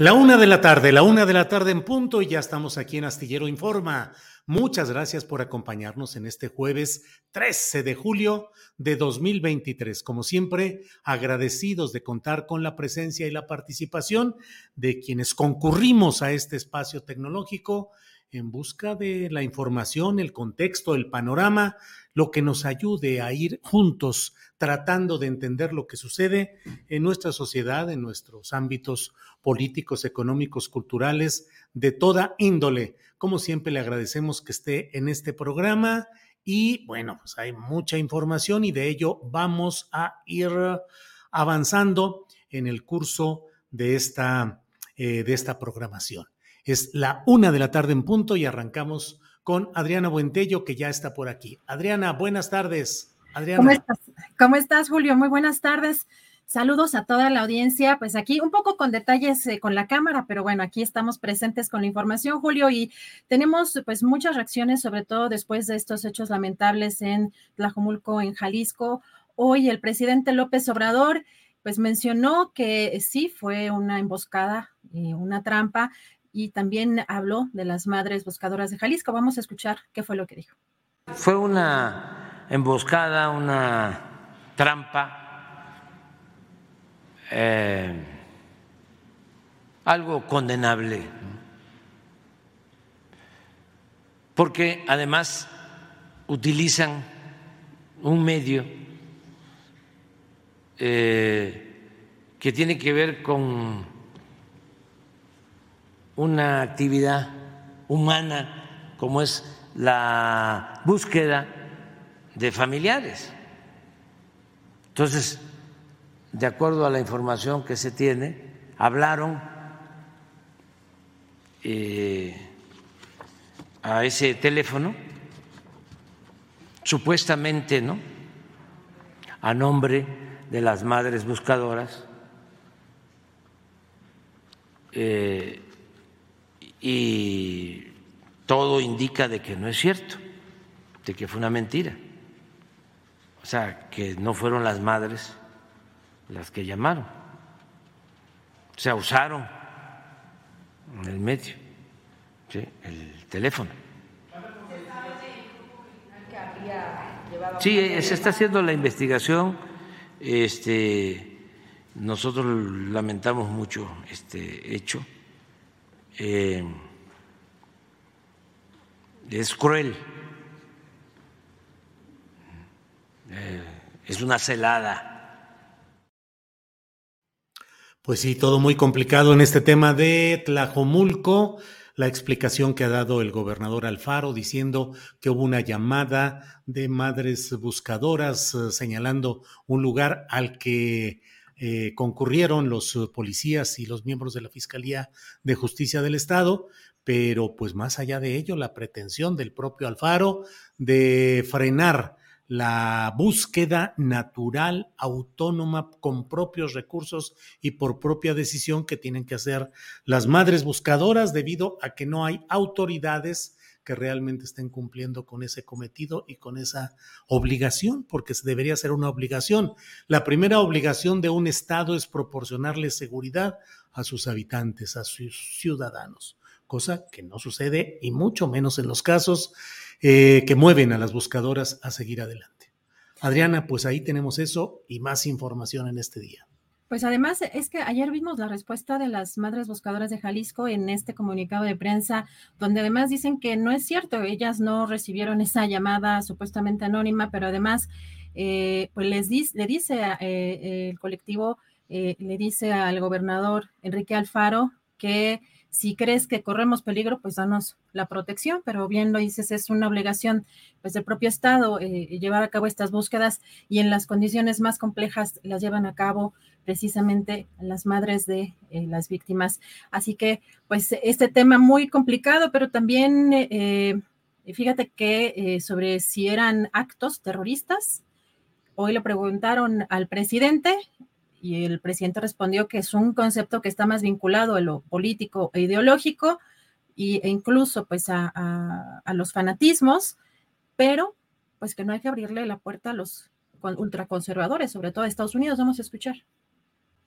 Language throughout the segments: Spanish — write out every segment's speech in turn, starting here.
La una de la tarde, la una de la tarde en punto y ya estamos aquí en Astillero Informa. Muchas gracias por acompañarnos en este jueves 13 de julio de 2023. Como siempre, agradecidos de contar con la presencia y la participación de quienes concurrimos a este espacio tecnológico en busca de la información, el contexto, el panorama, lo que nos ayude a ir juntos tratando de entender lo que sucede en nuestra sociedad, en nuestros ámbitos políticos, económicos, culturales, de toda índole. Como siempre, le agradecemos que esté en este programa y bueno, pues hay mucha información y de ello vamos a ir avanzando en el curso de esta, eh, de esta programación. Es la una de la tarde en punto y arrancamos con Adriana Buentello, que ya está por aquí. Adriana, buenas tardes. Adriana. ¿Cómo estás? ¿Cómo estás, Julio? Muy buenas tardes. Saludos a toda la audiencia. Pues aquí un poco con detalles eh, con la cámara, pero bueno, aquí estamos presentes con la información, Julio, y tenemos pues muchas reacciones, sobre todo después de estos hechos lamentables en Tlajomulco, en Jalisco. Hoy el presidente López Obrador pues mencionó que sí fue una emboscada, y una trampa, y también habló de las madres buscadoras de Jalisco. Vamos a escuchar qué fue lo que dijo. Fue una emboscada, una trampa, eh, algo condenable, porque además utilizan un medio eh, que tiene que ver con una actividad humana como es la búsqueda de familiares. Entonces, de acuerdo a la información que se tiene, hablaron eh, a ese teléfono, supuestamente, ¿no? A nombre de las madres buscadoras. Eh, y todo indica de que no es cierto, de que fue una mentira. O sea, que no fueron las madres las que llamaron. O sea, usaron el medio, el teléfono. Sí, se está haciendo la investigación. Este, nosotros lamentamos mucho este hecho eh, es cruel, eh, es una celada. Pues sí, todo muy complicado en este tema de Tlajomulco. La explicación que ha dado el gobernador Alfaro diciendo que hubo una llamada de madres buscadoras eh, señalando un lugar al que eh, concurrieron los eh, policías y los miembros de la Fiscalía de Justicia del Estado, pero pues más allá de ello, la pretensión del propio Alfaro de frenar la búsqueda natural, autónoma, con propios recursos y por propia decisión que tienen que hacer las madres buscadoras debido a que no hay autoridades que realmente estén cumpliendo con ese cometido y con esa obligación, porque debería ser una obligación. La primera obligación de un Estado es proporcionarle seguridad a sus habitantes, a sus ciudadanos, cosa que no sucede y mucho menos en los casos eh, que mueven a las buscadoras a seguir adelante. Adriana, pues ahí tenemos eso y más información en este día. Pues además es que ayer vimos la respuesta de las madres buscadoras de Jalisco en este comunicado de prensa, donde además dicen que no es cierto, ellas no recibieron esa llamada supuestamente anónima, pero además eh, pues les dice, le dice eh, el colectivo, le dice al gobernador Enrique Alfaro que si crees que corremos peligro, pues danos la protección, pero bien lo dices, es una obligación pues del propio Estado eh, llevar a cabo estas búsquedas y en las condiciones más complejas las llevan a cabo precisamente las madres de eh, las víctimas. Así que pues este tema muy complicado, pero también eh, fíjate que sobre si eran actos terroristas, hoy le preguntaron al presidente y el presidente respondió que es un concepto que está más vinculado a lo político e ideológico e incluso pues a, los fanatismos, pero pues que no hay que abrirle la puerta a los ultraconservadores, sobre todo a Estados Unidos. Vamos a escuchar.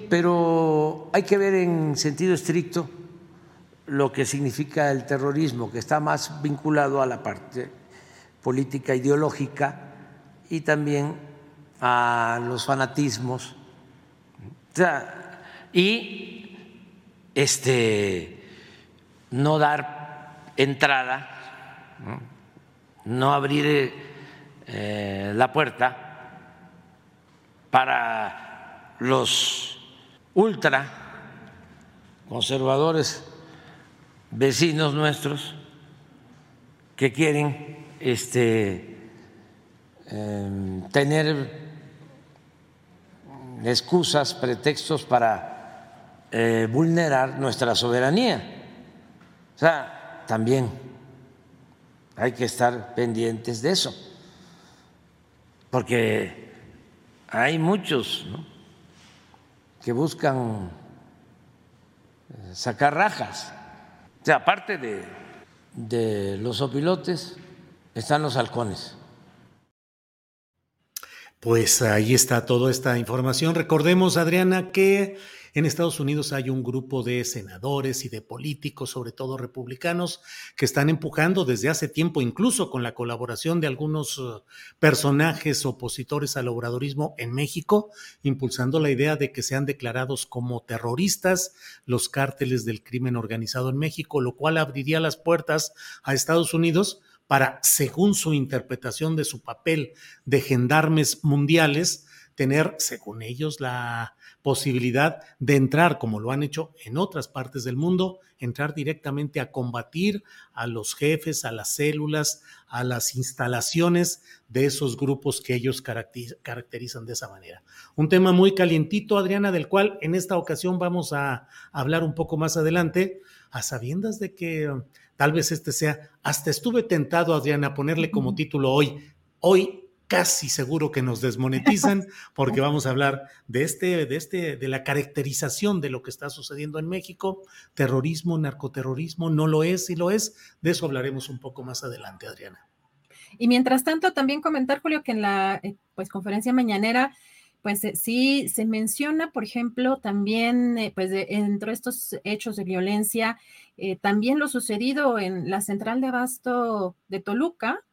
Pero hay que ver en sentido estricto lo que significa el terrorismo, que está más vinculado a la parte política ideológica y también a los fanatismos. Y este, no dar entrada, no, abrir eh, la puerta para los ultra conservadores vecinos nuestros que quieren este, em, tener excusas, pretextos para eh, vulnerar nuestra soberanía. O sea, también hay que estar pendientes de eso, porque hay muchos que buscan eh, sacar rajas. O sea, aparte de, de los opilotes, están los halcones. Pues ahí está toda esta información. Recordemos, Adriana, que en Estados Unidos hay un grupo de senadores y de políticos, sobre todo republicanos, que están empujando desde hace tiempo, incluso con la colaboración de algunos uh, personajes opositores al obradorismo en México, impulsando la idea de que sean declarados como terroristas los cárteles del crimen organizado en México, lo cual abriría las puertas a Estados Unidos para, según su interpretación de su papel de gendarmes mundiales, tener, según ellos, la posibilidad de entrar, como lo han hecho en otras partes del mundo, entrar directamente a combatir a los jefes, a las células, a las instalaciones de esos grupos que ellos caracterizan de esa manera. Un tema muy calientito, Adriana, del cual en esta ocasión vamos a hablar un poco más adelante, a sabiendas de que Tal vez este sea, hasta estuve tentado, Adriana, a ponerle como título hoy, hoy casi seguro que nos desmonetizan porque vamos a hablar de este, de este, de la caracterización de lo que está sucediendo en México, terrorismo, narcoterrorismo, no lo es, y lo es, de eso hablaremos un poco más adelante, Adriana. Y mientras tanto, también comentar, Julio, que en la eh, pues, conferencia mañanera pues eh, sí se menciona, por ejemplo, también, eh, pues entre estos hechos de violencia, eh, también lo sucedido en la central de abasto de Toluca,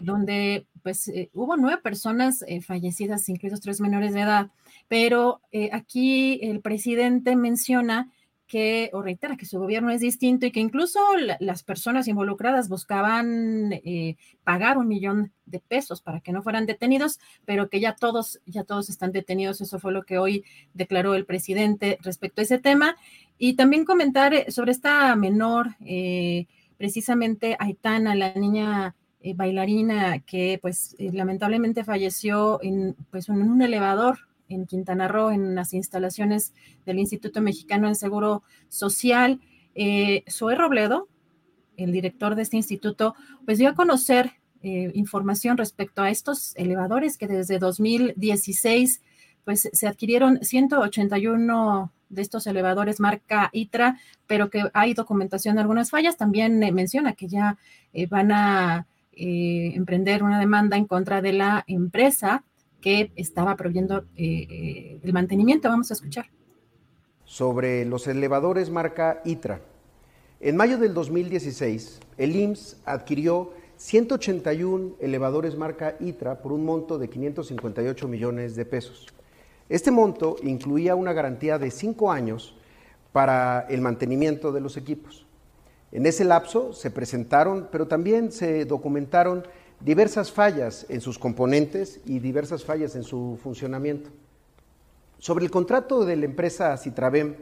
donde pues hubo nueve personas fallecidas, incluidos tres menores de edad, pero aquí el presidente menciona que, o reitera que su gobierno es distinto y que incluso las personas involucradas buscaban eh, pagar un millón de pesos para que no fueran detenidos, pero que ya todos, ya todos están detenidos. Eso fue lo que hoy declaró el presidente respecto a ese tema. Y también comentar eh, sobre esta menor, eh, precisamente Aitana, la niña bailarina que pues lamentablemente falleció en, pues, en un elevador en Quintana Roo, en las instalaciones del Instituto Mexicano del Seguro Social. Eh, Zoe Robledo, el director de este instituto, pues dio a conocer información respecto a estos elevadores que desde 2016 pues se adquirieron 181 de estos elevadores marca ITRA, pero que hay documentación de algunas fallas. También menciona que ya van a emprender una demanda en contra de la empresa que estaba proveyendo eh, eh, el mantenimiento. Vamos a escuchar. Sobre los elevadores marca ITRA. En mayo del 2016, el IMSS adquirió 181 elevadores marca ITRA por un monto de 558 millones de pesos. Este monto incluía una garantía de cinco años para el mantenimiento de los equipos. En ese lapso se presentaron, pero también se documentaron diversas fallas en sus componentes y diversas fallas en su funcionamiento. Sobre el contrato de la empresa Citravem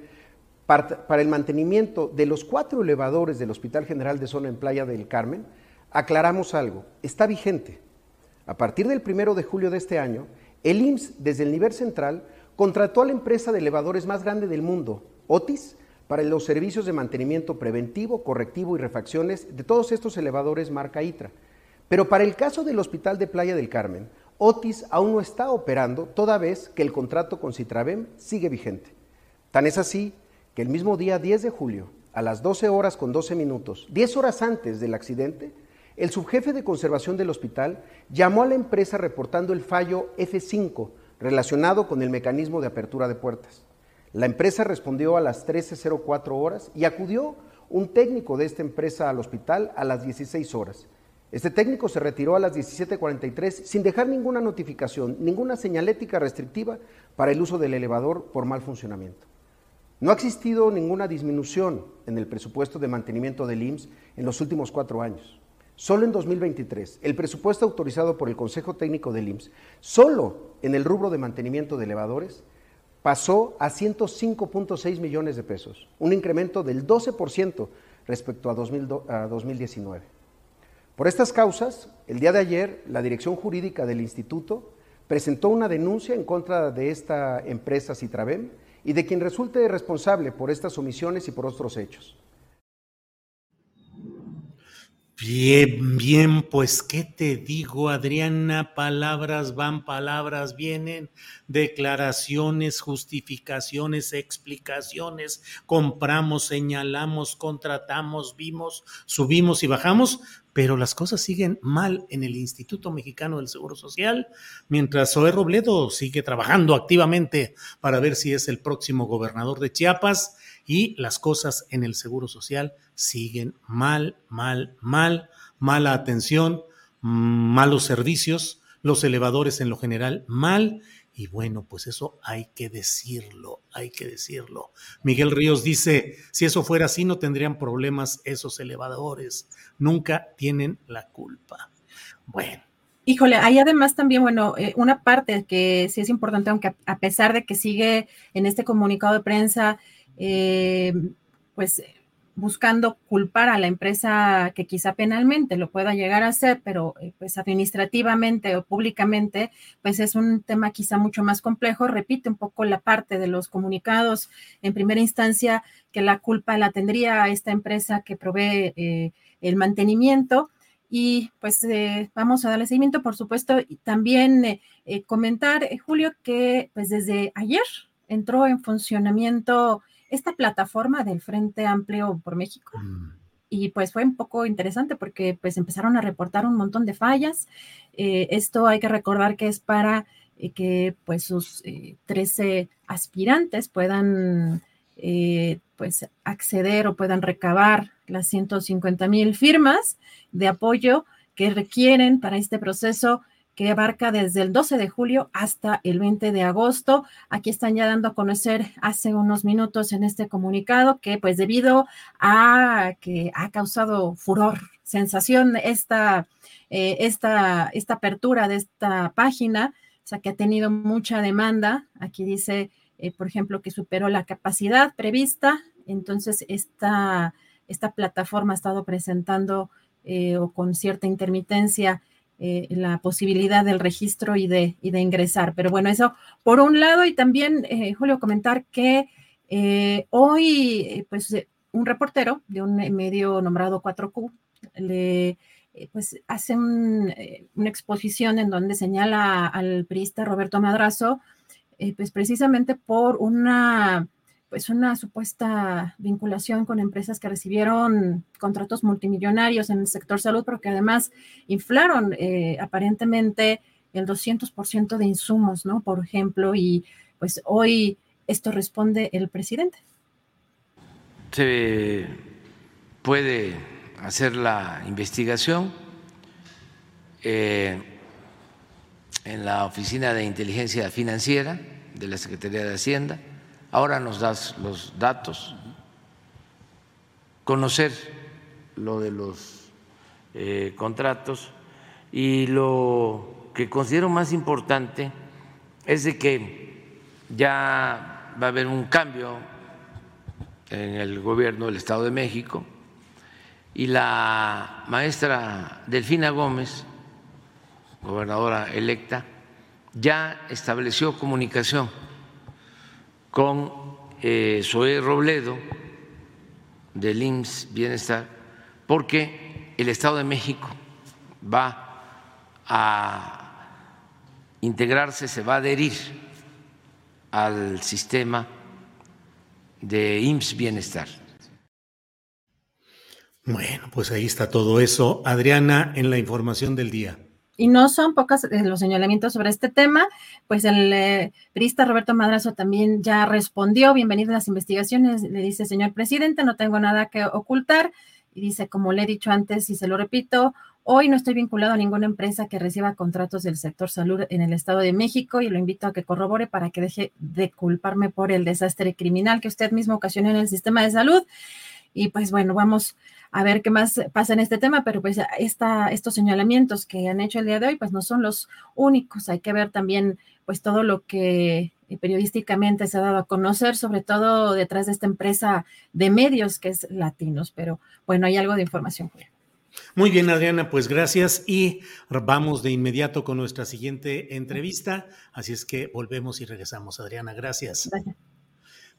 para el mantenimiento de los cuatro elevadores del Hospital General de Zona en Playa del Carmen, aclaramos algo, está vigente. A partir del primero de julio de este año, el IMSS, desde el nivel central, contrató a la empresa de elevadores más grande del mundo, Otis, para los servicios de mantenimiento preventivo, correctivo y refacciones de todos estos elevadores marca ITRA pero para el caso del Hospital de Playa del Carmen, Otis aún no está operando, toda vez que el contrato con Citravem sigue vigente. Tan es así que el mismo día 10 de julio, a las 12 horas con 12 minutos, 10 horas antes del accidente, el subjefe de conservación del hospital llamó a la empresa reportando el fallo F5 relacionado con el mecanismo de apertura de puertas. La empresa respondió a las 13.04 horas y acudió un técnico de esta empresa al hospital a las 16 horas. Este técnico se retiró a las 17:43 sin dejar ninguna notificación, ninguna señalética restrictiva para el uso del elevador por mal funcionamiento. No ha existido ninguna disminución en el presupuesto de mantenimiento del IMSS en los últimos cuatro años. Solo en 2023, el presupuesto autorizado por el Consejo Técnico del IMSS, solo en el rubro de mantenimiento de elevadores, pasó a 105.6 millones de pesos, un incremento del 12% respecto a, 2019. Por estas causas, el día de ayer, la dirección jurídica del instituto presentó una denuncia en contra de esta empresa Citravem y de quien resulte responsable por estas omisiones y por otros hechos. Bien, bien, pues qué te digo, Adriana, palabras van, palabras vienen, declaraciones, justificaciones, explicaciones, compramos, señalamos, contratamos, vimos, subimos y bajamos, pero las cosas siguen mal en el Instituto Mexicano del Seguro Social, mientras Zoé Robledo sigue trabajando activamente para ver si es el próximo gobernador de Chiapas y las cosas en el Seguro Social siguen mal, mal, mal, mala atención, malos servicios, los elevadores en lo general mal. Y bueno, pues eso hay que decirlo, hay que decirlo. Miguel Ríos dice, si eso fuera así no tendrían problemas esos elevadores, nunca tienen la culpa. Bueno. Híjole, hay además también, bueno, eh, una parte que sí es importante, aunque a pesar de que sigue en este comunicado de prensa eh, pues buscando culpar a la empresa que quizá penalmente lo pueda llegar a hacer, pero eh, pues administrativamente o públicamente, pues es un tema quizá mucho más complejo. Repite un poco la parte de los comunicados en primera instancia que la culpa la tendría esta empresa que provee eh, el mantenimiento. Y pues vamos a darle seguimiento, por supuesto, y también comentar, Julio, que pues desde ayer entró en funcionamiento esta plataforma del Frente Amplio por México. Mm. Y pues fue un poco interesante porque pues empezaron a reportar un montón de fallas. Eh, esto hay que recordar que es para eh, que pues sus 13 eh, aspirantes puedan pues acceder o puedan recabar las 150 mil firmas de apoyo que requieren para este proceso que abarca desde el 12 de julio hasta el 20 de agosto. Aquí están ya dando a conocer hace unos minutos en este comunicado que pues debido a que ha causado furor, sensación esta, eh, esta, esta apertura de esta página, o sea que ha tenido mucha demanda. Aquí dice, eh, por ejemplo, que superó la capacidad prevista. Entonces, esta, esta plataforma ha estado presentando eh, o con cierta intermitencia eh, la posibilidad del registro y de, ingresar. Pero bueno, eso por un lado y también, eh, Julio, comentar que eh, hoy, pues un reportero de un medio nombrado 4Q le pues hace una exposición en donde señala al priista Roberto Madrazo, pues precisamente por una pues una supuesta vinculación con empresas que recibieron contratos multimillonarios en el sector salud, pero que además inflaron eh, aparentemente el 200% de insumos, ¿no? Por ejemplo, y pues hoy esto responde el presidente. Se puede hacer la investigación eh, en la Oficina de Inteligencia Financiera de la Secretaría de Hacienda Ahora nos das los datos, conocer lo de los eh, contratos. Y lo que considero más importante es de que ya va a haber un cambio en el gobierno del Estado de México. Y la maestra Delfina Gómez, gobernadora electa, ya estableció comunicación con eh, Robledo del IMSS Bienestar, porque el Estado de México va a integrarse, se va a adherir al sistema de IMSS Bienestar. Bueno, pues ahí está todo eso. Adriana, en la información del día y no son pocos eh, los señalamientos sobre este tema, pues el eh, Roberto Madrazo también ya respondió, bienvenido a las investigaciones, le dice, señor presidente, no tengo nada que ocultar, y dice, como le he dicho antes y se lo repito, hoy no estoy vinculado a ninguna empresa que reciba contratos del sector salud en el Estado de México y lo invito a que corrobore para que deje de culparme por el desastre criminal que usted mismo ocasionó en el sistema de salud. Y pues bueno, vamos a ver qué más pasa en este tema, pero pues esta, estos señalamientos que han hecho el día de hoy, pues no son los únicos. Hay que ver también pues todo lo que periodísticamente se ha dado a conocer, sobre todo detrás de esta empresa de medios que es Latinos. Pero bueno, hay algo de información. Muy bien, Adriana, pues gracias y vamos de inmediato con nuestra siguiente entrevista. Así es que volvemos y regresamos. Adriana, gracias. Gracias.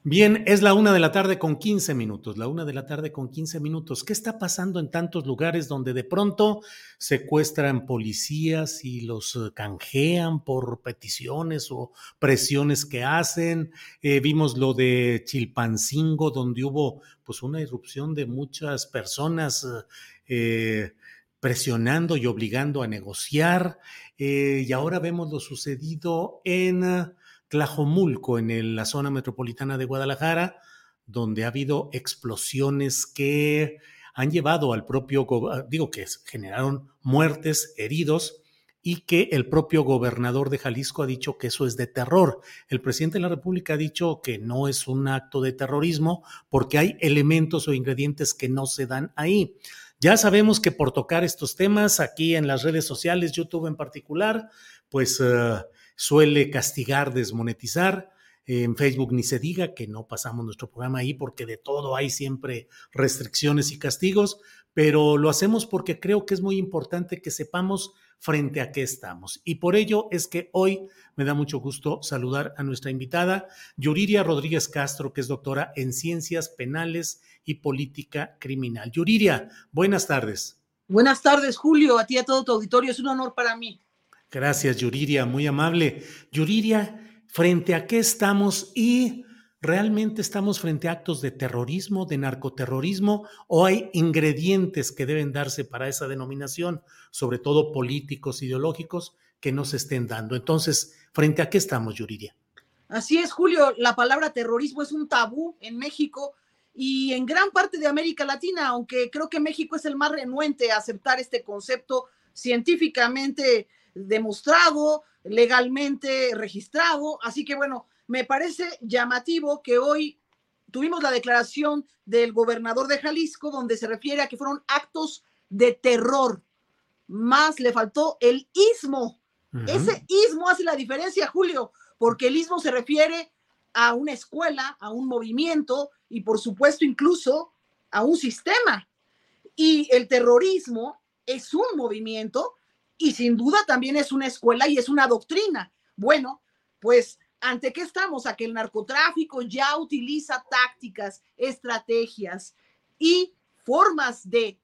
Bien, es la una de la tarde con 15 minutos, la una de la tarde con 15 minutos. ¿Qué está pasando en tantos lugares donde de pronto secuestran policías y los eh, canjean por peticiones o presiones que hacen? Eh, vimos lo de Chilpancingo, donde hubo pues una irrupción de muchas personas eh, presionando y obligando a negociar. y ahora vemos lo sucedido en Tlajomulco, en la zona metropolitana de Guadalajara, donde ha habido explosiones que han llevado al propio, digo que generaron muertes, heridos, y que el propio gobernador de Jalisco ha dicho que eso es de terror. El presidente de la República ha dicho que no es un acto de terrorismo porque hay elementos o ingredientes que no se dan ahí. Ya sabemos que por tocar estos temas aquí en las redes sociales, YouTube en particular, pues eh, suele castigar, desmonetizar. En Facebook ni se diga que no pasamos nuestro programa ahí porque de todo hay siempre restricciones y castigos, pero lo hacemos porque creo que es muy importante que sepamos frente a qué estamos. Y por ello es que hoy me da mucho gusto saludar a nuestra invitada, Yuriria Rodríguez Castro, que es doctora en Ciencias Penales y Política Criminal. Yuriria, buenas tardes. Buenas tardes, Julio, a ti y a todo tu auditorio. Es un honor para mí. Gracias, Yuriria, muy amable. Yuriria, ¿frente a qué estamos y realmente estamos frente a actos de terrorismo, de narcoterrorismo o hay ingredientes que deben darse para esa denominación, sobre todo políticos, ideológicos, que no se estén dando? Entonces, ¿frente a qué estamos, Yuriria? Así es, Julio, la palabra terrorismo es un tabú en México y en gran parte de América Latina, aunque creo que México es el más renuente a aceptar este concepto científicamente demostrado, legalmente registrado. Así que bueno, me parece llamativo que hoy tuvimos la declaración del gobernador de Jalisco donde se refiere a que fueron actos de terror. Más le faltó el ismo. Ese ismo hace la diferencia, Julio, porque el ismo se refiere a una escuela, a un movimiento y por supuesto incluso a un sistema. Y el terrorismo es un movimiento y sin duda también es una escuela y es una doctrina. Bueno, pues ante qué estamos? A que el narcotráfico ya utiliza tácticas, estrategias y formas de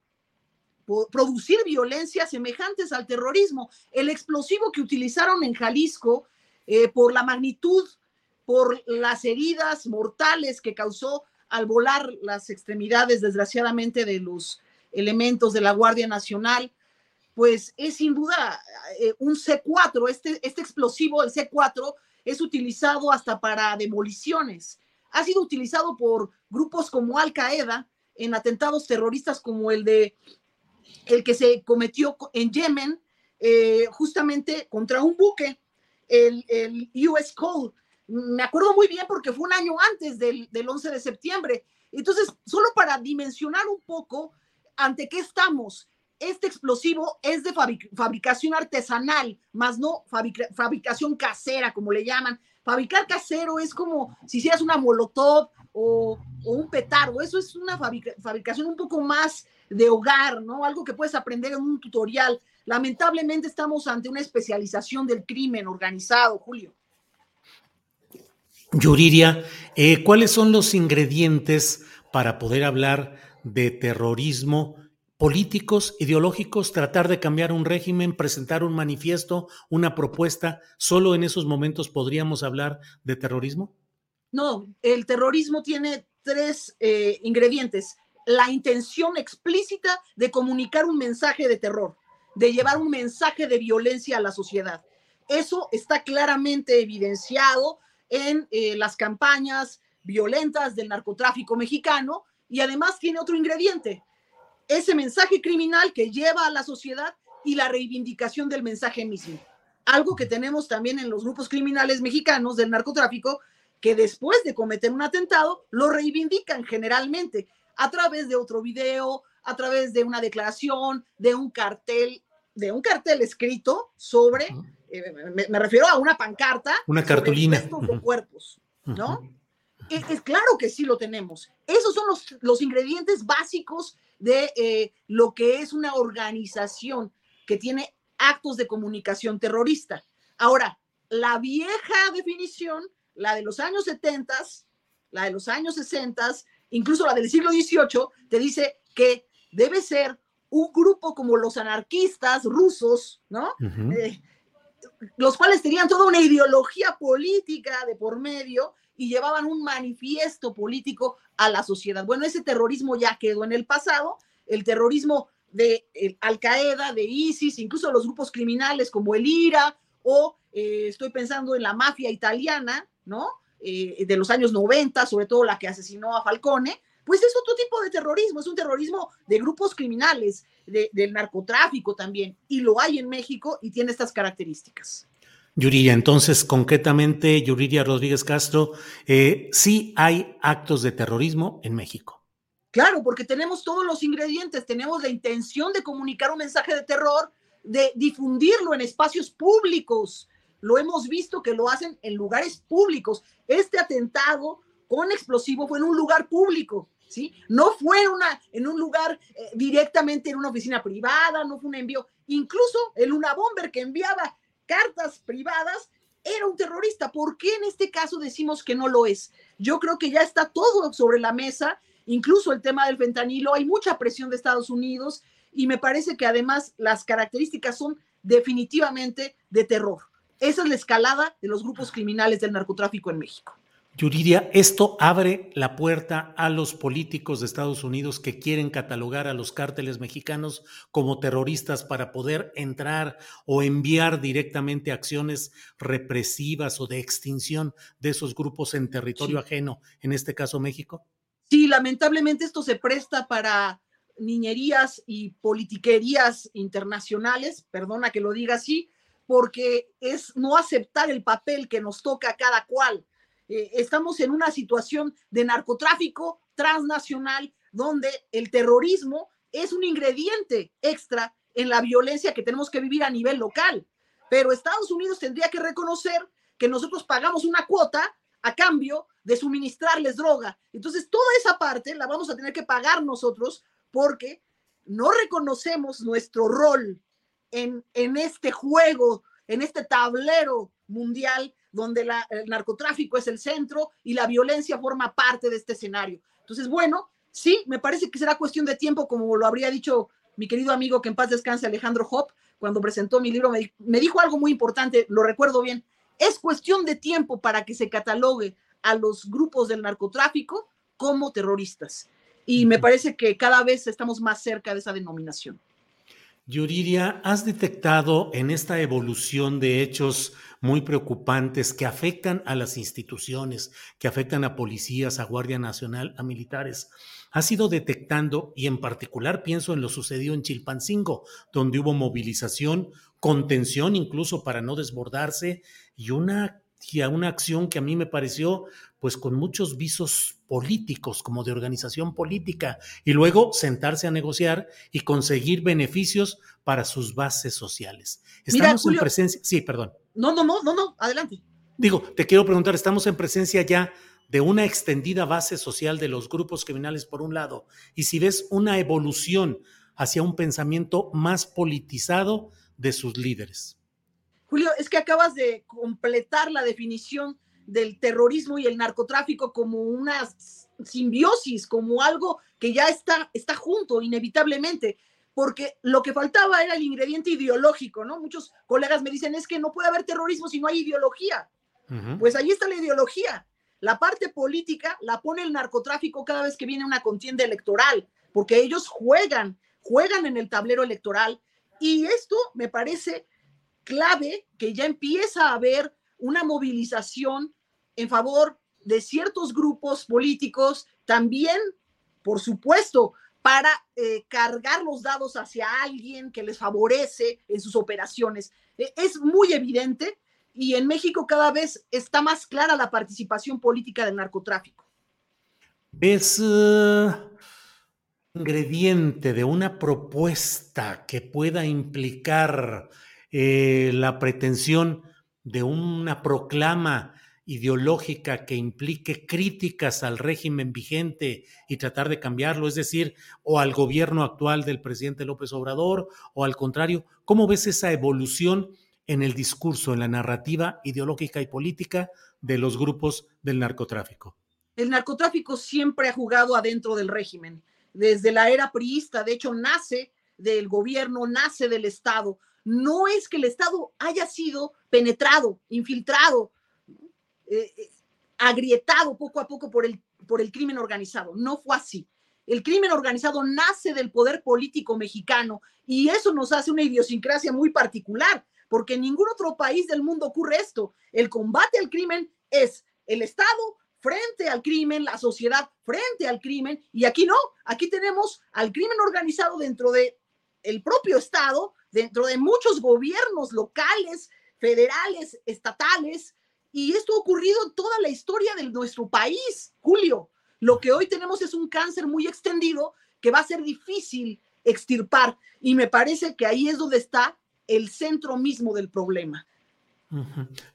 producir violencia semejantes al terrorismo. El explosivo que utilizaron en Jalisco, eh, por la magnitud, por las heridas mortales que causó al volar las extremidades, desgraciadamente, de los elementos de la Guardia Nacional, pues es sin duda eh, un C4, este, este explosivo, el C4, es utilizado hasta para demoliciones. Ha sido utilizado por grupos como Al Qaeda en atentados terroristas como el de el que se cometió en Yemen, eh, justamente contra un buque, el, el, US Cole. Me acuerdo muy bien porque fue un año antes del, del 11 de septiembre. Entonces, solo para dimensionar un poco ante qué estamos, este explosivo es de fabricación artesanal, más no fabricación casera, como le llaman. Fabricar casero es como si hicieras una molotov o, un petardo. Eso es una fabricación un poco más de hogar, ¿no? Algo que puedes aprender en un tutorial. Lamentablemente estamos ante una especialización del crimen organizado, Julio. Yuriria, eh, ¿cuáles son los ingredientes para poder hablar de terrorismo? Políticos, ideológicos, tratar de cambiar un régimen, presentar un manifiesto, una propuesta, ¿solo en esos momentos podríamos hablar de terrorismo? No, el terrorismo tiene tres eh, ingredientes. La intención explícita de comunicar un mensaje de terror, de llevar un mensaje de violencia a la sociedad. Eso está claramente evidenciado en eh, las campañas violentas del narcotráfico mexicano y además tiene otro ingrediente, ese mensaje criminal que lleva a la sociedad y la reivindicación del mensaje mismo. Algo que tenemos también en los grupos criminales mexicanos del narcotráfico, que después de cometer un atentado lo reivindican generalmente a través de otro video, a través de una declaración, de un cartel, de un cartel escrito sobre, eh, me, refiero a una pancarta, una cartulina de cuerpos, ¿no? es, claro que sí lo tenemos. Esos son los, los ingredientes básicos de eh, lo que es una organización que tiene actos de comunicación terrorista. Ahora, la vieja definición, la de los años 70, la de los años 60, incluso la del siglo XVIII, te dice que debe ser un grupo como los anarquistas rusos, ¿no? Eh, los cuales tenían toda una ideología política de por medio y llevaban un manifiesto político a la sociedad. Bueno, ese terrorismo ya quedó en el pasado, el terrorismo de Al Qaeda, de ISIS, incluso los grupos criminales como el IRA o eh, estoy pensando en la mafia italiana, ¿no? Eh, de los años 90, sobre todo la que asesinó a Falcone, pues es otro tipo de terrorismo, es un terrorismo de grupos criminales, del narcotráfico también, y lo hay en México y tiene estas características. Yuriria, entonces, concretamente, Yuriria Rodríguez Castro, eh, sí hay actos de terrorismo en México. Claro, porque tenemos todos los ingredientes, tenemos la intención de comunicar un mensaje de terror, de difundirlo en espacios públicos. Lo hemos visto que lo hacen en lugares públicos. Este atentado con explosivo fue en un lugar público, ¿sí? No fue en, un lugar eh, directamente en una oficina privada, no fue un envío. Incluso el una bomber que enviaba cartas privadas, era un terrorista. ¿Por qué en este caso decimos que no lo es? Yo creo que ya está todo sobre la mesa, incluso el tema del fentanilo, hay mucha presión de Estados Unidos y me parece que además las características son definitivamente de terror. Esa es la escalada de los grupos criminales del narcotráfico en México. Yuridia, esto abre la puerta a los políticos de Estados Unidos que quieren catalogar a los cárteles mexicanos como terroristas para poder entrar o enviar directamente acciones represivas o de extinción de esos grupos en territorio ajeno, en este caso México. Sí, lamentablemente esto se presta para niñerías y politiquerías internacionales, perdona que lo diga así, porque es no aceptar el papel que nos toca a cada cual eh, estamos en una situación de narcotráfico transnacional donde el terrorismo es un ingrediente extra en la violencia que tenemos que vivir a nivel local. Pero Estados Unidos tendría que reconocer que nosotros pagamos una cuota a cambio de suministrarles droga. Entonces, toda esa parte la vamos a tener que pagar nosotros porque no reconocemos nuestro rol en, en este juego, en este tablero mundial donde el narcotráfico es el centro y la violencia forma parte de este escenario. Entonces, bueno, sí, me parece que será cuestión de tiempo, como lo habría dicho mi querido amigo que en paz descanse Alejandro Hop, cuando presentó mi libro, me, me dijo algo muy importante, lo recuerdo bien, es cuestión de tiempo para que se catalogue a los grupos del narcotráfico como terroristas. Y me parece que cada vez estamos más cerca de esa denominación. Yuriria, ¿has detectado en esta evolución de hechos muy preocupantes que afectan a las instituciones, que afectan a policías, a Guardia Nacional, a militares? ¿Has ido detectando, y en particular pienso en lo sucedido en Chilpancingo, donde hubo movilización, contención incluso para no desbordarse y una, y una acción que a mí me pareció pues con muchos visos políticos, como de organización política, y luego sentarse a negociar y conseguir beneficios para sus bases sociales. Estamos en presencia, sí, perdón. No, no, no, no, no, adelante. Digo, te quiero preguntar, estamos en presencia ya de una extendida base social de los grupos criminales por un lado, y si ves una evolución hacia un pensamiento más politizado de sus líderes. Julio, es que acabas de completar la definición del terrorismo y el narcotráfico como una simbiosis, como algo que ya está, está junto inevitablemente, porque lo que faltaba era el ingrediente ideológico, ¿no? Muchos colegas me dicen, es que no puede haber terrorismo si no hay ideología. Pues ahí está la ideología. La parte política la pone el narcotráfico cada vez que viene una contienda electoral, porque ellos juegan, juegan en el tablero electoral. Y esto me parece clave que ya empieza a haber una movilización en favor de ciertos grupos políticos, también, por supuesto, para eh, cargar los dados hacia alguien que les favorece en sus operaciones. E, es muy evidente y en México cada vez está más clara la participación política del narcotráfico. ¿Ves uh, ingrediente de una propuesta que pueda implicar eh, la pretensión de una proclama ideológica que implique críticas al régimen vigente y tratar de cambiarlo, es decir, o al gobierno actual del presidente López Obrador, o al contrario, ¿cómo ves esa evolución en el discurso, en la narrativa ideológica y política de los grupos del narcotráfico? El narcotráfico siempre ha jugado adentro del régimen, desde la era priista, de hecho nace del gobierno, nace del Estado. No es que el Estado haya sido penetrado, infiltrado, eh, eh, agrietado poco a poco por el, por el crimen organizado. No fue así. El crimen organizado nace del poder político mexicano y eso nos hace una idiosincrasia muy particular, porque en ningún otro país del mundo ocurre esto. El combate al crimen es el Estado frente al crimen, la sociedad frente al crimen, y aquí no, aquí tenemos al crimen organizado dentro de propio Estado, dentro de muchos gobiernos locales, federales, estatales, y esto ha ocurrido en toda la historia de nuestro país, Julio. Lo que hoy tenemos es un cáncer muy extendido que va a ser difícil extirpar. Y me parece que ahí es donde está el centro mismo del problema.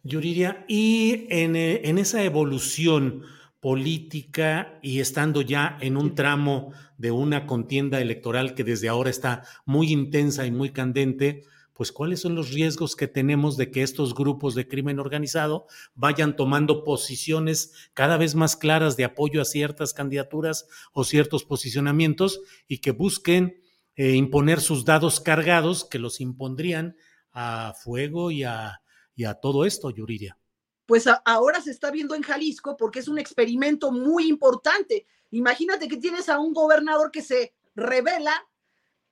Yuriria, y en, eh, en, esa evolución política y estando ya en un tramo de una contienda electoral que desde ahora está muy intensa y muy candente, pues cuáles son los riesgos que tenemos de que estos grupos de crimen organizado vayan tomando posiciones cada vez más claras de apoyo a ciertas candidaturas o ciertos posicionamientos y que busquen eh, imponer sus dados cargados que los impondrían a fuego y a, todo esto, Yuriria. Pues ahora se está viendo en Jalisco porque es un experimento muy importante. Imagínate que tienes a un gobernador que se revela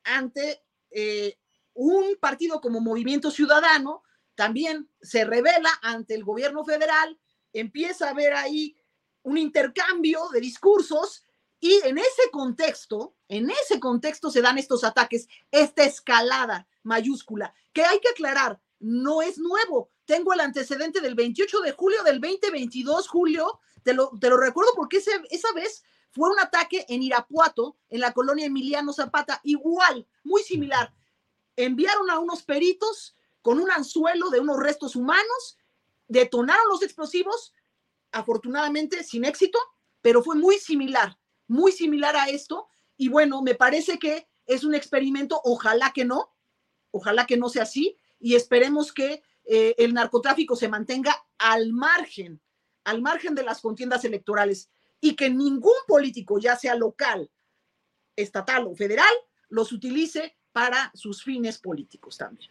ante eh, un partido como Movimiento Ciudadano también se revela ante el gobierno federal, empieza a haber ahí un intercambio de discursos y en ese contexto, en ese contexto se dan estos ataques, esta escalada mayúscula, que hay que aclarar, no es nuevo. Tengo el antecedente del 28 de julio del 2022, Julio, te lo, te lo recuerdo porque esa vez fue un ataque en Irapuato, en la colonia Emiliano Zapata, igual, muy similar enviaron a unos peritos con un anzuelo de unos restos humanos, detonaron los explosivos, afortunadamente sin éxito, pero fue muy similar, muy similar a esto. Y bueno, me parece que es un experimento, ojalá que no, ojalá que no sea así, y esperemos que eh, el narcotráfico se mantenga al margen, al margen de las contiendas electorales, y que ningún político, ya sea local, estatal o federal, los utilice para sus fines políticos también.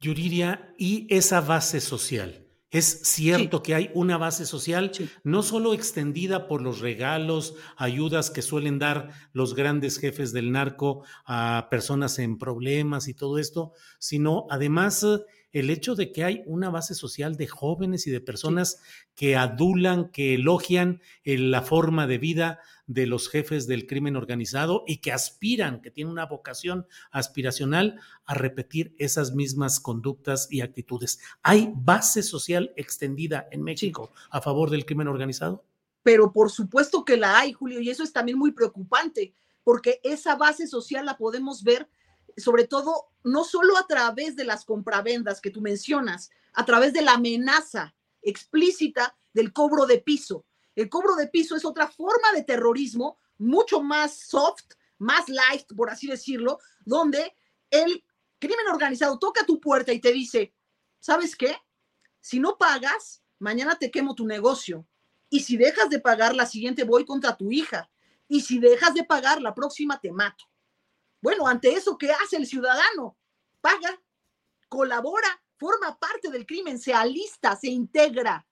Yuriria, y esa base social. Es cierto que hay una base social no solo extendida por los regalos, ayudas que suelen dar los grandes jefes del narco a personas en problemas y todo esto, sino además el hecho de que hay una base social de jóvenes y de personas que adulan, que elogian la forma de vida de los jefes del crimen organizado y que aspiran, que tienen una vocación aspiracional a repetir esas mismas conductas y actitudes. ¿Hay base social extendida en México a favor del crimen organizado? Pero por supuesto que la hay, Julio, y eso es también muy preocupante, porque esa base social la podemos ver sobre todo, no solo a través de las compravendas que tú mencionas, a través de la amenaza explícita del cobro de piso. El cobro de piso es otra forma de terrorismo mucho más soft, más light, por así decirlo, donde el crimen organizado toca tu puerta y te dice, ¿sabes qué? Si no pagas, mañana te quemo tu negocio. Y si dejas de pagar, la siguiente voy contra tu hija. Y si dejas de pagar, la próxima te mato. Bueno, ante eso, ¿qué hace el ciudadano? Paga, colabora, forma parte del crimen, se alista, se integra,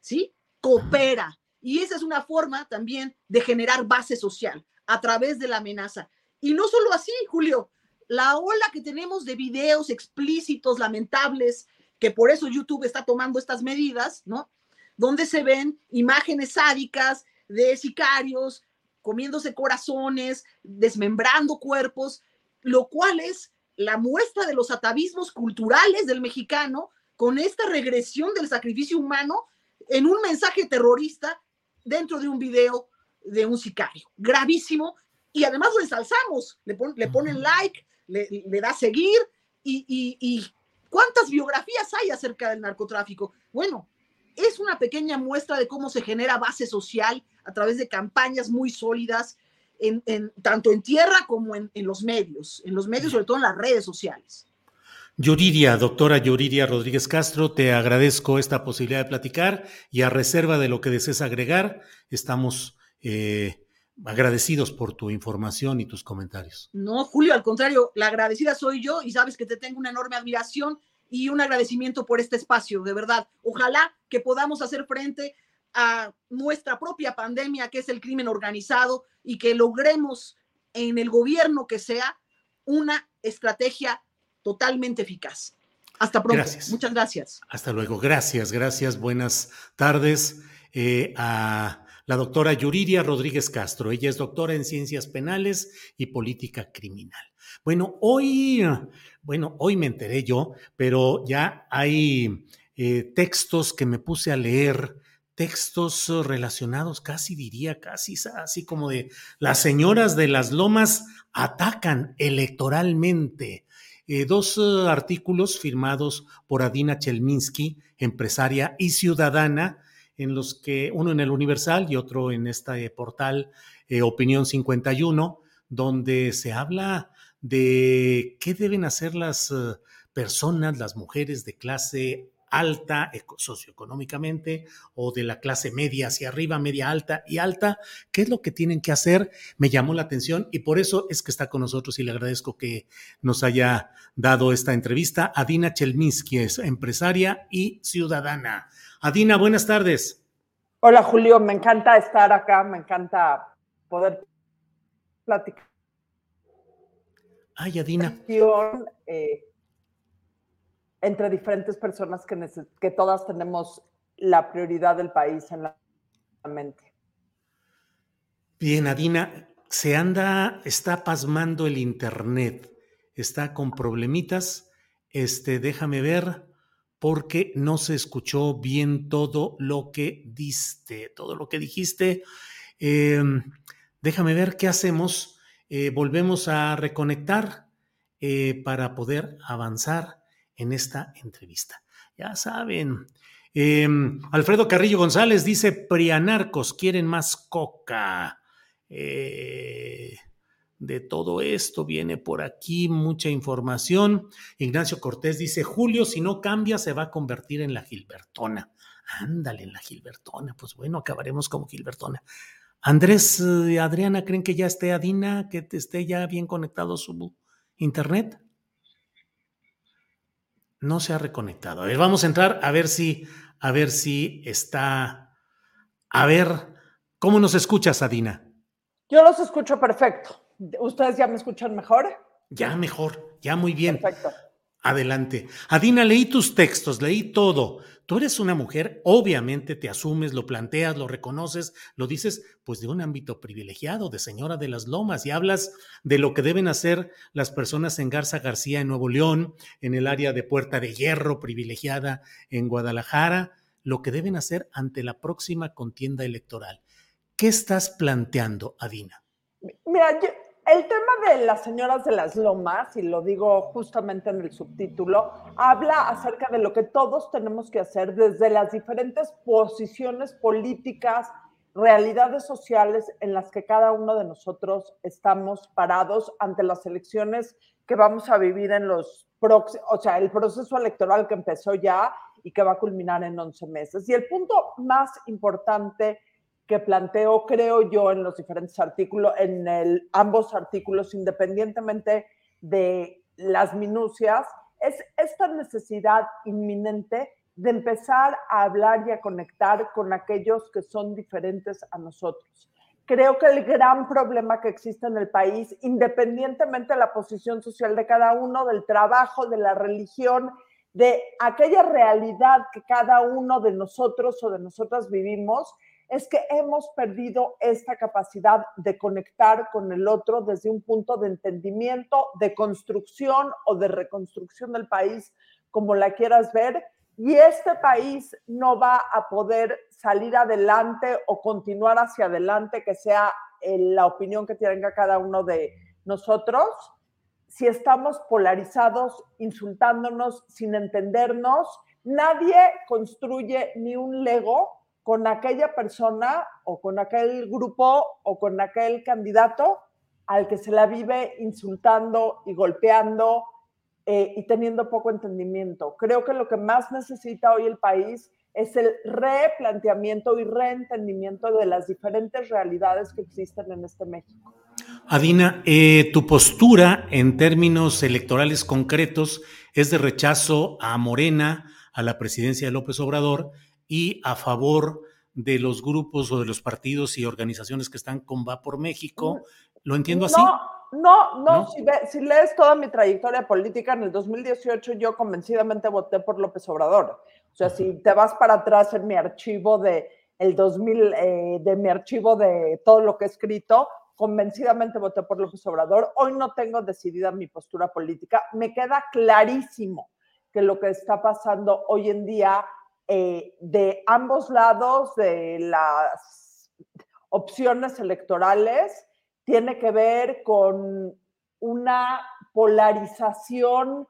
¿sí? Coopera. Y esa es una forma también de generar base social a través de la amenaza. Y no solo así, Julio, la ola que tenemos de videos explícitos, lamentables, que por eso YouTube está tomando estas medidas, ¿no? Donde se ven imágenes sádicas de sicarios comiéndose corazones, desmembrando cuerpos, lo cual es la muestra de los atavismos culturales del mexicano con esta regresión del sacrificio humano en un mensaje terrorista dentro de un video de un sicario. Gravísimo. Y además lo ensalzamos, le, le ponen like, le, le da seguir y, y, y ¿cuántas biografías hay acerca del narcotráfico? Bueno, es una pequeña muestra de cómo se genera base social a través de campañas muy sólidas, en, tanto en tierra como en, los medios, en los medios, sobre todo en las redes sociales. Yuridia, doctora Yuridia Rodríguez Castro, te agradezco esta posibilidad de platicar y a reserva de lo que desees agregar, estamos eh, agradecidos por tu información y tus comentarios. No, Julio, al contrario, la agradecida soy yo y sabes que te tengo una enorme admiración y un agradecimiento por este espacio, de verdad. Ojalá que podamos hacer frente a nuestra propia pandemia, que es el crimen organizado, y que logremos en el gobierno que sea una estrategia totalmente eficaz. Hasta pronto. Muchas gracias. Hasta luego. Gracias, gracias. Buenas tardes eh, a la doctora Yuriria Rodríguez Castro. Ella es doctora en ciencias penales y política criminal. Bueno, hoy, bueno, hoy me enteré yo, pero ya hay eh, textos que me puse a leer textos relacionados, casi diría, casi así como de las señoras de las lomas atacan electoralmente. Eh, dos eh, artículos firmados por Adina Chelminsky, empresaria y ciudadana, en los que uno en el Universal y otro en este portal Opinión 51, donde se habla de qué deben hacer las personas, las mujeres de clase alta socioeconómicamente o de la clase media hacia arriba, media alta y alta, ¿qué es lo que tienen que hacer? Me llamó la atención y por eso es que está con nosotros y le agradezco que nos haya dado esta entrevista. Adina Chelminsky es empresaria y ciudadana. Adina, buenas tardes. Hola Julio, me encanta estar acá, me encanta poder platicar. Ay, Adina. Eh, entre diferentes personas que, todas tenemos la prioridad del país en la mente. Bien, Adina, se anda, está pasmando el Internet, está con problemitas. Este, déjame ver, porque no se escuchó bien todo lo que diste, todo lo que dijiste. Em, déjame ver qué hacemos. Eh, volvemos a reconectar eh, para poder avanzar en esta entrevista. Ya saben, em, Alfredo Carrillo González dice, Prianarcos quieren más coca. Eh, de todo esto viene por aquí mucha información. Ignacio Cortés dice, Julio, si no cambia, se va a convertir en la Gilbertona. Ándale, en la Gilbertona. Pues bueno, acabaremos como Gilbertona. Andrés y Adriana, ¿creen que ya esté Adina, que esté ya bien conectado su internet? No se ha reconectado. A ver, vamos a entrar a ver si, a ver si está. A ver, ¿cómo nos escuchas, Adina? Yo los escucho perfecto. ¿Ustedes ya me escuchan mejor? Ya mejor, ya muy bien. Perfecto. Adelante. Adina, leí tus textos, leí todo. Tú eres una mujer, obviamente te asumes, lo planteas, lo reconoces, lo dices, pues de un ámbito privilegiado, de señora de las lomas, y hablas de lo que deben hacer las personas en Garza García, en Nuevo León, en el área de Puerta de Hierro, privilegiada en Guadalajara, lo que deben hacer ante la próxima contienda electoral. ¿Qué estás planteando, Adina? Mira, yo, el tema de las señoras de las lomas, y lo digo justamente en el subtítulo, habla acerca de lo que todos tenemos que hacer desde las diferentes posiciones políticas, realidades sociales en las que cada uno de nosotros estamos parados ante las elecciones que vamos a vivir en los próximos, o sea, el proceso electoral que empezó ya y que va a culminar en 11 meses. Y el punto más importante que planteo, creo yo, en los diferentes artículos, en el, ambos artículos, independientemente de las minucias, es esta necesidad inminente de empezar a hablar y a conectar con aquellos que son diferentes a nosotros. Creo que el gran problema que existe en el país, independientemente de la posición social de cada uno, del trabajo, de la religión, de aquella realidad que cada uno de nosotros o de nosotras vivimos, es que hemos perdido esta capacidad de conectar con el otro desde un punto de entendimiento, de construcción o de reconstrucción del país, como la quieras ver. Y este país no va a poder salir adelante o continuar hacia adelante, que sea eh, la opinión que tenga cada uno de nosotros, si estamos polarizados, insultándonos, sin entendernos. Nadie construye ni un Lego con aquella persona o con aquel grupo o con aquel candidato al que se la vive insultando y golpeando eh, y teniendo poco entendimiento. Creo que lo que más necesita hoy el país es el replanteamiento y reentendimiento de las diferentes realidades que existen en este México. Adina, eh, tu postura en términos electorales concretos es de rechazo a Morena, a la presidencia de López Obrador y a favor de los grupos o de los partidos y organizaciones que están con Va por México. ¿Lo entiendo así? No, no, no. Si, lees toda mi trayectoria política, en el 2018 yo convencidamente voté por López Obrador. O sea, si te vas para atrás en mi archivo de el 2000, eh, de mi archivo de todo lo que he escrito, convencidamente voté por López Obrador. Hoy no tengo decidida mi postura política. Me queda clarísimo que lo que está pasando hoy en día eh, de ambos lados de las opciones electorales tiene que ver con una polarización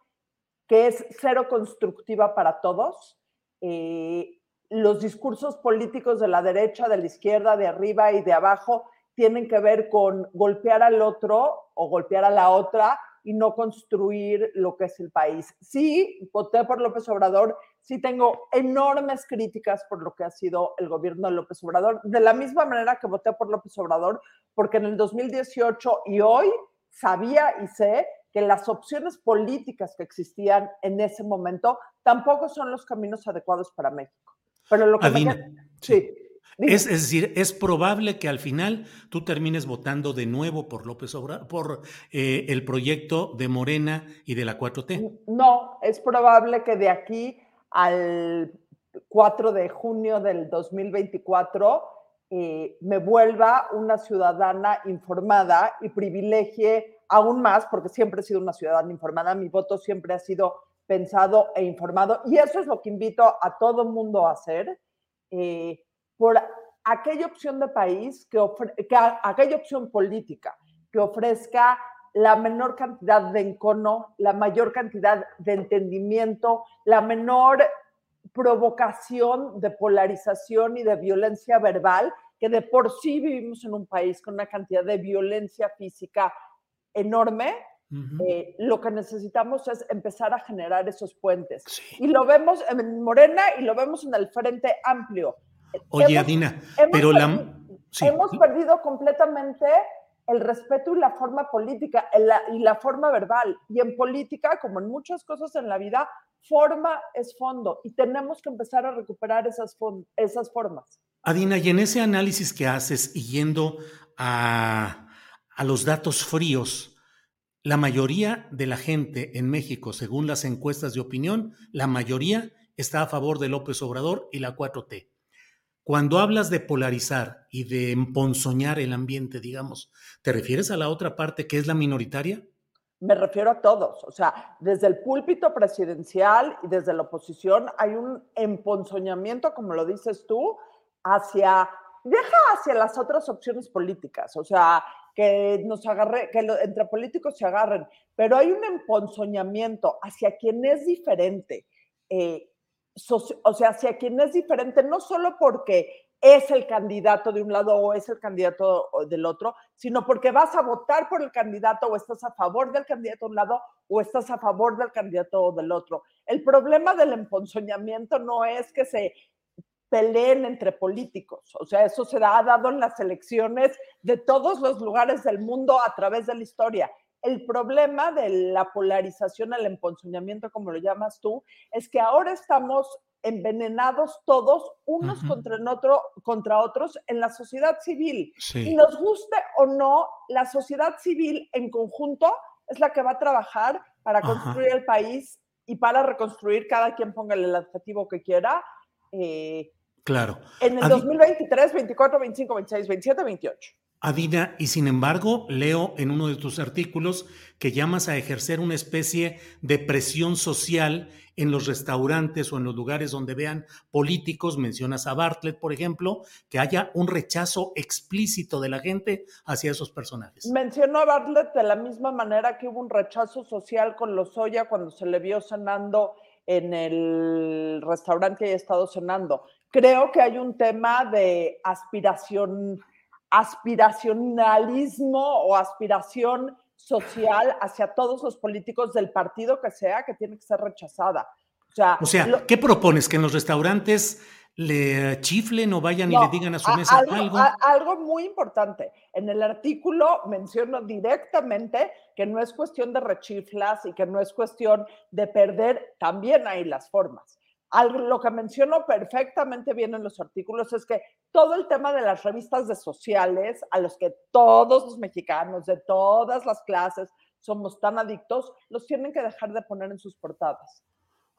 que es cero constructiva para todos. Eh, los discursos políticos de la derecha, de la izquierda, de arriba y de abajo tienen que ver con golpear al otro o golpear a la otra y no construir lo que es el país. Sí, voté por López Obrador, sí tengo enormes críticas por lo que ha sido el gobierno de López Obrador, de la misma manera que voté por López Obrador, porque en el 2018 y hoy sabía y sé que las opciones políticas que existían en ese momento tampoco son los caminos adecuados para México. Pero lo que sí. Es, decir, es probable que al final tú termines votando de nuevo por López Obrador, por eh, el proyecto de Morena y de la 4T. No, es probable que de aquí al 4 de junio del 2024 eh, me vuelva una ciudadana informada y privilegie aún más, porque siempre he sido una ciudadana informada, mi voto siempre ha sido pensado e informado, y eso es lo que invito a todo el mundo a hacer. Eh, por aquella opción de país, que, que aquella opción política que ofrezca la menor cantidad de encono, la mayor cantidad de entendimiento, la menor provocación de polarización y de violencia verbal, que de por sí vivimos en un país con una cantidad de violencia física enorme, eh, lo que necesitamos es empezar a generar esos puentes. Y lo vemos en Morena y lo vemos en el Frente Amplio. Oye, Adina, pero la... Hemos perdido completamente el respeto y la forma política y la forma verbal. Y en política, como en muchas cosas en la vida, forma es fondo y tenemos que empezar a recuperar esas, esas formas. Adina, y en ese análisis que haces y yendo a, a los datos fríos, la mayoría de la gente en México, según las encuestas de opinión, la mayoría está a favor de López Obrador y la 4T. Cuando hablas de polarizar y de emponzoñar el ambiente, digamos, ¿te refieres a la otra parte que es la minoritaria? Me refiero a todos, o sea, desde el púlpito presidencial y desde la oposición hay un emponzoñamiento, como lo dices tú, hacia, deja hacia las otras opciones políticas, o sea, que nos agarre, que entre políticos se agarren, pero hay un emponzoñamiento hacia quien es diferente. Eh, o sea, hacia quien es diferente, no solo porque es el candidato de un lado o es el candidato del otro, sino porque vas a votar por el candidato o estás a favor del candidato de un lado o estás a favor del candidato del otro. El problema del emponzoñamiento no es que se peleen entre políticos, o sea, eso se ha dado en las elecciones de todos los lugares del mundo a través de la historia. El problema de la polarización, el emponzoñamiento, como lo llamas tú, es que ahora estamos envenenados todos unos contra, otro, contra otros en la sociedad civil. Y nos guste o no, la sociedad civil en conjunto es la que va a trabajar para construir el país y para reconstruir, cada quien ponga el adjetivo que quiera. Eh, claro. En el 2023, 24, 25, 26, 27, 28. Adina, y sin embargo, leo en uno de tus artículos que llamas a ejercer una especie de presión social en los restaurantes o en los lugares donde vean políticos, mencionas a Bartlett, por ejemplo, que haya un rechazo explícito de la gente hacia esos personajes. Menciono a Bartlett de la misma manera que hubo un rechazo social con Lozoya cuando se le vio cenando en el restaurante y ha estado cenando. Creo que hay un tema de aspiración aspiracionalismo o aspiración social hacia todos los políticos del partido que sea que tiene que ser rechazada. O sea, ¿qué propones? ¿Que en los restaurantes le chiflen o vayan y le digan a su mesa algo? Algo, muy importante. En el artículo menciono directamente que no es cuestión de rechiflas y que no es cuestión de perder, también hay las formas lo que menciono perfectamente bien en los artículos es que todo el tema de las revistas de sociales, a los que todos los mexicanos de todas las clases somos tan adictos, los tienen que dejar de poner en sus portadas.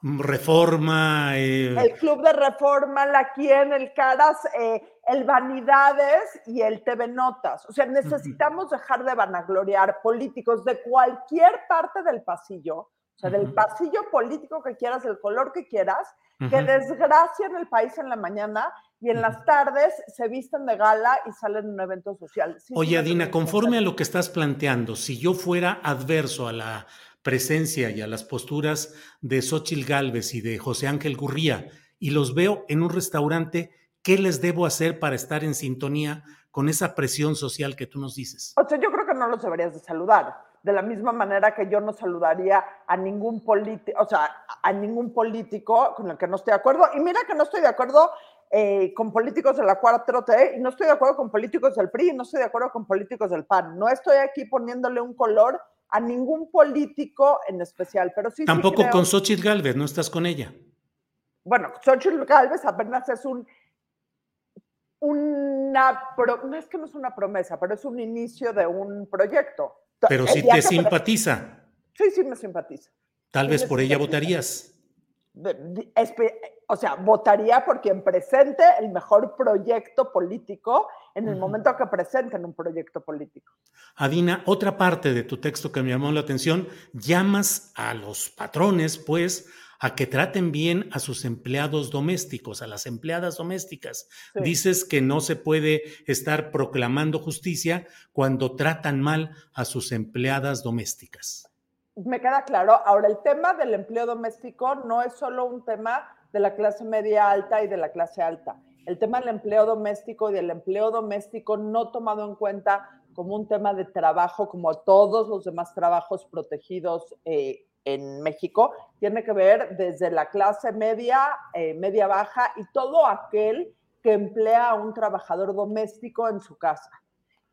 Reforma. Eh, el Club de Reforma, la Quien, el Caras, eh, el Vanidades y el TV Notas. O sea, necesitamos dejar de vanagloriar políticos de cualquier parte del pasillo o sea, del pasillo político que quieras, del color que quieras, que desgracian el país en la mañana y en las tardes se visten de gala y salen en un evento social. Oye, Adina, conforme a lo que estás planteando, si yo fuera adverso a la presencia y a las posturas de Xochil Gálvez y de José Ángel Gurría y los veo en un restaurante, ¿qué les debo hacer para estar en sintonía con esa presión social que tú nos dices? O sea, yo creo que no los deberías de saludar de la misma manera que yo no saludaría a ningún político, o sea, a ningún político con el que no estoy de acuerdo. Y mira que no estoy de acuerdo eh, con políticos de la 4T, y no estoy de acuerdo con políticos del PRI, y no estoy de acuerdo con políticos del PAN. No estoy aquí poniéndole un color a ningún político en especial, pero sí. Tampoco con Xochitl Galvez, no estás con ella. Bueno, Xochitl Galvez apenas es un una, no es que no es una promesa, pero es un inicio de un proyecto. Pero si te simpatiza. Sí, sí me simpatiza. Tal vez por ella votarías. O sea, votaría por quien presente el mejor proyecto político en el momento que presenten un proyecto político. Adina, otra parte de tu texto que me llamó la atención, llamas a los patrones, pues, a que traten bien a sus empleados domésticos, a las empleadas domésticas. Dices que no se puede estar proclamando justicia cuando tratan mal a sus empleadas domésticas. Me queda claro. Ahora, el tema del empleo doméstico no es solo un tema de la clase media alta y de la clase alta. El tema del empleo doméstico y del empleo doméstico no tomado en cuenta como un tema de trabajo, como todos los demás trabajos protegidos eh, en México tiene que ver desde la clase media, eh, media baja y todo aquel que emplea a un trabajador doméstico en su casa.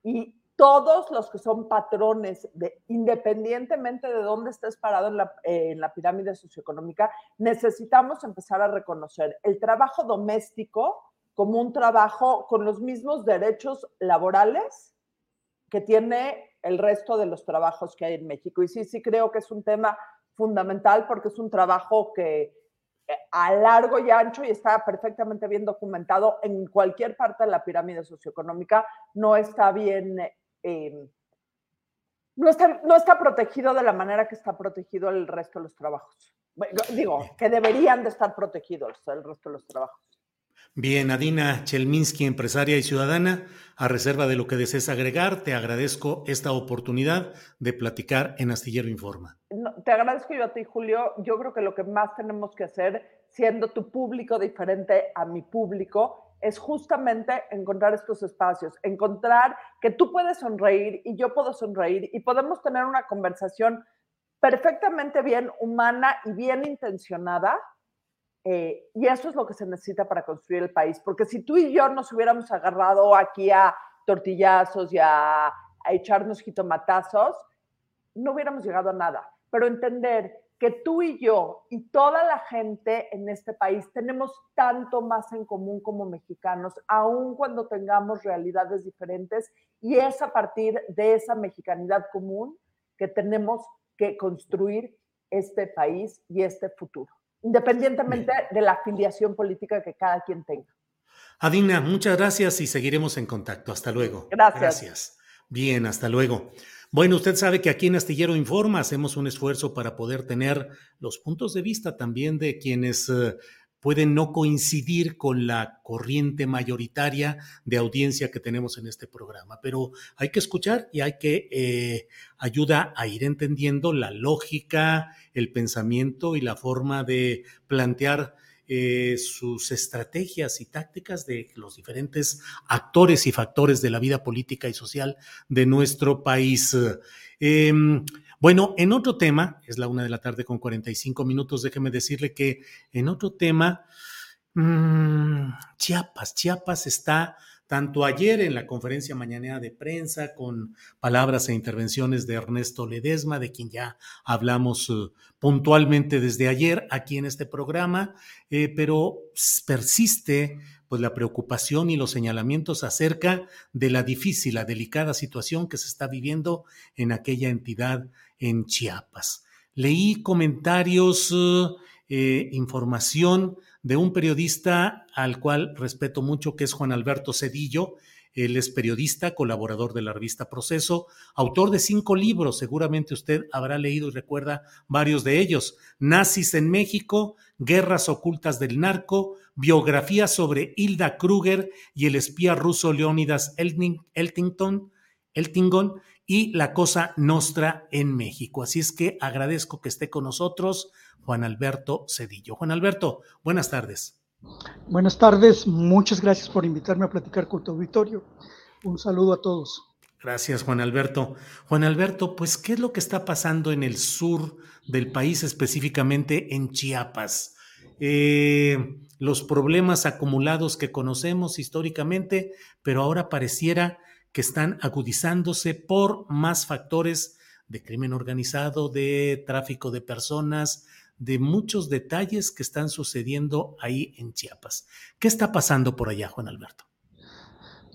Y todos los que son patrones, de, independientemente de dónde estés parado en la, en la pirámide socioeconómica, necesitamos empezar a reconocer el trabajo doméstico como un trabajo con los mismos derechos laborales que tiene el resto de los trabajos que hay en México. Y sí, sí creo que es un tema fundamental porque es un trabajo que eh, a largo y ancho y está perfectamente bien documentado en cualquier parte de la pirámide socioeconómica, no está bien, eh, no, está, no está protegido de la manera que está protegido el resto de los trabajos. Digo, que deberían de estar protegidos el resto de los trabajos. Bien, Adina Chelminsky, empresaria y ciudadana, a reserva de lo que desees agregar, te agradezco esta oportunidad de platicar en Astillero Informa. te agradezco yo a ti, Julio. Yo creo que lo que más tenemos que hacer, siendo tu público diferente a mi público, es justamente encontrar estos espacios, encontrar que tú puedes sonreír y yo puedo sonreír y podemos tener una conversación perfectamente bien humana y bien intencionada eh, y eso es lo que se necesita para construir el país, porque si tú y yo nos hubiéramos agarrado aquí a tortillazos y a, a echarnos jitomatazos, no hubiéramos llegado a nada. Pero entender que tú y yo y toda la gente en este país tenemos tanto más en común como mexicanos, aun cuando tengamos realidades diferentes, y es a partir de esa mexicanidad común que tenemos que construir este país y este futuro independientemente de la afiliación política que cada quien tenga. Adina, muchas gracias y seguiremos en contacto. Hasta luego. Gracias. Gracias. Bien, hasta luego. Bueno, usted sabe que aquí en Astillero Informa hacemos un esfuerzo para poder tener los puntos de vista también de quienes eh, pueden no coincidir con la corriente mayoritaria de audiencia que tenemos en este programa, pero hay que escuchar y hay que eh, ayuda a ir entendiendo la lógica, el pensamiento y la forma de plantear eh, sus estrategias y tácticas de los diferentes actores y factores de la vida política y social de nuestro país. Eh, bueno, en otro tema, es la una de la tarde con 45 minutos, déjeme decirle que en otro tema, mmm, Chiapas, Chiapas está tanto ayer en la conferencia mañanera de prensa con palabras e intervenciones de Ernesto Ledesma, de quien ya hablamos uh, puntualmente desde ayer aquí en este programa, eh, pero persiste pues la preocupación y los señalamientos acerca de la difícil, la delicada situación que se está viviendo en aquella entidad en Chiapas. Leí comentarios, eh, información de un periodista al cual respeto mucho, que es Juan Alberto Cedillo. Él es periodista, colaborador de la revista Proceso, autor de cinco libros, seguramente usted habrá leído y recuerda varios de ellos. Nazis en México, Guerras ocultas del narco, biografía sobre Hilda Kruger y el espía ruso Leonidas Eltington, Eltingon y la Cosa Nostra en México. Así es que agradezco que esté con nosotros Juan Alberto Cedillo. Juan Alberto, buenas tardes. Buenas tardes, muchas gracias por invitarme a platicar con tu auditorio. Un saludo a todos. Gracias, Juan Alberto. Juan Alberto, pues, ¿qué es lo que está pasando en el sur del país, específicamente en Chiapas? Eh, los problemas acumulados que conocemos históricamente, pero ahora pareciera que están agudizándose por más factores de crimen organizado, de tráfico de personas, de muchos detalles que están sucediendo ahí en Chiapas. ¿Qué está pasando por allá, Juan Alberto?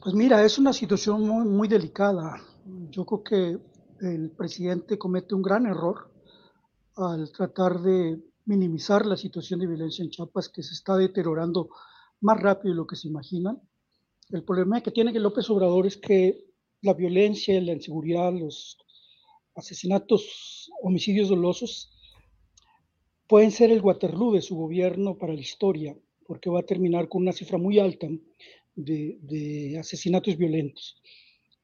Pues mira, es una situación muy, muy delicada. Yo creo que el presidente comete un gran error al tratar de minimizar la situación de violencia en Chiapas que se está deteriorando más rápido de lo que se imaginan. El problema que tiene que López Obrador es que la violencia, la inseguridad, los asesinatos, homicidios dolosos, pueden ser el Waterloo de su gobierno para la historia, porque va a terminar con una cifra muy alta de, asesinatos violentos.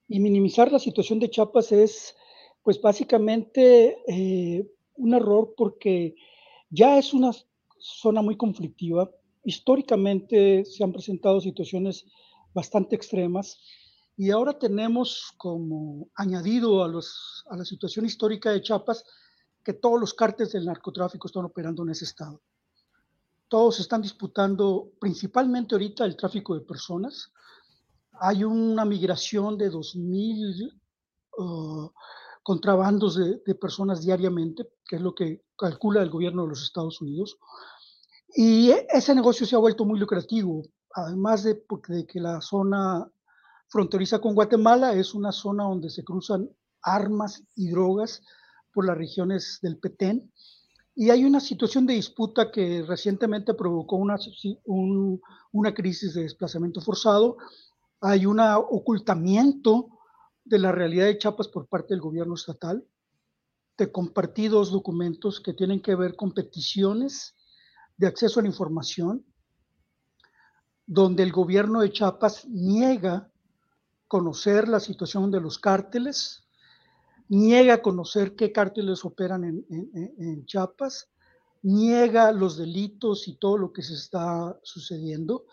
Y minimizar la situación de Chiapas es, pues básicamente, eh, un error porque ya es una zona muy conflictiva. Históricamente se han presentado situaciones bastante extremas. Y ahora tenemos como añadido a, a la situación histórica de Chiapas que todos los cárteles del narcotráfico están operando en ese estado. todos están disputando principalmente ahorita el tráfico de personas. Hay una migración de 2.000 uh, contrabandos de, de, personas diariamente, que es lo que calcula el gobierno de los Estados Unidos. Y ese negocio se ha vuelto muy lucrativo, además de, de que la zona fronteriza con Guatemala es una zona donde se cruzan armas y drogas por las regiones del Petén y hay una situación de disputa que recientemente provocó una, una crisis de desplazamiento forzado. Hay un ocultamiento de la realidad de Chiapas por parte del gobierno estatal. Te compartí dos documentos que tienen que ver con peticiones de acceso a la información, donde el gobierno de Chiapas niega conocer la situación de los cárteles, niega conocer qué cárteles operan en, Chiapas, niega los delitos y todo lo que se está sucediendo.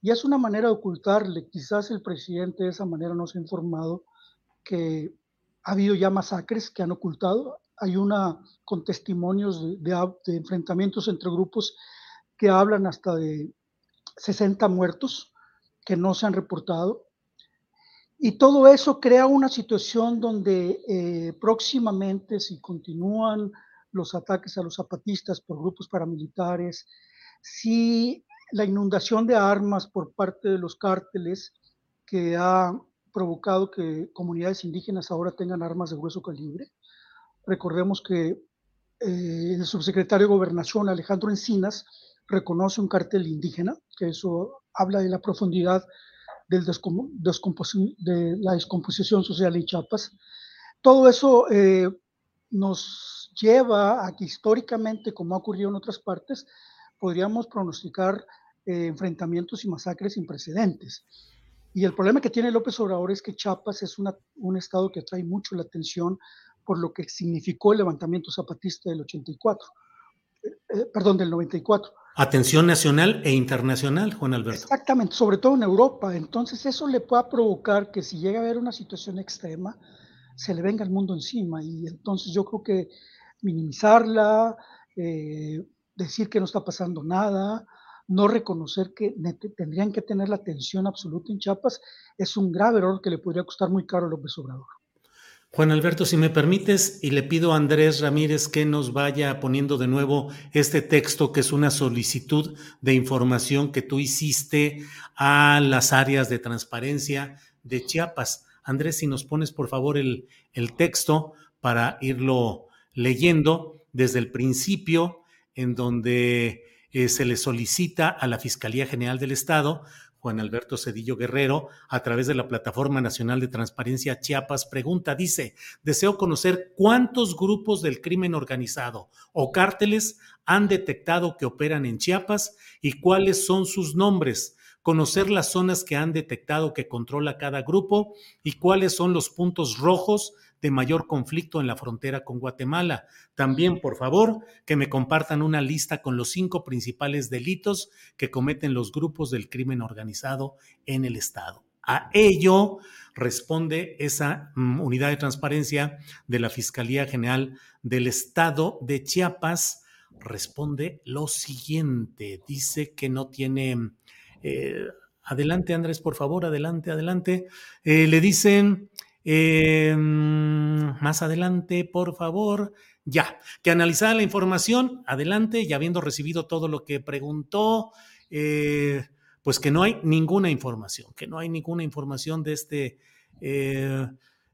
Y es una manera de ocultarle. Quizás el presidente de esa manera nos ha informado que ha habido ya masacres que han ocultado. Hay una con testimonios de, de enfrentamientos entre grupos que hablan hasta de 60 muertos que no se han reportado. Y todo eso crea una situación donde eh, próximamente, si continúan los ataques a los zapatistas por grupos paramilitares, si la inundación de armas por parte de los cárteles que ha provocado que comunidades indígenas ahora tengan armas de grueso calibre. Recordemos que eh, el subsecretario de Gobernación, Alejandro Encinas, reconoce un cártel indígena, que eso habla de la profundidad de la descomposición social en Chiapas. Todo eso eh, nos lleva a que históricamente, como ha ocurrido en otras partes, podríamos pronosticar eh, enfrentamientos y masacres sin precedentes. Y el problema que tiene López Obrador es que Chiapas es un estado que atrae mucho la atención por lo que significó el levantamiento zapatista del 84, eh, perdón, del 94. Atención nacional e internacional, Juan Alberto. Exactamente, sobre todo en Europa. Entonces eso le puede provocar que si llega a haber una situación extrema, se le venga el mundo encima. Y entonces yo creo que minimizarla, eh, decir que no está pasando nada, no reconocer que tendrían que tener la atención absoluta en Chiapas, es un grave error que le podría costar muy caro a López Obrador. Juan Alberto, si me permites, y le pido a Andrés Ramírez que nos vaya poniendo de nuevo este texto, que es una solicitud de información que tú hiciste a las áreas de transparencia de Chiapas. Andrés, si nos pones por favor el, el texto para irlo leyendo desde el principio, en donde eh, se le solicita a la Fiscalía General del Estado Juan Alberto Cedillo Guerrero, a través de la Plataforma Nacional de Transparencia Chiapas, pregunta, dice, deseo conocer cuántos grupos del crimen organizado o cárteles han detectado que operan en Chiapas y cuáles son sus nombres. Conocer las zonas que han detectado que controla cada grupo y cuáles son los puntos rojos de mayor conflicto en la frontera con Guatemala. También, por favor, que me compartan una lista con los cinco principales delitos que cometen los grupos del crimen organizado en el Estado. A ello responde esa mm, unidad de transparencia de la Fiscalía General del Estado de Chiapas. Responde lo siguiente, dice que no tiene... Eh, adelante, Andrés, por favor, adelante, adelante. Eh, le dicen eh, más adelante, por favor. Ya, que analizada la información, adelante, y habiendo recibido todo lo que preguntó, eh, pues que no hay ninguna información, que no hay ninguna información de este... Eh,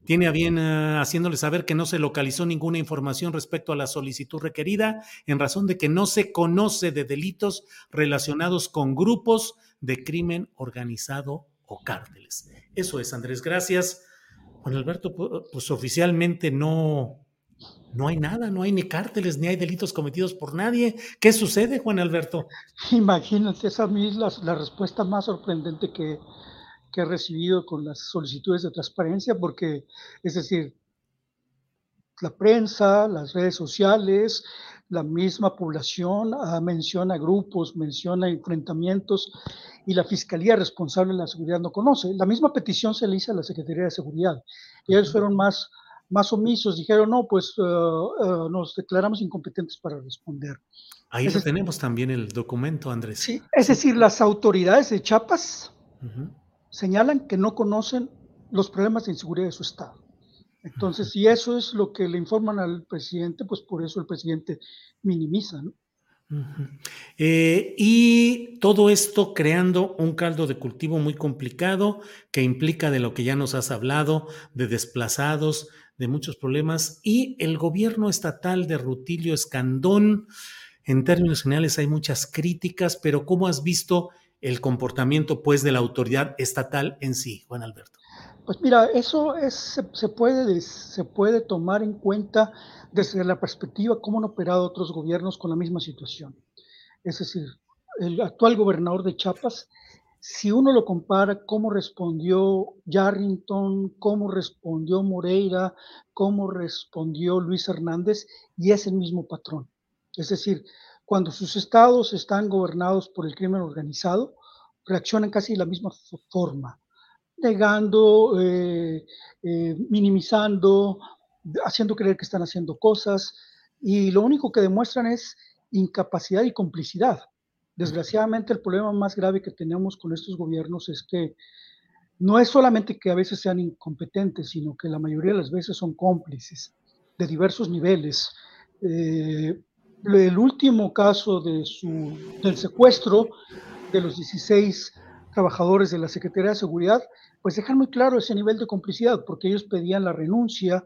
tiene a bien haciéndole saber que no se localizó ninguna información respecto a la solicitud requerida en razón de que no se conoce de delitos relacionados con grupos de crimen organizado o cárteles. Eso es, Andrés, gracias. Juan Alberto, pues oficialmente no, no hay nada, no hay ni cárteles, ni hay delitos cometidos por nadie. ¿Qué sucede, Juan Alberto? Imagínate, esa es la, la respuesta más sorprendente que, que he recibido con las solicitudes de transparencia, porque, es decir, la prensa, las redes sociales, la misma población ah, menciona grupos, menciona enfrentamientos y la fiscalía responsable de la seguridad no conoce. La misma petición se le hizo a la Secretaría de Seguridad. Ellos fueron más más omisos, dijeron, no, pues eh, nos declaramos incompetentes para responder. Ahí lo tenemos también el documento, Andrés. Sí, es decir, las autoridades de Chiapas señalan que no conocen los problemas de inseguridad de su estado. Entonces, si eso es lo que le informan al presidente, pues por eso el presidente minimiza, ¿no? Eh, y todo esto creando un caldo de cultivo muy complicado que implica de lo que ya nos has hablado, de desplazados, de muchos problemas. Y el gobierno estatal de Rutilio Escandón, en términos generales hay muchas críticas, pero ¿cómo has visto el comportamiento pues de la autoridad estatal en sí, Juan Alberto? Pues mira, eso es, se, puede, se puede tomar en cuenta desde la perspectiva cómo han operado otros gobiernos con la misma situación. Es decir, el actual gobernador de Chiapas, si uno lo compara cómo respondió Yarrington, cómo respondió Moreira, cómo respondió Luis Hernández, y es el mismo patrón. Es decir, cuando sus estados están gobernados por el crimen organizado, reaccionan casi de la misma forma negando, eh, eh, minimizando, haciendo creer que están haciendo cosas y lo único que demuestran es incapacidad y complicidad. Desgraciadamente el problema más grave que tenemos con estos gobiernos es que no es solamente que a veces sean incompetentes, sino que la mayoría de las veces son cómplices de diversos niveles. Eh, el último caso de su, del secuestro de los 16 trabajadores de la Secretaría de Seguridad pues dejan muy claro ese nivel de complicidad, porque ellos pedían la renuncia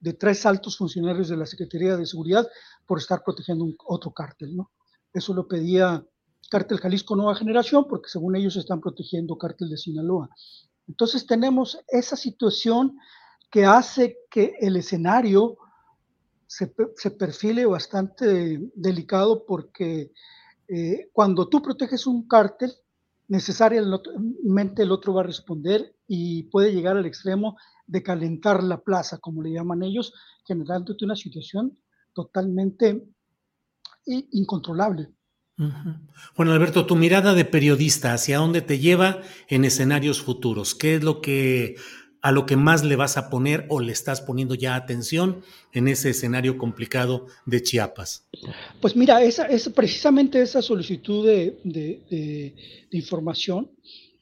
de tres altos funcionarios de la Secretaría de Seguridad por estar protegiendo un, otro cártel, ¿no? Eso lo pedía Cártel Jalisco Nueva Generación, porque según ellos están protegiendo Cártel de Sinaloa. Entonces tenemos esa situación que hace que el escenario se, se perfile bastante delicado porque eh, cuando tú proteges un cártel, necesariamente el otro va a responder y puede llegar al extremo de calentar la plaza, como le llaman ellos, generándote una situación totalmente incontrolable. Bueno, Alberto, tu mirada de periodista, ¿hacia dónde te lleva en escenarios futuros? ¿Qué es lo que a lo que más le vas a poner o le estás poniendo ya atención en ese escenario complicado de Chiapas? Pues mira, esa, es precisamente esa solicitud de, información.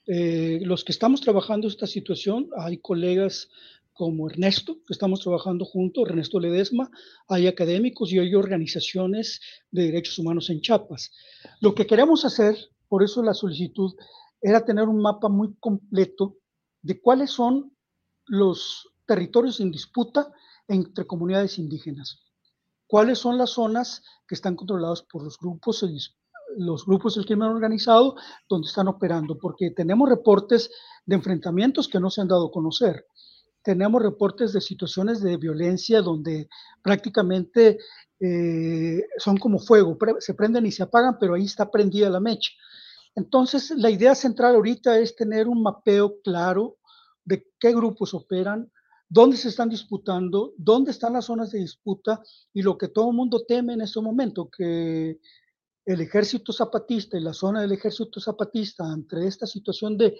Eh, los que estamos trabajando esta situación, hay colegas como Ernesto, que estamos trabajando juntos, Ernesto Ledesma, hay académicos y hay organizaciones de derechos humanos en Chiapas. Lo que queremos hacer, por eso la solicitud, era tener un mapa muy completo de cuáles son los territorios en disputa entre comunidades indígenas. ¿Cuáles son las zonas que están controladas por los grupos, los grupos del crimen organizado donde están operando? Porque tenemos reportes de enfrentamientos que no se han dado a conocer. Tenemos reportes de situaciones de violencia donde prácticamente eh, son como fuego, se prenden y se apagan, pero ahí está prendida la mecha. Entonces, la idea central ahorita es tener un mapeo claro de qué grupos operan, dónde se están disputando, dónde están las zonas de disputa y lo que todo el mundo teme en este momento, que el ejército zapatista y la zona del ejército zapatista ante esta situación de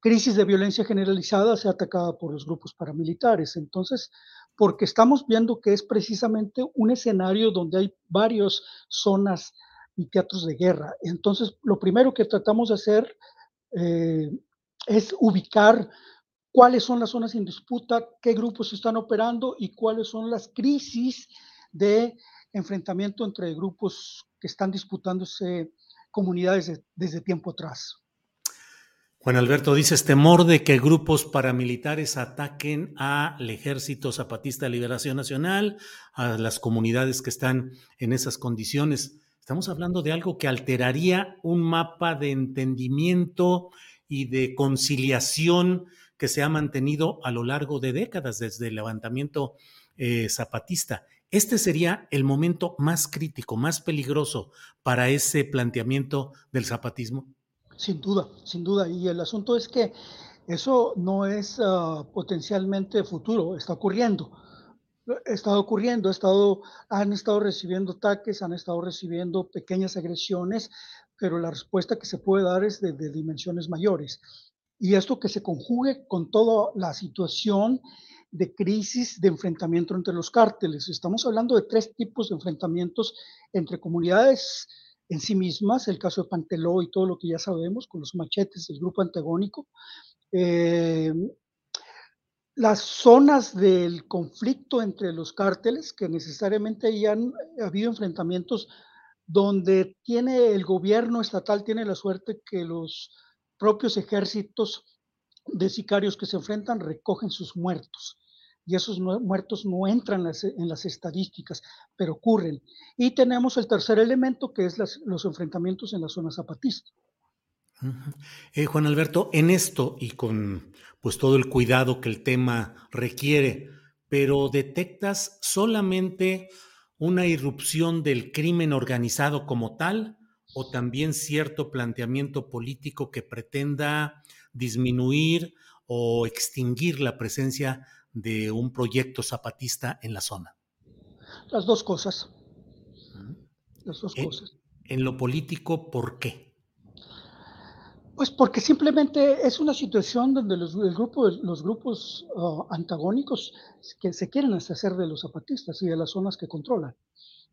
crisis de violencia generalizada sea atacada por los grupos paramilitares. Entonces, porque estamos viendo que es precisamente un escenario donde hay varias zonas y teatros de guerra. Entonces, lo primero que tratamos de hacer eh, es ubicar cuáles son las zonas en disputa, qué grupos están operando y cuáles son las crisis de enfrentamiento entre grupos que están disputándose comunidades desde tiempo atrás. Juan Alberto, dices temor de que grupos paramilitares ataquen al Ejército Zapatista de Liberación Nacional, a las comunidades que están en esas condiciones. Estamos hablando de algo que alteraría un mapa de entendimiento y de conciliación que se ha mantenido a lo largo de décadas desde el levantamiento eh, zapatista. Este sería el momento más crítico, más peligroso para ese planteamiento del zapatismo. Sin duda, sin duda. Y el asunto es que eso no es ah, potencialmente futuro, está ocurriendo. Está ocurriendo, ha estado, han estado recibiendo ataques, han estado recibiendo pequeñas agresiones, pero la respuesta que se puede dar es de, dimensiones mayores. Y esto que se conjugue con toda la situación de crisis de enfrentamiento entre los cárteles. Estamos hablando de tres tipos de enfrentamientos entre comunidades en sí mismas, el caso de Panteló y todo lo que ya sabemos, con los machetes del grupo antagónico. Eh, las zonas del conflicto entre los cárteles, que necesariamente ya han habido enfrentamientos donde tiene el gobierno estatal, tiene la suerte que los propios ejércitos de sicarios que se enfrentan recogen sus muertos. Y esos muertos no entran en las estadísticas, pero ocurren. Y tenemos el tercer elemento, que es los enfrentamientos en la zona zapatista. Eh, Juan Alberto, en esto y con pues todo el cuidado que el tema requiere, pero detectas solamente una irrupción del crimen organizado como tal o también cierto planteamiento político que pretenda disminuir o extinguir la presencia de un proyecto zapatista en la zona? Las dos cosas. Las dos cosas. En lo político, ¿por qué? Pues porque simplemente es una situación donde los, los grupos uh, antagónicos que se quieren hacer de los zapatistas y de las zonas que controlan.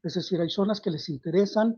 Es decir, hay zonas que les interesan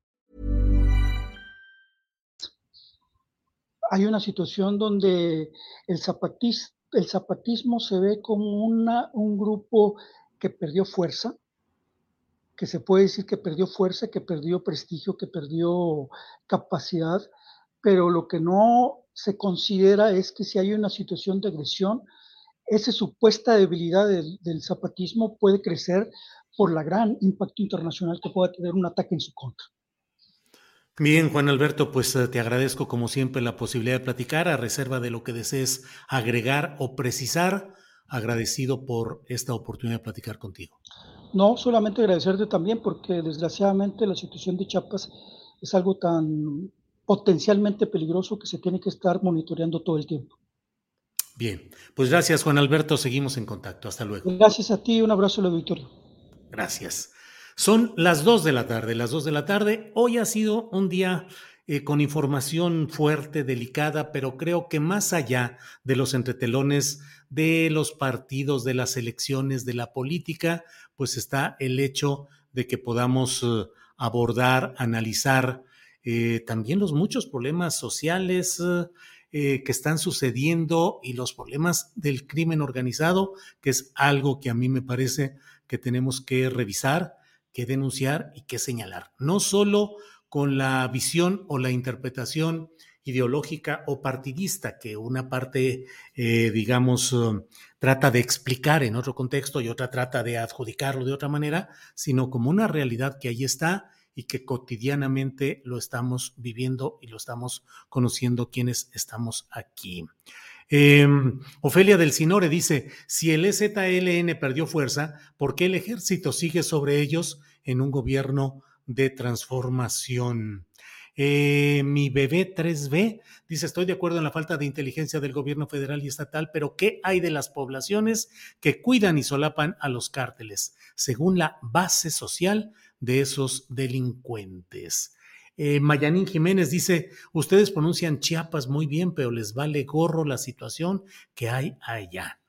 Hay una situación donde el, zapatis, el zapatismo se ve como una, un grupo que perdió fuerza, que se puede decir que perdió fuerza, que perdió prestigio, que perdió capacidad, pero lo que no se considera es que si hay una situación de agresión, esa supuesta debilidad del, del, zapatismo puede crecer por la gran impacto internacional que pueda tener un ataque en su contra. Bien, Juan Alberto, pues eh, te agradezco como siempre la posibilidad de platicar a reserva de lo que desees agregar o precisar. Agradecido por esta oportunidad de platicar contigo. No, solamente agradecerte también porque desgraciadamente la situación de Chiapas es algo tan potencialmente peligroso que se tiene que estar monitoreando todo el tiempo. Bien, pues gracias Juan Alberto, seguimos en contacto. Hasta luego. Gracias a ti, un abrazo al auditorio. Gracias. Son las dos de la tarde, las dos de la tarde. Hoy ha sido un día eh, con información fuerte, delicada, pero creo que más allá de los entretelones de los partidos, de las elecciones, de la política, pues está el hecho de que podamos uh, abordar, analizar eh, también los muchos problemas sociales eh, que están sucediendo y los problemas del crimen organizado, que es algo que a mí me parece que tenemos que revisar que denunciar y que señalar, no solo con la visión o la interpretación ideológica o partidista que una parte, eh, digamos, uh, trata de explicar en otro contexto y otra trata de adjudicarlo de otra manera, sino como una realidad que ahí está y que cotidianamente lo estamos viviendo y lo estamos conociendo quienes estamos aquí. Eh, Ofelia del Sinore dice, si el EZLN perdió fuerza, ¿por qué el ejército sigue sobre ellos en un gobierno de transformación? Eh, mi bebé 3B dice, estoy de acuerdo en la falta de inteligencia del gobierno federal y estatal, pero ¿qué hay de las poblaciones que cuidan y solapan a los cárteles, según la base social de esos delincuentes? Eh, Mayanín Jiménez dice, ustedes pronuncian Chiapas muy bien, pero les vale gorro la situación que hay allá.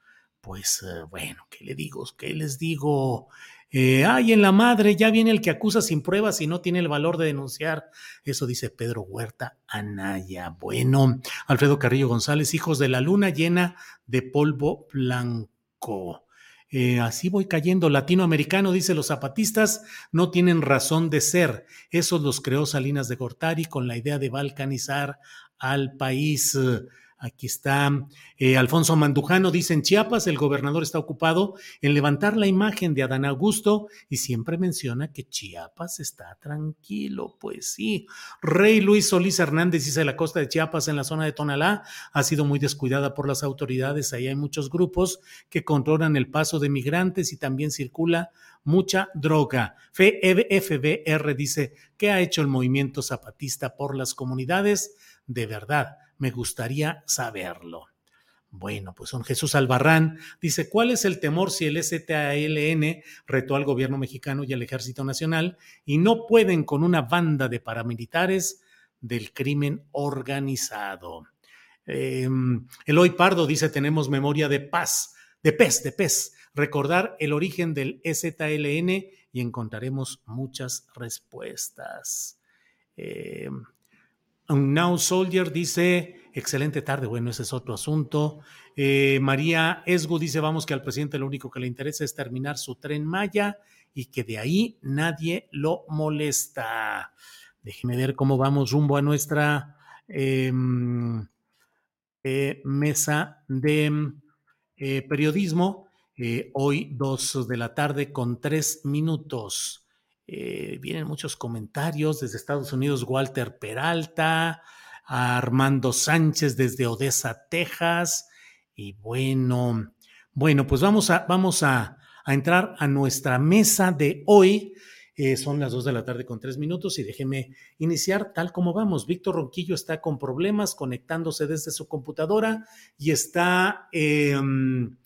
Pues eh, bueno, ¿qué le digo? ¿Qué les digo? Eh, ay, en la madre, ya viene el que acusa sin pruebas y no tiene el valor de denunciar. Eso dice Pedro Huerta Anaya. Bueno, Alfredo Carrillo González, hijos de la luna llena de polvo blanco. Eh, así voy cayendo. Latinoamericano, dice los zapatistas, no tienen razón de ser. Esos los creó Salinas de Gortari con la idea de balcanizar al país. Aquí está eh, Alfonso Mandujano, dice en Chiapas, el gobernador está ocupado en levantar la imagen de Adán Augusto y siempre menciona que Chiapas está tranquilo. Pues sí. Rey Luis Solís Hernández dice la costa de Chiapas en la zona de Tonalá ha sido muy descuidada por las autoridades. Ahí hay muchos grupos que controlan el paso de migrantes y también circula mucha droga. FBR dice, ¿qué ha hecho el movimiento zapatista por las comunidades? De verdad, me gustaría saberlo. Bueno, pues son Jesús Albarrán dice, ¿cuál es el temor si el STALN retó al gobierno mexicano y al Ejército Nacional y no pueden con una banda de paramilitares del crimen organizado? Eh, Eloy Pardo dice, tenemos memoria de paz, de pez, de pez, recordar el origen del STLN y encontraremos muchas respuestas. Un Now Soldier dice, excelente tarde, bueno, ese es otro asunto. Eh, María Esgu dice, vamos, que al presidente lo único que le interesa es terminar su tren Maya y que de ahí nadie lo molesta. Déjeme ver cómo vamos rumbo a nuestra em, eh, mesa de eh, periodismo. hoy, dos de la tarde, con tres minutos. Eh, vienen muchos comentarios desde Estados Unidos, Walter Peralta, Armando Sánchez desde Odessa, Texas. Y bueno, bueno, pues vamos a, vamos a, entrar a nuestra mesa de hoy. Eh, son las dos de la tarde con tres minutos y déjeme iniciar tal como vamos. Víctor Ronquillo está con problemas conectándose desde su computadora y está em,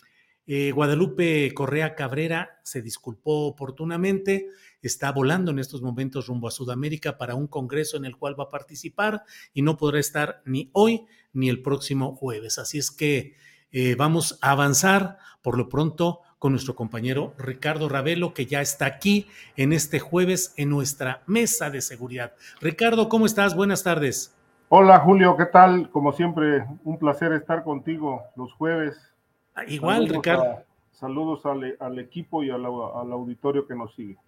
eh, Guadalupe Correa Cabrera, se disculpó oportunamente está volando en estos momentos rumbo a Sudamérica para un congreso en el cual va a participar y no podrá estar ni hoy ni el próximo jueves. Así es que eh, vamos a avanzar por lo pronto con nuestro compañero Ricardo Ravelo, que ya está aquí en este jueves en nuestra mesa de seguridad. Ricardo, ¿cómo estás? Buenas tardes. Hola Julio, ¿qué tal? Como siempre, un placer estar contigo los jueves. Ah, igual, Ricardo. saludos al, equipo y al auditorio que nos sigue.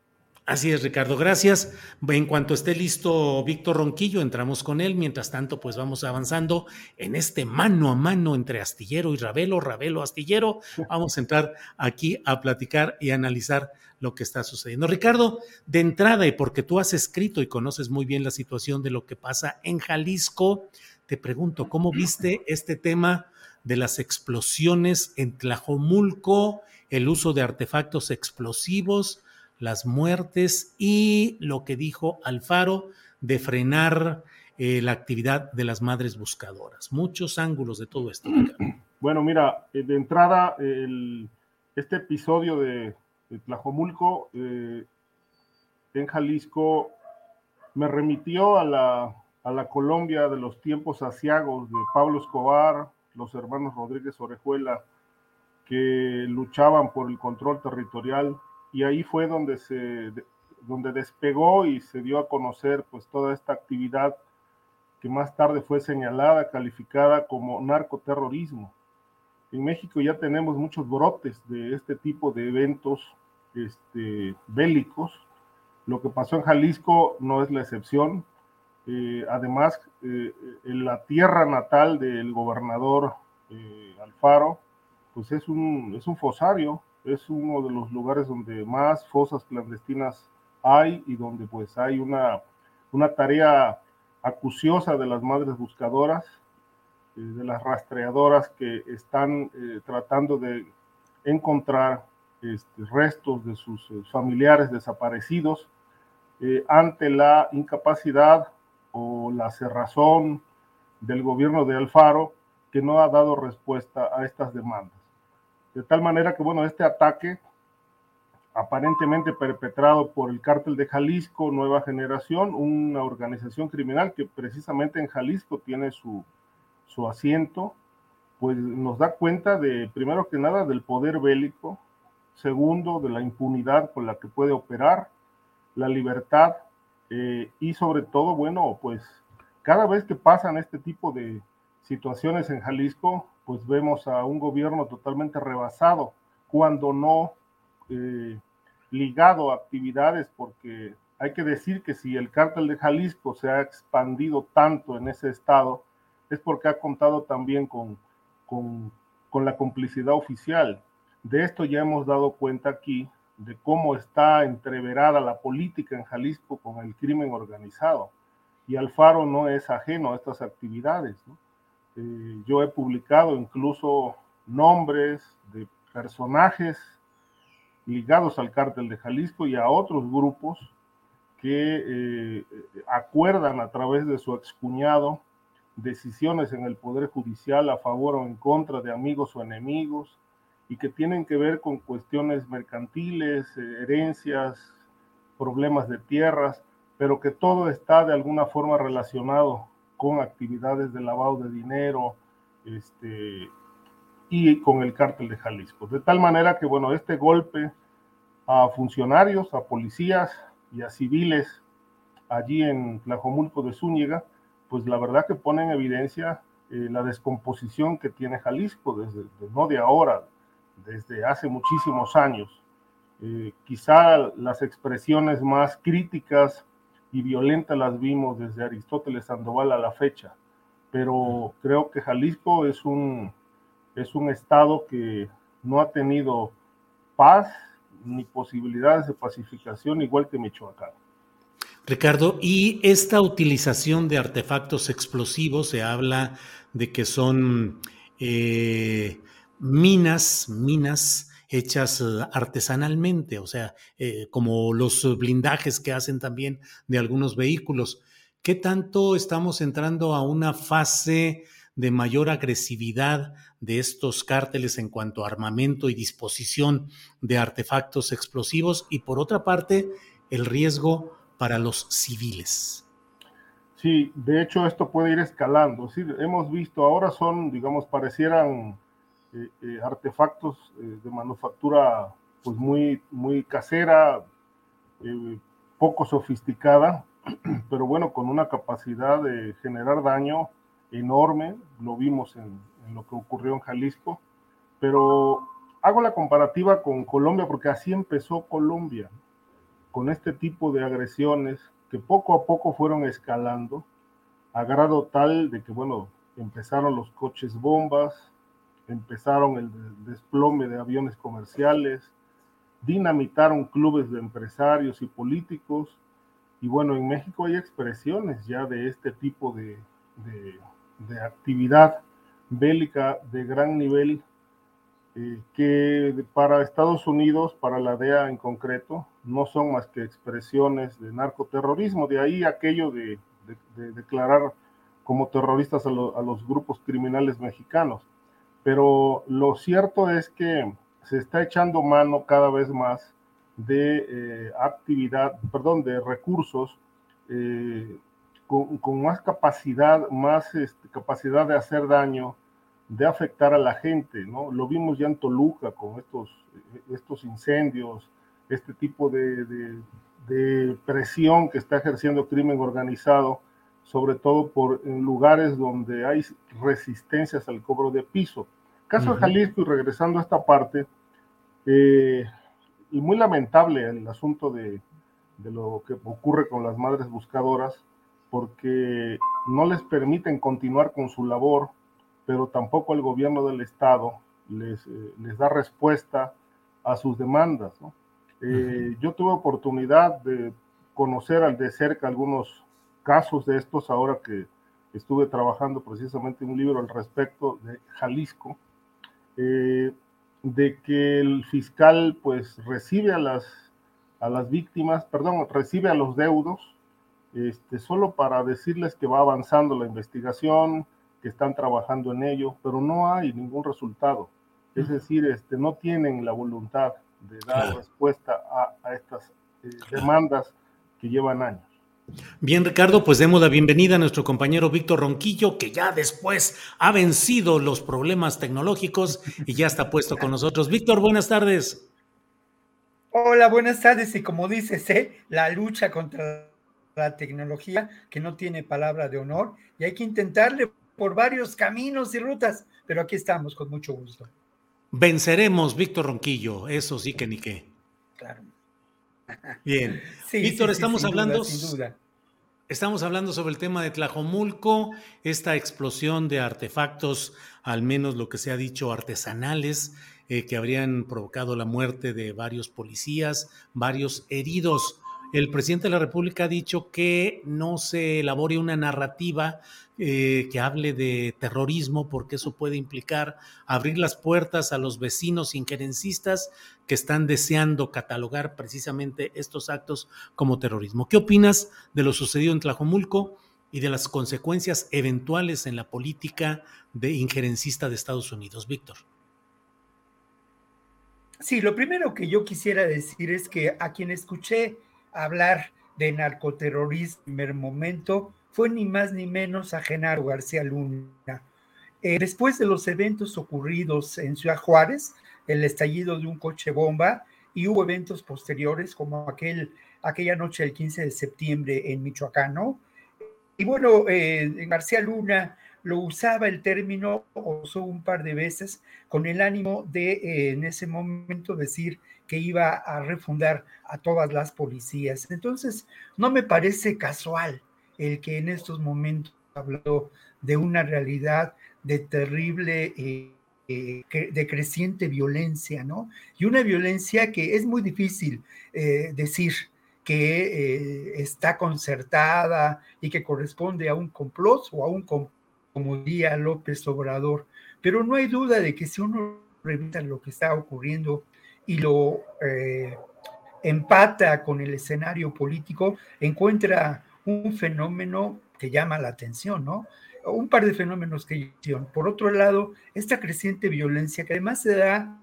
Así es, Ricardo, gracias. En cuanto esté listo Víctor Ronquillo, entramos con él. Mientras tanto, pues vamos avanzando en este mano a mano entre Astillero y Ravelo, Ravelo, Astillero. Vamos a entrar aquí a platicar y analizar lo que está sucediendo. Ricardo, de entrada, y porque tú has escrito y conoces muy bien la situación de lo que pasa en Jalisco, te pregunto, ¿cómo viste este tema de las explosiones en Tlajomulco, el uso de artefactos explosivos? Las muertes y lo que dijo Alfaro de frenar eh, la actividad de las madres buscadoras. Muchos ángulos de todo esto. Bueno, mira, eh, de entrada, este episodio de, Tlajomulco eh, en Jalisco me remitió a la, a la Colombia de los tiempos asiagos de Pablo Escobar, los hermanos Rodríguez Orejuela, que luchaban por el control territorial y ahí fue donde se donde despegó y se dio a conocer pues toda esta actividad que más tarde fue señalada, calificada como narcoterrorismo. En México ya tenemos muchos brotes de este tipo de eventos este, bélicos. Lo que pasó en Jalisco no es la excepción. Eh, además, eh, en la tierra natal del gobernador eh, Alfaro, pues es un, es un fosario, es uno de los lugares donde más fosas clandestinas hay y donde pues hay una, una tarea acuciosa de las madres buscadoras, eh, de las rastreadoras que están eh, tratando de encontrar este, restos de sus eh, familiares desaparecidos ante la incapacidad o la cerrazón del gobierno de Alfaro que no ha dado respuesta a estas demandas. De tal manera que, bueno, este ataque aparentemente perpetrado por el cártel de Jalisco Nueva Generación, una organización criminal que precisamente en Jalisco tiene su, su asiento, pues nos da cuenta de, primero que nada, del poder bélico, segundo, de la impunidad con la que puede operar, la libertad eh, y sobre todo, bueno, pues cada vez que pasan este tipo de situaciones en Jalisco, pues vemos a un gobierno totalmente rebasado, cuando no eh, ligado a actividades, porque hay que decir que si el cártel de Jalisco se ha expandido tanto en ese estado, es porque ha contado también con, con, con la complicidad oficial. De esto ya hemos dado cuenta aquí, de cómo está entreverada la política en Jalisco con el crimen organizado. Y Alfaro no es ajeno a estas actividades. Eh, yo he publicado incluso nombres de personajes ligados al cártel de Jalisco y a otros grupos que eh, acuerdan a través de su excuñado decisiones en el Poder Judicial a favor o en contra de amigos o enemigos y que tienen que ver con cuestiones mercantiles, eh, herencias, problemas de tierras, pero que todo está de alguna forma relacionado con actividades de lavado de dinero este, y con el cártel de Jalisco. De tal manera que, bueno, este golpe a funcionarios, a policías y a civiles allí en Tlajomulco de Zúñiga, pues la verdad que pone en evidencia eh, la descomposición que tiene Jalisco, desde, no de ahora, desde hace muchísimos años. Eh, quizá las expresiones más críticas y violentas las vimos desde Aristóteles Sandoval a la fecha, pero creo que Jalisco es un, es un estado que no ha tenido paz ni posibilidades de pacificación igual que Michoacán. Ricardo, y esta utilización de artefactos explosivos, se habla de que son eh, minas, minas hechas eh, artesanalmente, o sea, eh, como los blindajes que hacen también de algunos vehículos. ¿Qué tanto estamos entrando a una fase de mayor agresividad de estos cárteles en cuanto a armamento y disposición de artefactos explosivos? Y por otra parte, el riesgo para los civiles. Sí, de hecho esto puede ir escalando. Hemos visto, ahora son, digamos, parecieran artefactos eh, de manufactura pues muy, muy casera, poco sofisticada, pero bueno, con una capacidad de generar daño enorme, lo vimos en, en lo que ocurrió en Jalisco, pero hago la comparativa con Colombia porque así empezó Colombia con este tipo de agresiones que poco a poco fueron escalando a grado tal de que, bueno, empezaron los coches bombas, empezaron el desplome de aviones comerciales, dinamitaron clubes de empresarios y políticos, y bueno, en México hay expresiones ya de este tipo de, de, actividad bélica de gran nivel eh, que para Estados Unidos, para la DEA en concreto, no son más que expresiones de narcoterrorismo. De ahí aquello de, declarar como terroristas a, los grupos criminales mexicanos. Pero lo cierto es que se está echando mano cada vez más de eh, actividad, perdón, de recursos eh, con, más capacidad, más este, capacidad de hacer daño, de afectar a la gente, ¿no? Lo vimos ya en Toluca con estos, estos incendios, este tipo de, presión que está ejerciendo el crimen organizado, sobre todo por en lugares donde hay resistencias al cobro de piso. Caso de Jalisco, y regresando a esta parte, eh, y muy lamentable el asunto de, de lo que ocurre con las madres buscadoras, porque no les permiten continuar con su labor, pero tampoco el gobierno del Estado les, eh, les da respuesta a sus demandas. Eh, yo tuve oportunidad de conocer al de cerca algunos casos de estos ahora que estuve trabajando precisamente un libro al respecto de Jalisco, eh, de que el fiscal pues recibe a las, a las víctimas, perdón, recibe a los deudos, este, solo para decirles que va avanzando la investigación, que están trabajando en ello, pero no hay ningún resultado. Es decir, este, no tienen la voluntad de dar respuesta a, estas eh, demandas que llevan años. Bien, Ricardo, pues demos la bienvenida a nuestro compañero Víctor Ronquillo, que ya después ha vencido los problemas tecnológicos y ya está puesto con nosotros. Víctor, buenas tardes. Hola, buenas tardes. Y como dices, ¿eh? la lucha contra la tecnología que no tiene palabra de honor y hay que intentarle por varios caminos y rutas, pero aquí estamos con mucho gusto. Venceremos, Víctor Ronquillo, eso sí que ni qué. Claro. Bien. Víctor, estamos hablando. sin duda. Estamos hablando sobre el tema de Tlajomulco, esta explosión de artefactos, al menos lo que se ha dicho, artesanales, eh, que habrían provocado la muerte de varios policías, varios heridos. El presidente de la República ha dicho que no se elabore una narrativa eh, que hable de terrorismo, porque eso puede implicar abrir las puertas a los vecinos injerencistas que están deseando catalogar precisamente estos actos como terrorismo. ¿Qué opinas de lo sucedido en Tlajomulco y de las consecuencias eventuales en la política de injerencista de Estados Unidos? Víctor. Sí, lo primero que yo quisiera decir es que a quien escuché hablar de narcoterrorismo en primer momento, fue ni más ni menos a Genaro García Luna. Eh, después de los eventos ocurridos en Ciudad Juárez, el estallido de un coche bomba, y hubo eventos posteriores como aquel, aquella noche del 15 de septiembre en Michoacán. Y bueno, eh, García Luna lo usaba el término, usó un par de veces, con el ánimo de eh, en ese momento decir que iba a refundar a todas las policías. Entonces, no me parece casual el que en estos momentos habló de una realidad de terrible, eh, eh, de creciente violencia, ¿no? Y una violencia que es muy difícil eh, decir que está concertada y que corresponde a un complot o a un, como diría López Obrador. Pero no hay duda de que si uno revisa lo que está ocurriendo y lo empata con el escenario político, encuentra un fenómeno que llama la atención, ¿no? Un par de fenómenos que Por otro lado, esta creciente violencia que además se da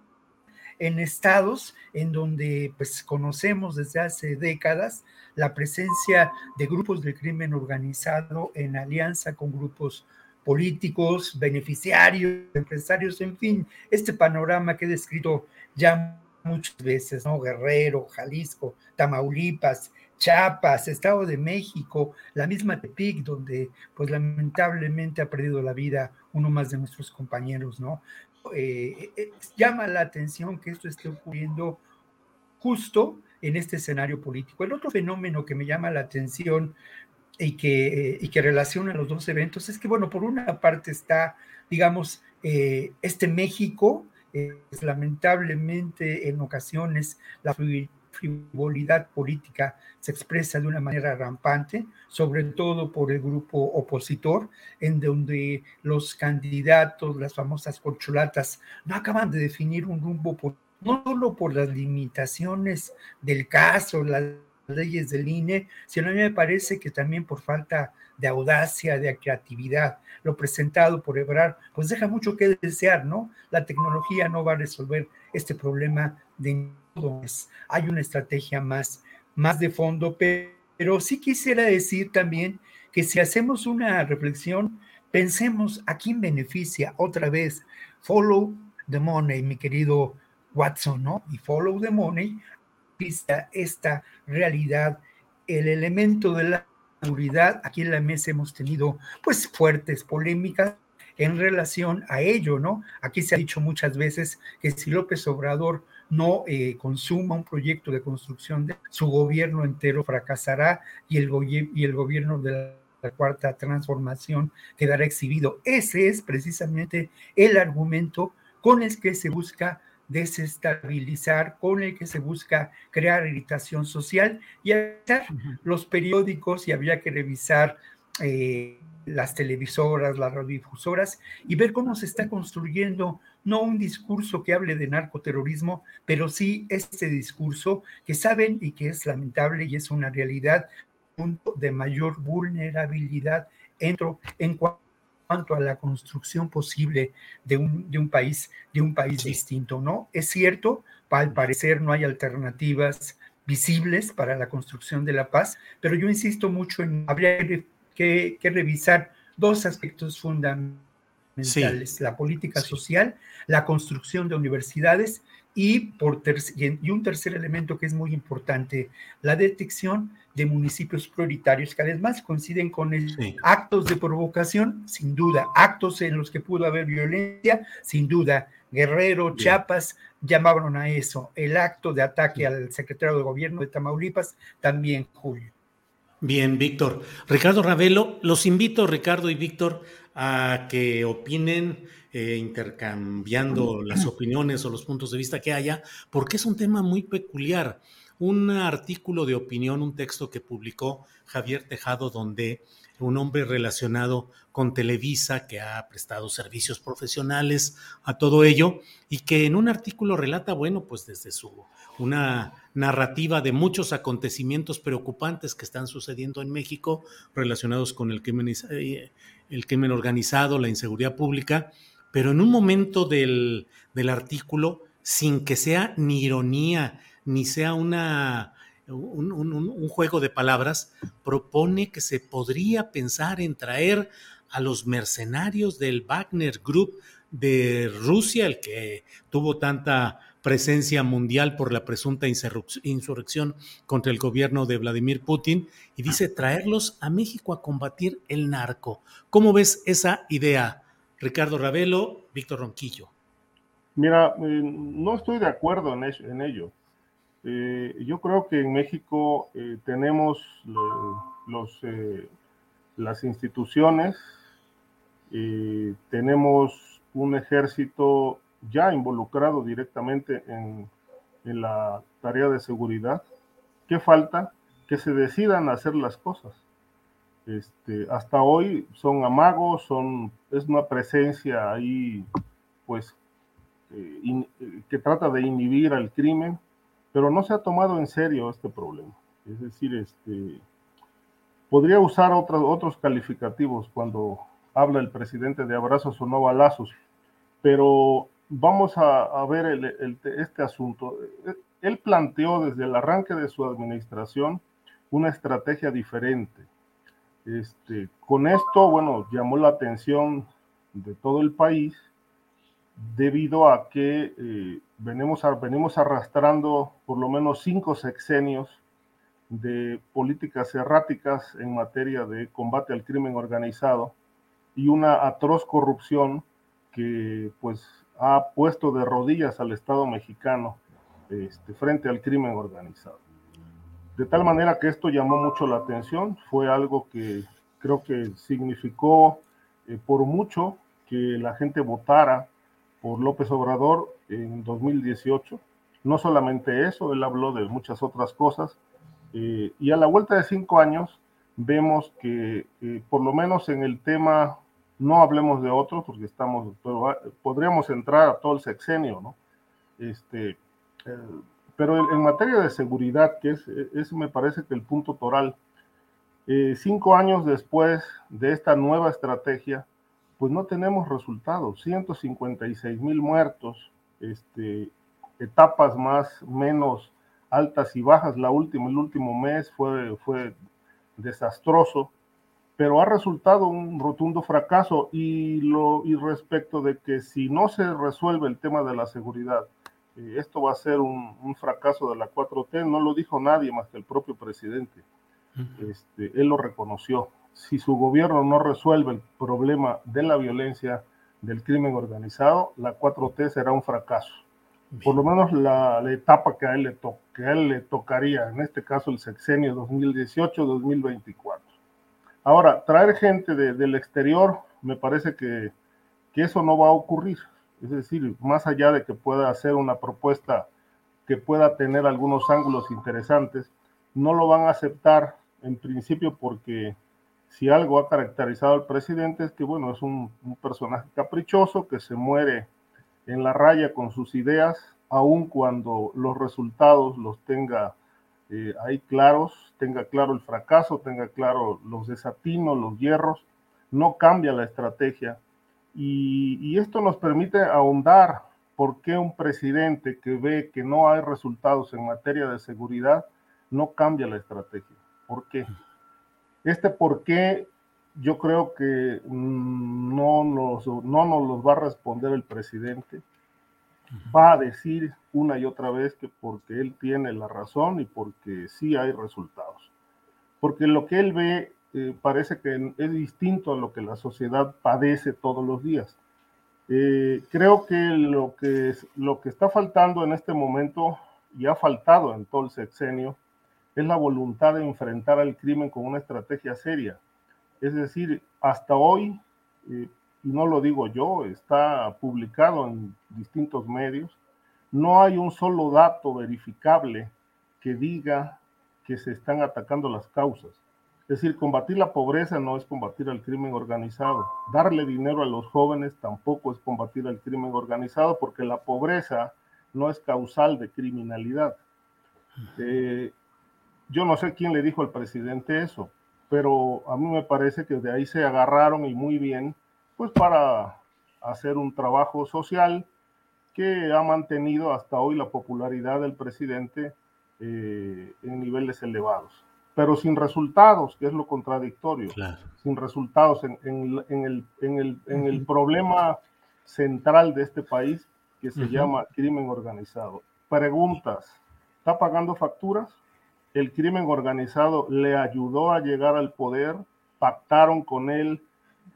en estados en donde pues conocemos desde hace décadas la presencia de grupos de crimen organizado en alianza con grupos políticos, beneficiarios, empresarios, en fin, este panorama que he descrito ya muchas veces, ¿no? Guerrero, Jalisco, Tamaulipas, Chiapas, Estado de México, la misma Tepic, donde pues lamentablemente ha perdido la vida uno más de nuestros compañeros, ¿no? Eh, eh, llama la atención que esto esté ocurriendo justo en este escenario político. El otro fenómeno que me llama la atención y que, y que relaciona los dos eventos es que, bueno, por una parte está, digamos, eh, este México, lamentablemente en ocasiones la frivolidad política se expresa de una manera rampante, sobre todo por el grupo opositor, en donde los candidatos, las famosas corcholatas, no acaban de definir un rumbo, no solo por las limitaciones del caso, las leyes del INE, sino a mí me parece que también por falta de audacia, de creatividad. Lo presentado por Ebrard, pues deja mucho que desear, ¿no? La tecnología no va a resolver este problema de hay una estrategia más, más de fondo, pero sí quisiera decir también que si hacemos una reflexión, pensemos a quién beneficia otra vez. Follow the money, mi querido Watson, ¿no? Y follow the money, vista esta realidad, el elemento de la seguridad, aquí en la mesa hemos tenido pues fuertes polémicas en relación a ello, ¿no? Aquí se ha dicho muchas veces que si López Obrador no eh, consuma un proyecto de construcción, de, su gobierno entero fracasará y el, y el gobierno de la cuarta transformación quedará exhibido. Ese es precisamente el argumento con el que se busca desestabilizar, con el que se busca crear irritación social y los periódicos y habría que revisar eh, las televisoras, las radiodifusoras y ver cómo se está construyendo no un discurso que hable de narcoterrorismo, pero sí este discurso que saben y que es lamentable y es una realidad, punto de mayor vulnerabilidad entro en cuanto a la construcción posible de un, de un país, de un país distinto, ¿no? Es cierto, al parecer no hay alternativas visibles para la construcción de la paz, pero yo insisto mucho en habría que, que revisar dos aspectos fundamentales, la política social, la construcción de universidades y, por y un tercer elemento que es muy importante, la detección de municipios prioritarios que además coinciden con el actos de provocación, sin duda, actos en los que pudo haber violencia, sin duda. Guerrero, Chiapas llamaron a eso. El acto de ataque al secretario de gobierno de Tamaulipas, también Julio. Bien, Víctor. Ricardo Ravelo, los invito, Ricardo y Víctor, a que opinen eh, intercambiando las opiniones o los puntos de vista que haya, porque es un tema muy peculiar. Un artículo de opinión, un texto que publicó Javier Tejado, donde un hombre relacionado con Televisa, que ha prestado servicios profesionales a todo ello, y que en un artículo relata, bueno, pues desde su una narrativa de muchos acontecimientos preocupantes que están sucediendo en México relacionados con el crimen, eh, el crimen organizado, la inseguridad pública, pero en un momento del, artículo, sin que sea ni ironía, ni sea una, un, juego de palabras, propone que se podría pensar en traer a los mercenarios del Wagner Group de Rusia, el que tuvo tanta presencia mundial por la presunta insurrección contra el gobierno de Vladimir Putin, y dice traerlos a México a combatir el narco. ¿Cómo ves esa idea, Ricardo Ravelo, Víctor Ronquillo. Mira, eh, no estoy de acuerdo en, ello. Eh, yo creo que en México eh, tenemos las instituciones, tenemos un ejército ya involucrado directamente en, en la tarea de seguridad. ¿Qué falta? Que se decidan hacer las cosas. Este, hasta hoy son amagos, son, es una presencia ahí, pues, eh, eh, que trata de inhibir al crimen, pero no se ha tomado en serio este problema. Es decir, este, podría usar otros, otros calificativos cuando habla el presidente de abrazos o no balazos, pero vamos a, ver este asunto. Él planteó desde el arranque de su administración una estrategia diferente este, con esto, bueno, llamó la atención de todo el país debido a que eh, venimos, arrastrando por lo menos cinco sexenios de políticas erráticas en materia de combate al crimen organizado y una atroz corrupción que pues ha puesto de rodillas al Estado mexicano este, frente al crimen organizado. De tal manera que esto llamó mucho la atención, fue algo que creo que significó eh, por mucho que la gente votara por López Obrador en 2018. No solamente eso, él habló de muchas otras cosas. Eh, y a la vuelta de cinco años vemos que eh, por lo menos en el tema, no hablemos de otros porque estamos, pero podríamos entrar a todo el sexenio, ¿no? Este, pero en, materia de seguridad, que es, es, me parece que el punto toral, eh, cinco años después de esta nueva estrategia, pues no tenemos resultados. 156 mil muertos, este, etapas más, menos altas y bajas. La última, el último mes fue, fue desastroso, pero ha resultado un rotundo fracaso. Y, lo, y respecto de que si no se resuelve el tema de la seguridad, esto va a ser un, fracaso de la 4T, no lo dijo nadie más que el propio presidente. Este, él lo reconoció. Si su gobierno no resuelve el problema de la violencia, del crimen organizado, la 4T será un fracaso. Por lo menos la, etapa que a, él le que a él le tocaría, en este caso el sexenio 2018-2024. Ahora, traer gente del exterior, me parece que, que eso no va a ocurrir. Es decir, más allá de que pueda hacer una propuesta que pueda tener algunos ángulos interesantes, no lo van a aceptar en principio porque si algo ha caracterizado al presidente es que, bueno, es un, personaje caprichoso que se muere en la raya con sus ideas, aun cuando los resultados los tenga eh, ahí claros, tenga claro el fracaso, tenga claro los desatinos, los hierros, no cambia la estrategia y, esto nos permite ahondar por qué un presidente que ve que no hay resultados en materia de seguridad no cambia la estrategia. ¿Por qué? Este por qué yo creo que no nos, no nos los va a responder el presidente. va a decir una y otra vez que porque él tiene la razón y porque sí hay resultados. Porque lo que él ve parece que es distinto a lo que la sociedad padece todos los días. Eh, creo que lo, que lo que está faltando en este momento y ha faltado en todo el sexenio es la voluntad de enfrentar al crimen con una estrategia seria. Es decir, hasta hoy, eh, y no lo digo yo, está publicado en distintos medios, no hay un solo dato verificable que diga que se están atacando las causas. Es decir, combatir la pobreza no es combatir al crimen organizado. Darle dinero a los jóvenes tampoco es combatir al crimen organizado porque la pobreza no es causal de criminalidad. Eh, yo no sé quién le dijo al presidente eso, pero a mí me parece que de ahí se agarraron y muy bien, pues para hacer un trabajo social que ha mantenido hasta hoy la popularidad del presidente eh, en niveles elevados pero sin resultados, que es lo contradictorio, sin resultados en, el, en, el, problema central de este país que se llama crimen organizado. Preguntas, ¿está pagando facturas? El crimen organizado le ayudó a llegar al poder, pactaron con él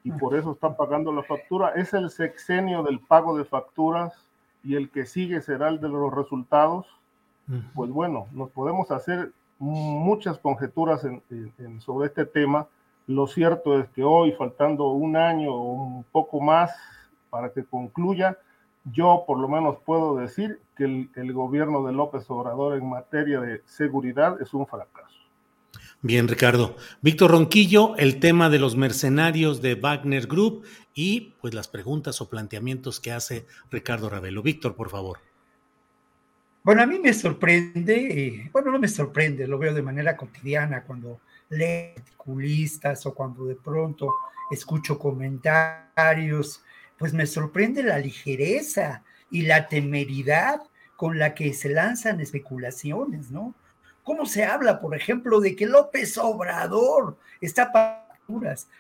y por eso está pagando la factura. Es el sexenio del pago de facturas y el que sigue será el de los resultados. Pues bueno, nos podemos hacer muchas conjeturas sobre este tema. Lo cierto es que hoy, faltando un año o un poco más para que concluya, yo por lo menos puedo decir que el, el gobierno de López Obrador en materia de seguridad es un fracaso. Bien, Ricardo. Víctor Ronquillo, el tema de los mercenarios de Wagner Group y pues las preguntas o planteamientos que hace Ricardo Ravelo. Víctor, por favor. Bueno, a mí me sorprende, eh, bueno, no me sorprende, lo veo de manera cotidiana cuando leo articulistas o cuando de pronto escucho comentarios, pues me sorprende la ligereza y la temeridad con la que se lanzan especulaciones, ¿no? ¿Cómo se habla, por ejemplo, de que López Obrador está para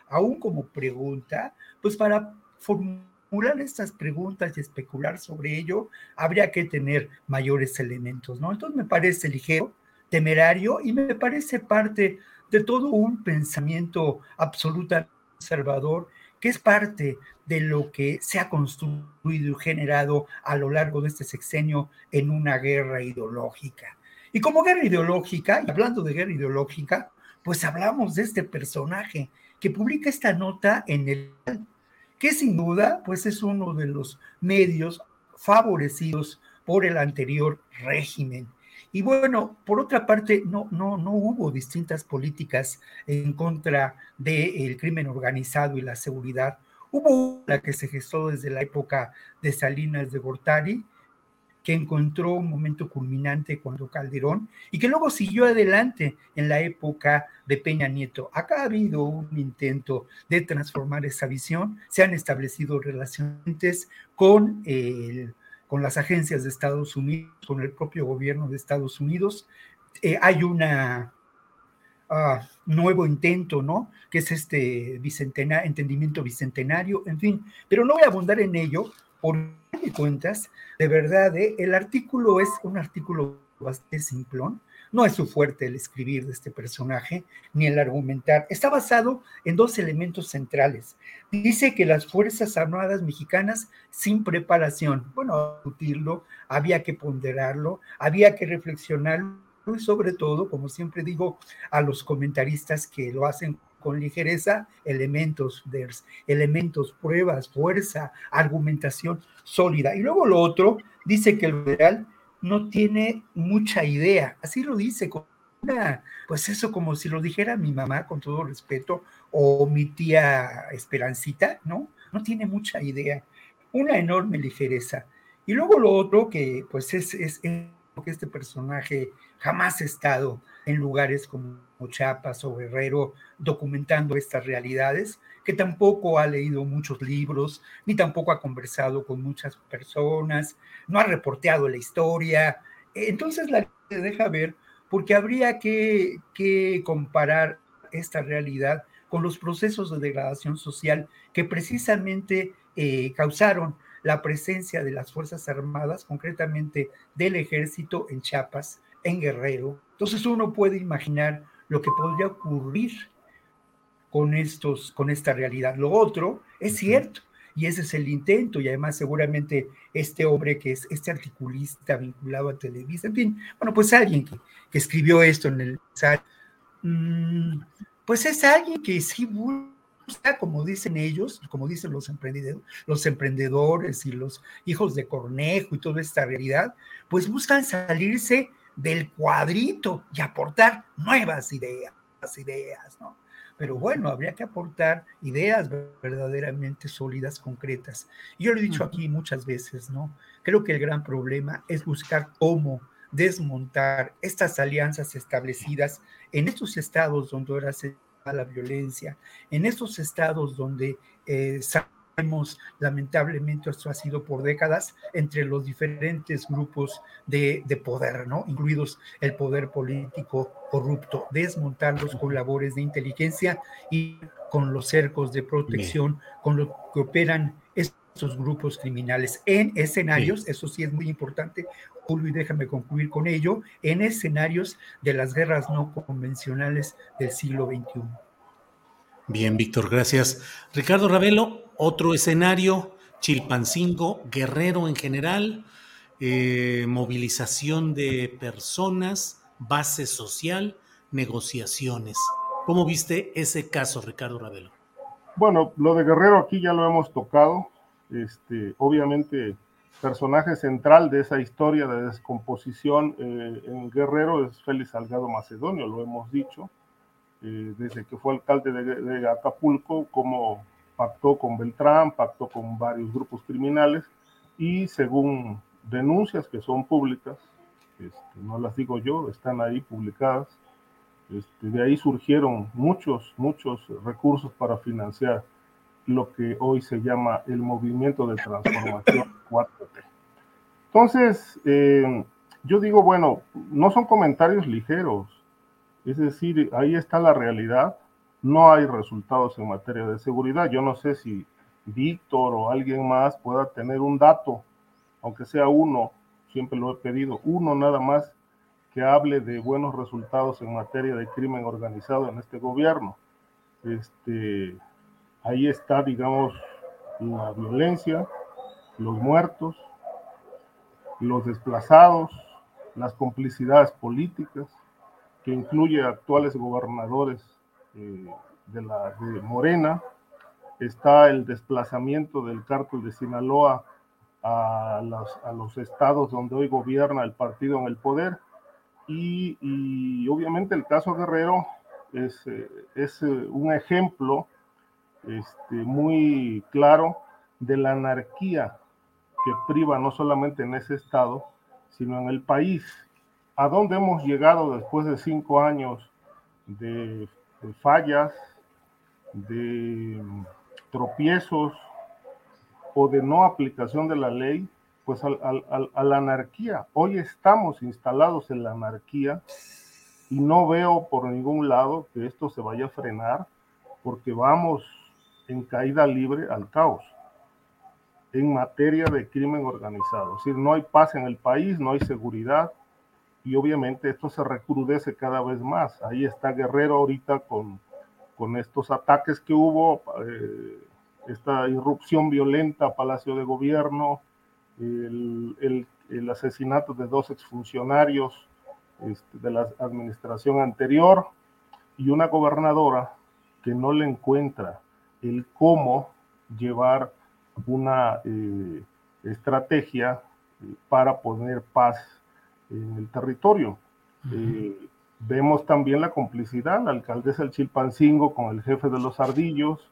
aún como pregunta, pues para formular formular estas preguntas y especular sobre ello, habría que tener mayores elementos, ¿no? Entonces me parece ligero, temerario y me parece parte de todo un pensamiento absolutamente conservador que es parte de lo que se ha construido y generado a lo largo de este sexenio en una guerra ideológica. Y como guerra ideológica, y hablando de guerra ideológica, pues hablamos de este personaje que publica esta nota en el que sin duda pues es uno de los medios favorecidos por el anterior régimen. Y bueno, por otra parte, no, no, no hubo distintas políticas en contra del crimen organizado y la seguridad. Hubo una que se gestó desde la época de Salinas de Gortari, que encontró un momento culminante cuando Calderón y que luego siguió adelante en la época de Peña Nieto. Acá ha habido un intento de transformar esa visión, se han establecido relaciones con, con las agencias de Estados Unidos, con el propio gobierno de Estados Unidos. Eh, hay una uh, nuevo intento, ¿no? Que es este entendimiento bicentenario, en fin, pero no voy a abundar en ello por de cuentas, de verdad, ¿eh? el artículo es un artículo bastante simplón, no es su fuerte el escribir de este personaje, ni el argumentar. Está basado en dos elementos centrales. Dice que las Fuerzas Armadas mexicanas sin preparación, bueno, discutirlo, había que ponderarlo, había que reflexionarlo y sobre todo, como siempre digo a los comentaristas que lo hacen con ligereza elementos, elementos, pruebas, fuerza, argumentación sólida. Y luego lo otro, dice que el federal no tiene mucha idea, así lo dice, con una, pues eso como si lo dijera mi mamá, con todo respeto, o mi tía Esperancita, ¿no? No tiene mucha idea, una enorme ligereza. Y luego lo otro que pues es, es, es que este personaje jamás ha estado en lugares como Chiapas o Guerrero documentando estas realidades, que tampoco ha leído muchos libros, ni tampoco ha conversado con muchas personas, no ha reporteado la historia. Entonces la se deja ver porque habría que, que comparar esta realidad con los procesos de degradación social que precisamente eh, causaron la presencia de las Fuerzas Armadas, concretamente del ejército en Chiapas, en Guerrero. Entonces uno puede imaginar lo que podría ocurrir con, estos, con esta realidad. Lo otro es cierto, y ese es el intento, y además seguramente este hombre que es este articulista vinculado a Televisa, en fin, bueno, pues alguien que, que escribió esto en el mm, pues es alguien que sí busca, como dicen ellos, como dicen los emprendedores, los emprendedores y los hijos de Cornejo y toda esta realidad, pues buscan salirse del cuadrito y aportar nuevas ideas, ideas, ¿no? Pero bueno, habría que aportar ideas verdaderamente sólidas, concretas. Yo lo he dicho aquí muchas veces, ¿no? Creo que el gran problema es buscar cómo desmontar estas alianzas establecidas en estos estados donde ahora se da la violencia, en estos estados donde eh, lamentablemente esto ha sido por décadas entre los diferentes grupos de, poder, ¿no? Incluidos el poder político corrupto, desmontarlos con labores de inteligencia y con los cercos de protección, con lo que operan estos grupos criminales en escenarios, eso sí es muy importante, Julio, y déjame concluir con ello, en escenarios de las guerras no convencionales del siglo XXI. Bien, Víctor, gracias. Ricardo Ravelo, otro escenario, Chilpancingo, Guerrero en general, eh, movilización de personas, base social, negociaciones. ¿Cómo viste ese caso, Ricardo Ravelo? Bueno, lo de Guerrero aquí ya lo hemos tocado. Este, obviamente, personaje central de esa historia de descomposición eh, en Guerrero es Félix Salgado Macedonio, lo hemos dicho eh, desde que fue alcalde de, Acapulco, como pactó con Beltrán, pactó con varios grupos criminales y según denuncias que son públicas, este, no las digo yo, están ahí publicadas, este, de ahí surgieron muchos, muchos recursos para financiar lo que hoy se llama el movimiento de transformación 4T. Entonces, eh, yo digo, bueno, no son comentarios ligeros, es decir, ahí está la realidad. No hay resultados en materia de seguridad. Yo no sé si Víctor o alguien más pueda tener un dato, aunque sea uno, siempre lo he pedido, uno nada más que hable de buenos resultados en materia de crimen organizado en este gobierno. Este, ahí está, digamos, la violencia, los muertos, los desplazados, las complicidades políticas, que incluye actuales gobernadores eh, de, la, de Morena, está el desplazamiento del cártel de Sinaloa a, a, los estados donde hoy gobierna el partido en el poder. Y, y obviamente el caso Guerrero es, eh, es eh, un ejemplo este, muy claro de la anarquía que priva no solamente en ese estado, sino en el país a dónde hemos llegado después de cinco años de, fallas, de tropiezos o de no aplicación de la ley, pues a la anarquía. Hoy estamos instalados en la anarquía y no veo por ningún lado que esto se vaya a frenar porque vamos en caída libre al caos en materia de crimen organizado. Es decir, no hay paz en el país, no hay seguridad, y obviamente esto se recrudece cada vez más. Ahí está Guerrero ahorita con, con estos ataques que hubo, eh, esta irrupción violenta a Palacio de Gobierno, el, el, asesinato de dos exfuncionarios este, de la administración anterior y una gobernadora que no le encuentra el cómo llevar una eh, estrategia eh, para poner paz en el territorio. Eh, vemos también la complicidad, la alcaldesa del Chilpancingo con el jefe de los ardillos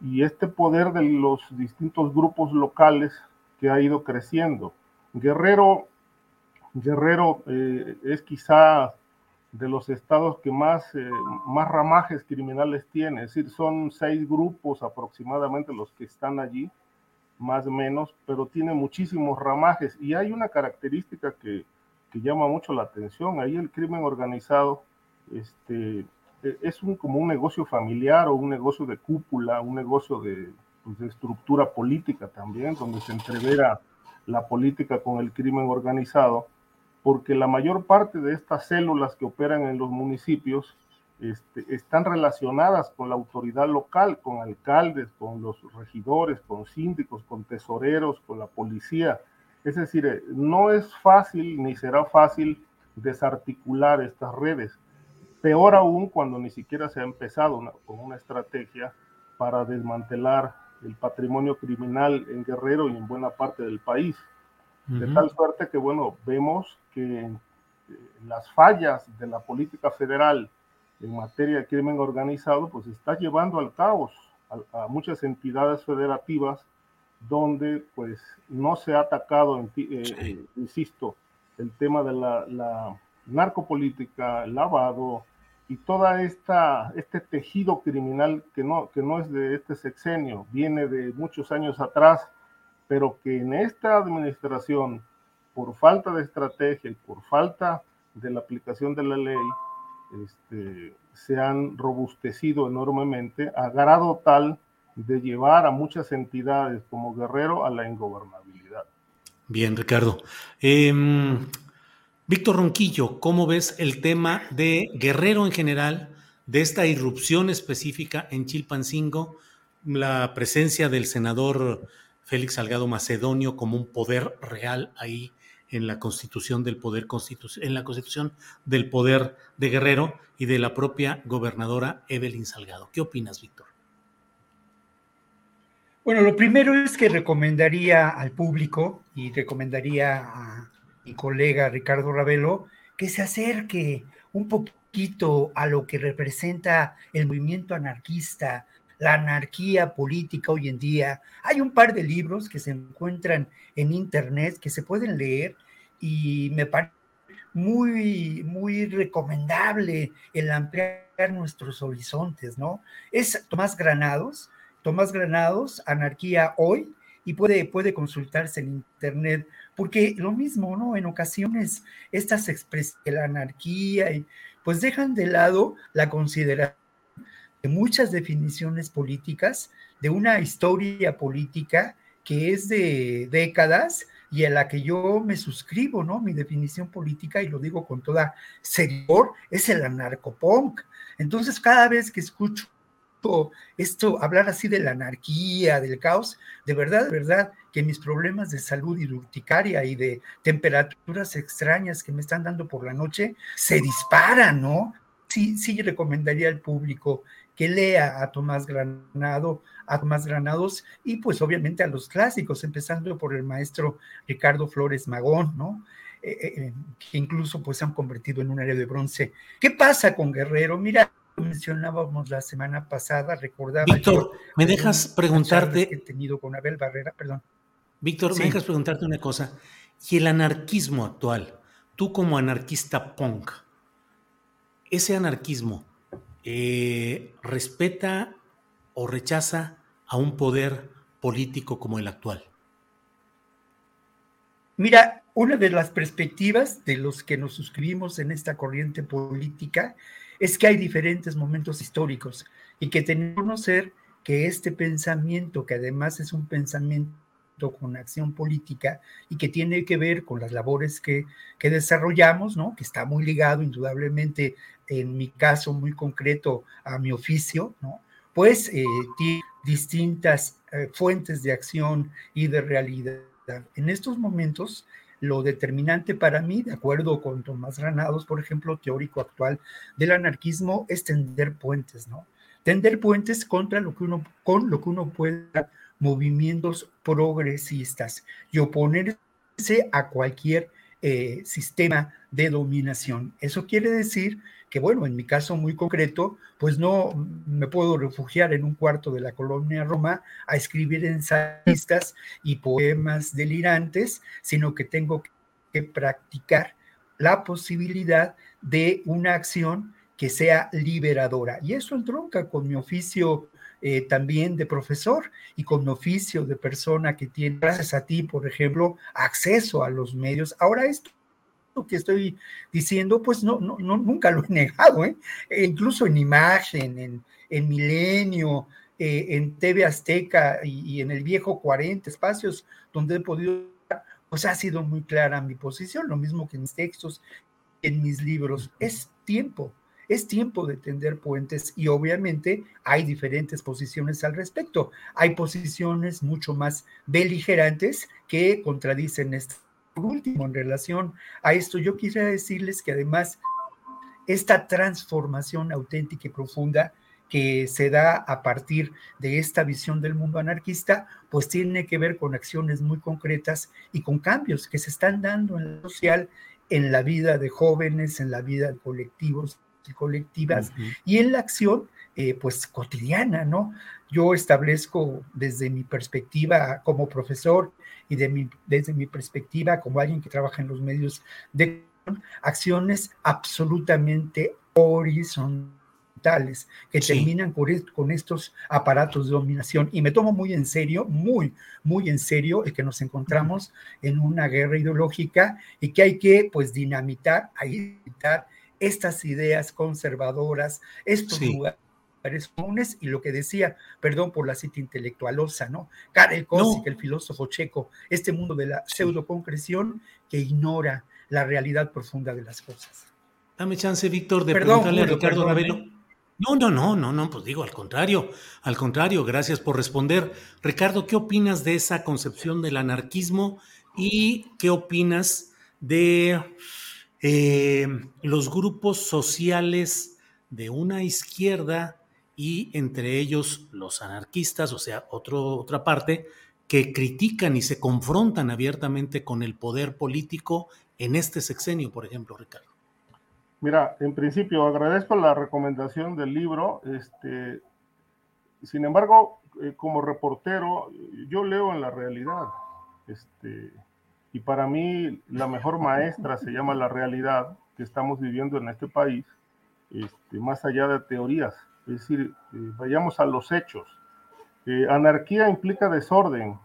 y este poder de los distintos grupos locales que ha ido creciendo. Guerrero, Guerrero eh, es quizá de los estados que más, eh, más ramajes criminales tiene, es decir, son seis grupos aproximadamente los que están allí, más o menos, pero tiene muchísimos ramajes y hay una característica que, llama mucho la atención. Ahí el crimen organizado este, e, es un, como un negocio familiar o un negocio de cúpula, un negocio de, pues, de estructura política también, donde se entrevera la política con el crimen organizado, porque la mayor parte de estas células que operan en los municipios este, están relacionadas con la autoridad local, con alcaldes, con los regidores, con síndicos, con tesoreros, con la policía. Es decir, eh, no es fácil ni será fácil desarticular estas redes. Peor aún cuando ni siquiera se ha empezado con una estrategia para desmantelar el patrimonio criminal en Guerrero y en buena parte del país. De tal suerte que, bueno, vemos que eh, las fallas de la política federal en materia de crimen organizado, pues está llevando al caos a, muchas entidades federativas donde pues no se ha atacado, eh, insisto, el tema de la, narcopolítica, el lavado y toda esta este tejido criminal que no que no es de este sexenio, viene de muchos años atrás, pero que en esta administración por falta de estrategia y por falta de la aplicación de la ley este, se han robustecido enormemente a grado tal de llevar a muchas entidades como Guerrero a la ingobernabilidad. Bien, Ricardo. Em, Víctor Ronquillo, ¿cómo ves el tema de Guerrero en general, de esta irrupción específica en Chilpancingo, la presencia del senador Félix Salgado Macedonio como un poder real ahí en la constitución del poder en la constitución del poder de Guerrero y de la propia gobernadora Evelyn Salgado. ¿Qué opinas, Víctor? Bueno, lo primero es que recomendaría al público y recomendaría a mi colega Ricardo Ravelo que se acerque un poquito a lo que representa el movimiento anarquista, la anarquía política hoy en día. Hay un par de libros que se encuentran en internet que se pueden leer y me parece muy, muy recomendable el ampliar nuestros horizontes, ¿no? Es Tomás Granados, Tomás Granados, Anarquía Hoy, y puede, puede consultarse en internet, porque lo mismo, ¿no? En ocasiones estas expresiones de la anarquía, y, pues dejan de lado la consideración de muchas definiciones políticas, de una historia política que es de décadas y a la que yo me suscribo, ¿no? Mi definición política, y lo digo con toda seriedad, es el anarcopunk. Entonces, cada vez que escucho esto, hablar así de la anarquía, del caos, de verdad, de verdad, que mis problemas de salud y de urticaria y de temperaturas extrañas que me están dando por la noche se disparan, ¿no? Sí, sí recomendaría al público que lea a Tomás Granado, a Tomás Granados y pues obviamente a los clásicos, empezando por el maestro Ricardo Flores Magón, ¿no? Eh, eh, eh, que incluso pues se han convertido en un área de bronce. ¿Qué pasa con Guerrero? Mira, mencionábamos la semana pasada, recordaba. Víctor, ¿me dejas preguntarte? Que he tenido con Abel Barrera, perdón. Víctor, ¿me dejas preguntarte una cosa? Y el anarquismo actual, tú como anarquista punk, ese anarquismo, eh, respeta o rechaza a un poder político como el actual? Mira, una de las perspectivas de los que nos suscribimos en esta corriente política es que hay diferentes momentos históricos y que tenemos que conocer que este pensamiento, que además es un pensamiento con acción política y que tiene que ver con las labores que, que desarrollamos, ¿no? que está muy ligado indudablemente en mi caso muy concreto a mi oficio, ¿no? pues eh, tiene distintas eh, fuentes de acción y de realidad. En estos momentos, lo determinante para mí, de acuerdo con Tomás Granados, por ejemplo, teórico actual del anarquismo, es tender puentes, ¿no? Tender puentes contra lo que uno, con lo que uno pueda movimientos progresistas y oponerse a cualquier eh, sistema de dominación. Eso quiere decir que, bueno, en mi caso muy concreto, pues no me puedo refugiar en un cuarto de la colonia Roma a escribir ensayistas y poemas delirantes, sino que tengo que practicar la posibilidad de una acción que sea liberadora. Y eso entronca con mi oficio eh, también de profesor y con oficio de persona que tiene, gracias a ti, por ejemplo, acceso a los medios. Ahora esto que estoy diciendo, pues no, no, no nunca lo he negado, ¿eh? E incluso en imagen, en, en milenio, eh, en TV Azteca y, en el viejo 40, espacios donde he podido, pues ha sido muy clara mi posición, lo mismo que en mis textos, en mis libros. Es tiempo, es tiempo de tender puentes y obviamente hay diferentes posiciones al respecto. Hay posiciones mucho más beligerantes que contradicen esto último en relación a esto. Yo quisiera decirles que además esta transformación auténtica y profunda que se da a partir de esta visión del mundo anarquista, pues tiene que ver con acciones muy concretas y con cambios que se están dando en social, en la vida de jóvenes, en la vida de colectivos y colectivas y en la acción eh, pues cotidiana, ¿no? Yo establezco desde mi perspectiva como profesor y de mi, desde mi perspectiva como alguien que trabaja en los medios de acciones absolutamente horizontales que terminan con, estos aparatos de dominación. Y me tomo muy en serio, muy, muy en serio el que nos encontramos en una guerra ideológica y que hay que, pues, dinamitar, dinamitar estas ideas conservadoras, estos lugares comunes y lo que decía, perdón por la cita intelectualosa, ¿no? Karel Kosik, el filósofo checo, este mundo de la pseudoconcreción que ignora la realidad profunda de las cosas. Dame chance, Víctor, de preguntarle a Ricardo Ravelo. ¿eh? No, no, no, no, no, pues digo, al contrario, al contrario, gracias por responder. Ricardo, ¿qué opinas de esa concepción del anarquismo y qué opinas de eh, los grupos sociales de una izquierda y entre ellos los anarquistas, o sea, otra parte, que critican y se confrontan abiertamente con el poder político en este sexenio, por ejemplo, Ricardo. Mira, en principio agradezco la recomendación del libro. Este, sin embargo, eh, como reportero, yo leo en la realidad. Este, y para mí la mejor maestra se llama la realidad que estamos viviendo en este país, este, más allá de teorías. Es decir, eh, vayamos a los hechos. Eh, anarquía implica desorden,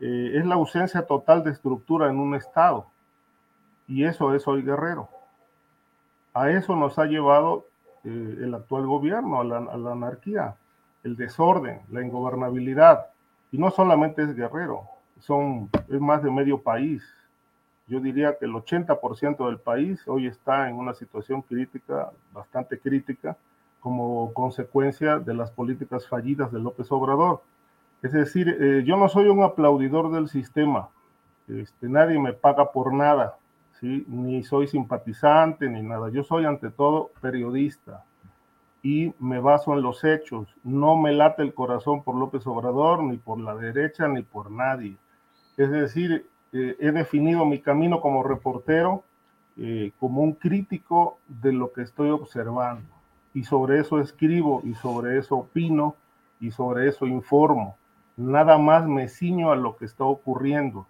eh, es la ausencia total de estructura en un Estado. Y eso es hoy guerrero. A eso nos ha llevado el actual gobierno, a la, a la, anarquía, el desorden, la ingobernabilidad. Y no solamente es guerrero, son, es más de medio país. Yo diría que el 80% del país hoy está en una situación crítica, bastante crítica, como consecuencia de las políticas fallidas de López Obrador. Es decir, eh, yo no soy un aplaudidor del sistema, este, nadie me paga por nada, ni soy simpatizante ni nada, yo soy ante todo periodista y me baso en los hechos, no me late el corazón por López Obrador, ni por la derecha, ni por nadie. Es decir, eh, he definido mi camino como reportero eh, como un crítico de lo que estoy observando y sobre eso escribo y sobre eso opino y sobre eso informo. Nada más me ciño a lo que está ocurriendo.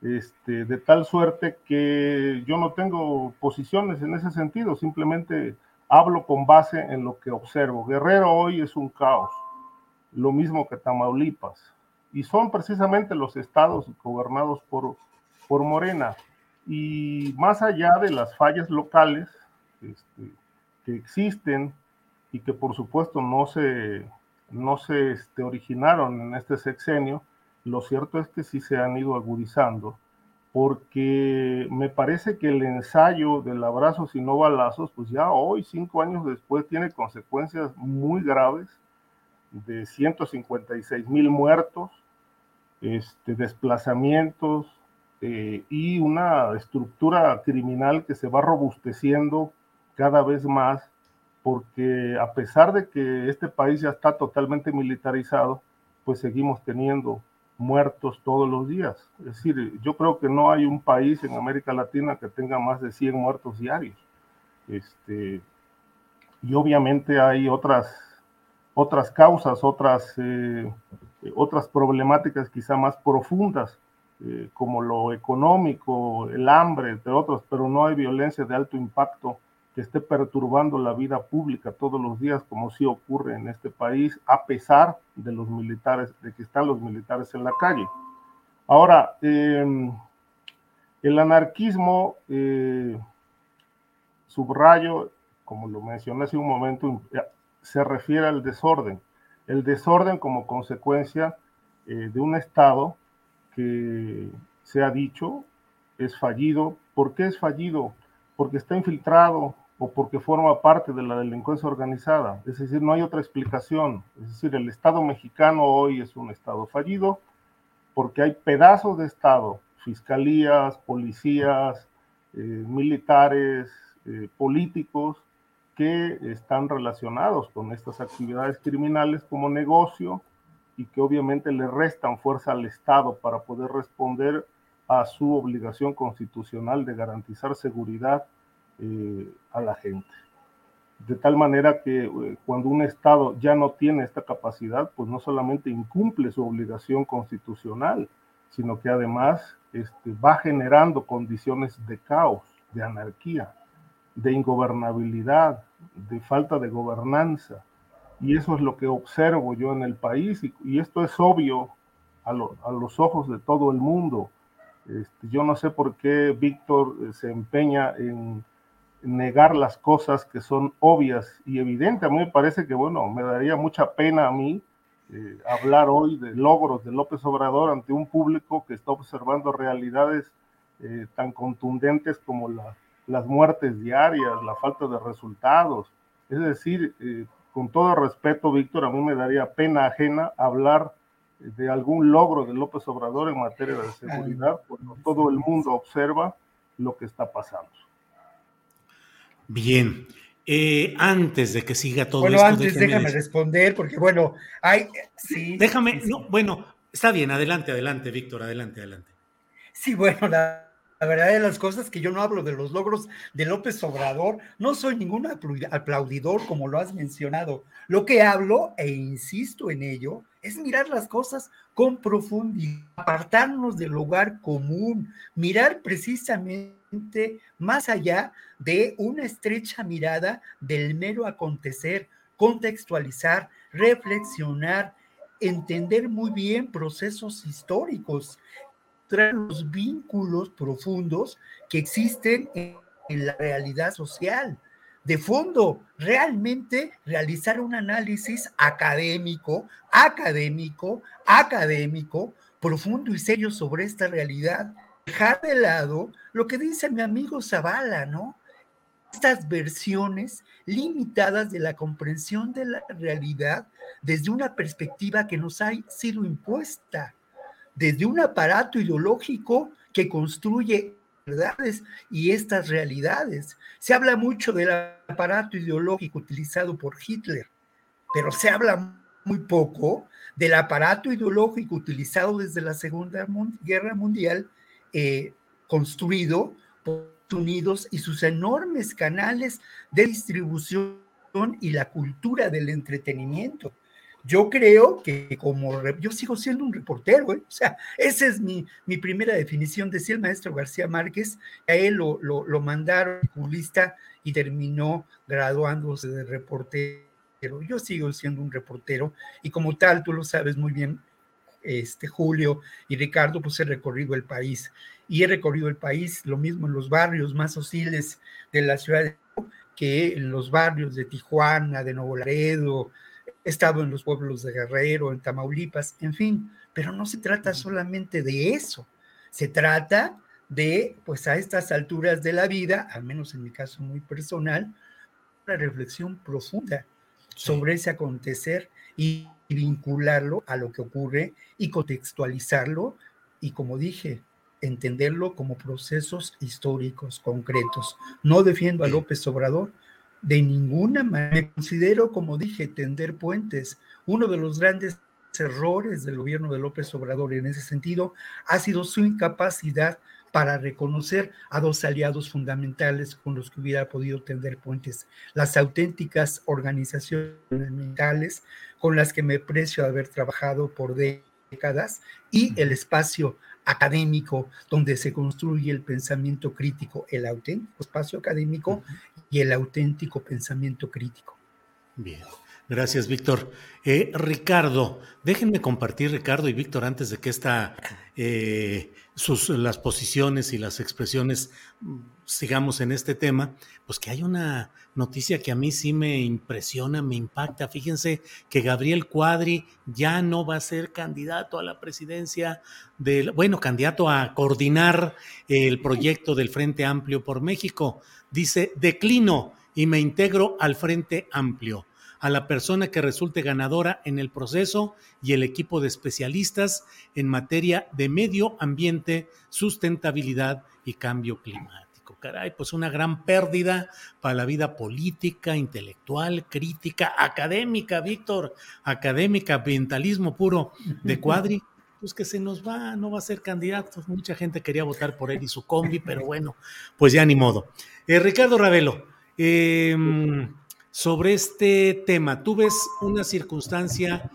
Este, de tal suerte que yo no tengo posiciones en ese sentido, simplemente hablo con base en lo que observo. Guerrero hoy es un caos, lo mismo que Tamaulipas, y son precisamente los estados gobernados por, por Morena. Y más allá de las fallas locales este, que existen, y que por supuesto no se, no se este, originaron en este sexenio, lo cierto es que sí se han ido agudizando, porque me parece que el ensayo del abrazos y no balazos, pues ya hoy, cinco años después, tiene consecuencias muy graves de 156 mil muertos, este, desplazamientos eh, y una estructura criminal que se va robusteciendo cada vez más porque a pesar de que este país ya está totalmente militarizado, pues seguimos teniendo muertos todos los días. Es decir, yo creo que no hay un país en América Latina que tenga más de 100 muertos diarios. Este, y obviamente hay otras, otras causas, otras, eh, otras problemáticas quizá más profundas, eh, como lo económico, el hambre, entre otros, pero no hay violencia de alto impacto que esté perturbando la vida pública todos los días, como sí ocurre en este país, a pesar de los militares, de que están los militares en la calle. Ahora, em, el anarquismo, eh, subrayo, como lo mencioné hace un momento, se refiere al desorden. El desorden como consecuencia eh, de un Estado que se ha dicho es fallido. ¿Por qué es fallido? Porque está infiltrado o porque forma parte de la delincuencia organizada. Es decir, no hay otra explicación. Es decir, el Estado mexicano hoy es un Estado fallido porque hay pedazos de Estado, fiscalías, policías, eh, militares, eh, políticos, que están relacionados con estas actividades criminales como negocio y que obviamente le restan fuerza al Estado para poder responder a su obligación constitucional de garantizar seguridad eh, a la gente. De tal manera que eh, cuando un Estado ya no tiene esta capacidad, pues no solamente incumple su obligación constitucional, sino que además este, va generando condiciones de caos, de anarquía, de ingobernabilidad, de falta de gobernanza. Y eso es lo que observo yo en el país y, esto es obvio a, los ojos de todo el mundo. Este, yo no sé por qué Víctor eh, se empeña en negar las cosas que son obvias y evidentes. A mí me parece que, bueno, me daría mucha pena a mí eh, hablar hoy de logros de López Obrador ante un público que está observando realidades eh, tan contundentes como la las muertes diarias, la falta de resultados. Es decir, eh, con todo respeto, Víctor, a mí me daría pena ajena hablar de algún logro de López Obrador en materia de seguridad, cuando todo el mundo observa lo que está pasando. Bien. Eh, antes de que siga todo bueno, antes déjame, responder, porque bueno, hay. Sí. Déjame, no, bueno, está bien, adelante, adelante, Víctor, adelante, adelante. Sí, bueno, la, la verdad de las cosas que yo no hablo de los logros de López Obrador, no soy ningún aplaudidor como lo has mencionado. Lo que hablo, e insisto en ello, es mirar las cosas con profundidad, apartarnos del lugar común, mirar precisamente más allá de una estrecha mirada del mero acontecer, contextualizar, reflexionar, entender muy bien procesos históricos los vínculos profundos que existen en, la realidad social. De fondo, realmente realizar un análisis académico, académico, académico, profundo y serio sobre esta realidad. Dejar de lado lo que dice mi amigo Zavala, ¿no? Estas versiones limitadas de la comprensión de la realidad desde una perspectiva que nos ha sido impuesta desde un aparato ideológico que construye verdades y estas realidades. Se habla mucho del aparato ideológico utilizado por Hitler, pero se habla muy poco del aparato ideológico utilizado desde la Segunda Guerra Mundial, eh, construido por Unidos y sus enormes canales de distribución y la cultura del entretenimiento yo creo que como yo sigo siendo un reportero, ¿eh? o sea, esa es mi, mi, primera definición. Decía el maestro García Márquez, a él lo, lo, mandaron lista y terminó graduándose de reportero. Yo sigo siendo un reportero y como tal, tú lo sabes muy bien, este Julio y Ricardo, pues he recorrido el país y he recorrido el país, lo mismo en los barrios más hostiles de la ciudad que en los barrios de Tijuana, de Nuevo Laredo, he estado en los pueblos de Guerrero, en Tamaulipas, en fin, pero no se trata solamente de eso, se trata de, pues a estas alturas de la vida, al menos en mi caso muy personal, una reflexión profunda sobre ese acontecer y vincularlo a lo que ocurre y contextualizarlo y como dije, entenderlo como procesos históricos concretos. No defiendo a López Obrador, de ninguna manera. Me considero, como dije, tender puentes. Uno de los grandes errores del gobierno de López Obrador en ese sentido ha sido su incapacidad para reconocer a dos aliados fundamentales con los que hubiera podido tender puentes, las auténticas organizaciones mentales con las que me precio haber trabajado por décadas y el espacio académico donde se construye el pensamiento crítico, el auténtico espacio académico y el auténtico pensamiento crítico. Bien. Gracias, Víctor. Eh, Ricardo, déjenme compartir, Ricardo y Víctor, antes de que esta, eh, sus, las posiciones y las expresiones sigamos en este tema, pues que hay una noticia que a mí sí me impresiona, me impacta. Fíjense que Gabriel Cuadri ya no va a ser candidato a la presidencia del, bueno, candidato a coordinar el proyecto del Frente Amplio por México. Dice, declino y me integro al Frente Amplio a la persona que resulte ganadora en el proceso y el equipo de especialistas en materia de medio ambiente, sustentabilidad y cambio climático. Caray, pues una gran pérdida para la vida política, intelectual, crítica, académica, Víctor, académica, ambientalismo puro de Cuadri. Pues que se nos va, no va a ser candidato. Mucha gente quería votar por él y su combi, pero bueno, pues ya ni modo. Eh, Ricardo Ravelo, eh, sobre este tema. ¿Tú ves una circunstancia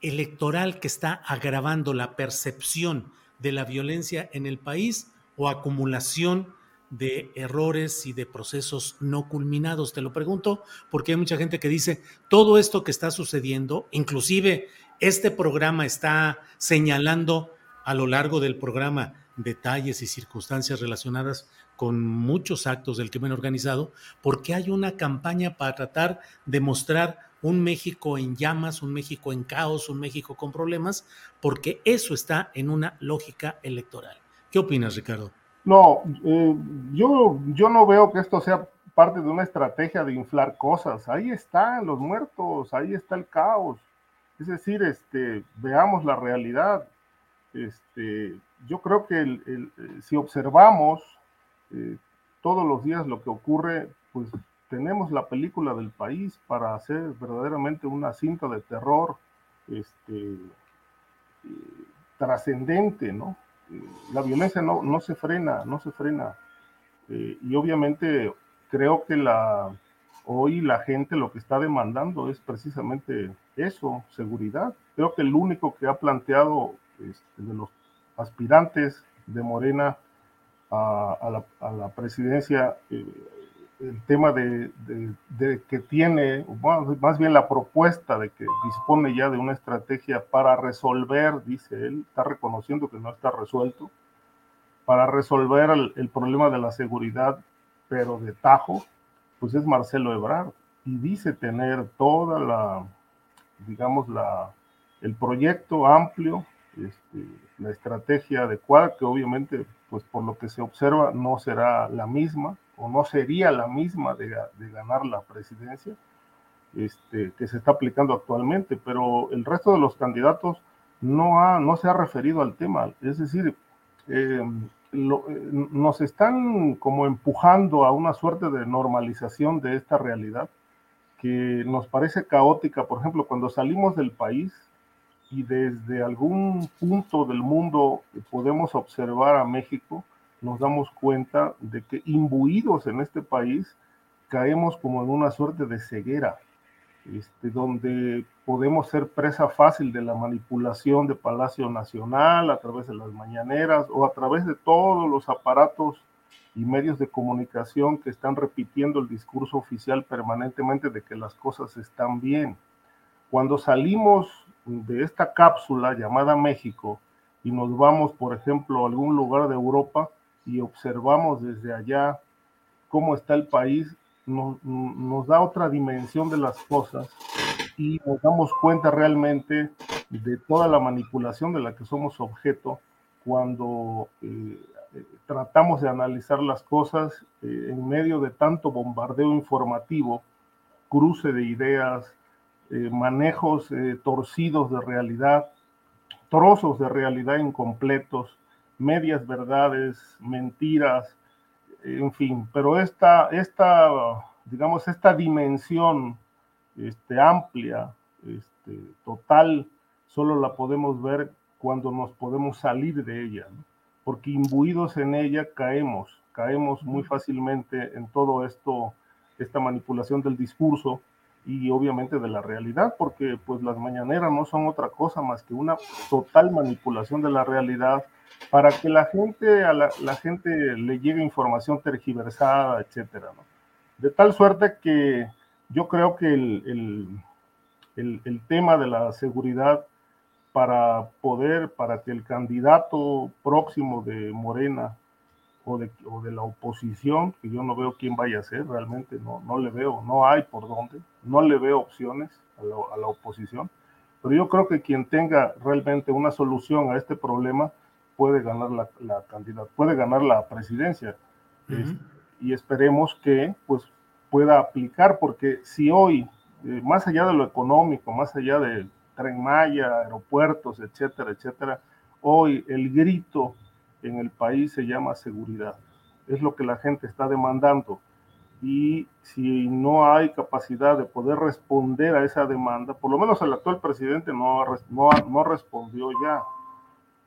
electoral que está agravando la percepción de la violencia en el país o acumulación de errores y de procesos no culminados? Te lo pregunto porque hay mucha gente que dice, todo esto que está sucediendo, inclusive este programa está señalando a lo largo del programa detalles y circunstancias relacionadas con muchos actos del crimen organizado, porque hay una campaña para tratar de mostrar un México en llamas, un México en caos, un México con problemas, porque eso está en una lógica electoral. ¿Qué opinas, Ricardo? No, eh, yo, yo no veo que esto sea parte de una estrategia de inflar cosas. Ahí están los muertos, ahí está el caos. Es decir, este, veamos la realidad. Este, yo creo que el, si observamos eh, todos los días lo que ocurre, pues tenemos la película del país para hacer verdaderamente una cinta de terror este, eh, trascendente, ¿no? Eh, la violencia no, no se frena, no se frena. y obviamente creo que la, hoy la gente lo que está demandando es precisamente eso, seguridad. Creo que el único que ha planteado este, de los aspirantes de Morena a, la, presidencia eh, el tema de, que tiene, más bien la propuesta de que dispone ya de una estrategia para resolver, dice él, está reconociendo que no está resuelto, para resolver el, problema de la seguridad, pero de tajo, pues es Marcelo Ebrard. Y dice tener toda la, digamos, la, el proyecto amplio, este, la estrategia adecuada, que obviamente pues por lo que se observa no será la misma o no sería la misma de, ganar la presidencia este, que se está aplicando actualmente, pero el resto de los candidatos no, ha, no se ha referido al tema, es decir, eh, eh, nos están como empujando a una suerte de normalización de esta realidad que nos parece caótica, por ejemplo, cuando salimos del país, y desde algún punto del mundo podemos observar a México, nos damos cuenta de que imbuidos en este país caemos como en una suerte de ceguera, este, donde podemos ser presa fácil de la manipulación de Palacio Nacional a través de las mañaneras o a través de todos los aparatos y medios de comunicación que están repitiendo el discurso oficial permanentemente de que las cosas están bien. Cuando salimos de esta cápsula llamada México y nos vamos, por ejemplo, a algún lugar de Europa y observamos desde allá cómo está el país, nos, da otra dimensión de las cosas y nos damos cuenta realmente de toda la manipulación de la que somos objeto cuando eh, tratamos de analizar las cosas eh, en medio de tanto bombardeo informativo, cruce de ideas, eh, manejos eh, torcidos de realidad, trozos de realidad incompletos, medias verdades, mentiras, en fin, pero esta, esta digamos, esta dimensión este, amplia, este, total, solo la podemos ver cuando nos podemos salir de ella, porque imbuidos en ella caemos, caemos muy fácilmente en todo esto, esta manipulación del discurso, y obviamente de la realidad, porque pues las mañaneras no son otra cosa más que una total manipulación de la realidad para que la gente, a la, gente le llegue información tergiversada, etcétera, De tal suerte que yo creo que el, el, el tema de la seguridad para poder, para que el candidato próximo de Morena o de, o de, la oposición, que yo no veo quién vaya a ser, realmente no, no le veo, no hay por dónde, no le veo opciones a la, a la oposición, pero yo creo que quien tenga realmente una solución a este problema puede ganar la, la candidatura, puede ganar la presidencia. Uh -huh. es, y esperemos que pues pueda aplicar, porque si hoy, eh, más allá de lo económico, más allá de Tren Maya, aeropuertos, etcétera, etcétera, hoy el grito en el país se llama seguridad. Es lo que la gente está demandando. Y si no hay capacidad de poder responder a esa demanda, por lo menos el actual presidente no, no, no respondió ya,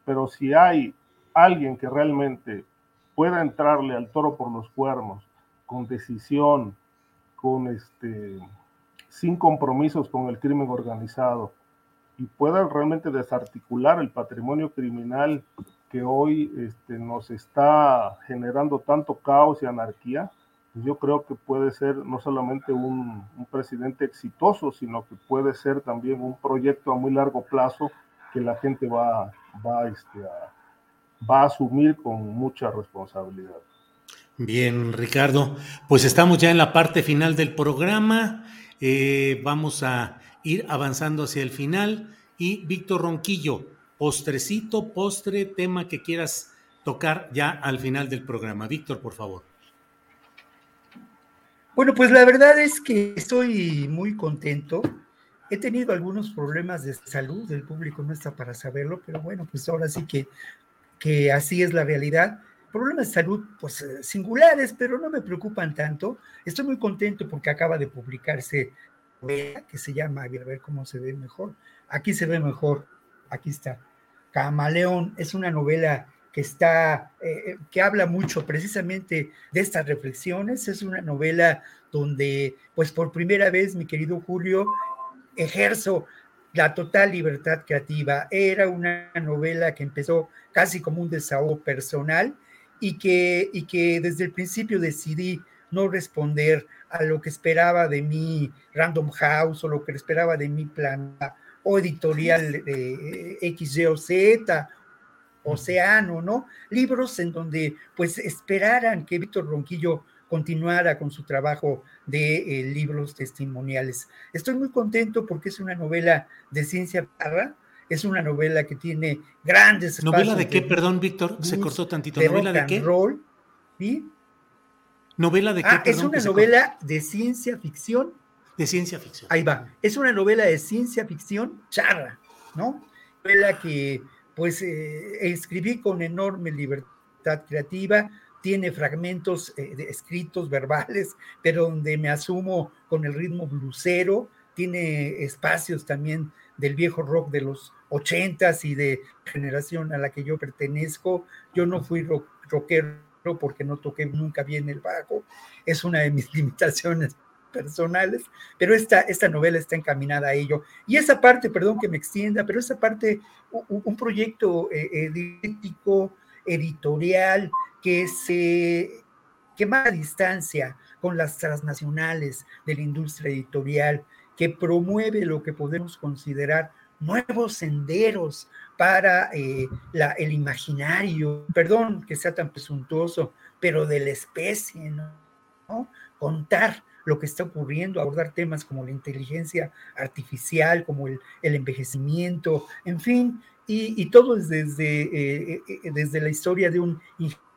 pero si hay alguien que realmente pueda entrarle al toro por los cuernos, con decisión, con este, sin compromisos con el crimen organizado, y pueda realmente desarticular el patrimonio criminal que hoy este, nos está generando tanto caos y anarquía, yo creo que puede ser no solamente un, presidente exitoso, sino que puede ser también un proyecto a muy largo plazo que la gente va, va, este, a, va asumir con mucha responsabilidad. Bien, Ricardo, pues estamos ya en la parte final del programa. Eh, vamos a ir avanzando hacia el final. Y Víctor Ronquillo, postrecito, postre, tema que quieras tocar ya al final del programa. Víctor, por favor. Bueno, pues la verdad es que estoy muy contento. He tenido algunos problemas de salud, el público no está para saberlo, pero bueno, pues ahora sí que, que así es la realidad. Problemas de salud, pues singulares, pero no me preocupan tanto. Estoy muy contento porque acaba de publicarse que se llama, a ver cómo se ve mejor. Aquí se ve mejor, aquí está. Camaleón es una novela que está, eh, que habla mucho precisamente de estas reflexiones. Es una novela donde, pues por primera vez, mi querido Julio, ejerzo la total libertad creativa. Era una novela que empezó casi como un desahogo personal y que, y que desde el principio decidí no responder a lo que esperaba de mí Random House o lo que esperaba de mi plan o editorial de X, Y o Z, Océano, ¿no? Libros en donde pues esperaran que Víctor Ronquillo continuara con su trabajo de eh, libros testimoniales. Estoy muy contento porque es una novela de ciencia barra, es una novela que tiene grandes ¿Novela de qué, de perdón, Víctor? Se cortó tantito. ¿Novela de qué? Roll, ¿sí? ¿Novela de qué? Ah, perdón, es una novela de ciencia ficción. De ciencia ficción. Ahí va. Es una novela de ciencia ficción charra, ¿no? Novela que pues eh, escribí con enorme libertad creativa, tiene fragmentos eh, de escritos verbales, pero donde me asumo con el ritmo blusero, tiene espacios también del viejo rock de los ochentas y de generación a la que yo pertenezco. Yo no fui rock, rockero porque no toqué nunca bien el bajo, es una de mis limitaciones personales, pero esta, esta novela está encaminada a ello. Y esa parte, perdón que me extienda, pero esa parte, un, un proyecto eh, edítico, editorial, que se que más a distancia con las transnacionales de la industria editorial, que promueve lo que podemos considerar nuevos senderos para eh, la, el imaginario, perdón que sea tan presuntuoso, pero de la especie. ¿no? Contar lo que está ocurriendo, abordar temas como la inteligencia artificial, como el, el envejecimiento, en fin, y, y todo desde, eh, desde la historia de un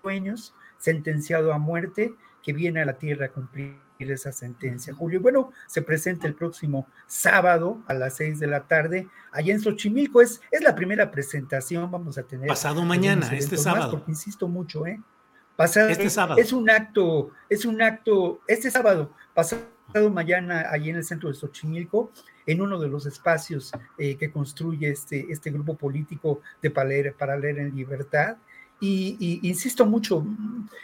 sueños sentenciado a muerte que viene a la tierra a cumplir esa sentencia. Julio, bueno, se presenta el próximo sábado a las seis de la tarde allá en Xochimilco. Es, es la primera presentación, vamos a tener. Pasado mañana, este sábado. Más, porque insisto mucho, ¿eh? Pasado, este sábado. Es un acto, es un acto, este sábado, pasado mañana allí en el centro de Xochimilco, en uno de los espacios eh, que construye este, este grupo político de para leer, para leer en libertad. Y, y, insisto mucho,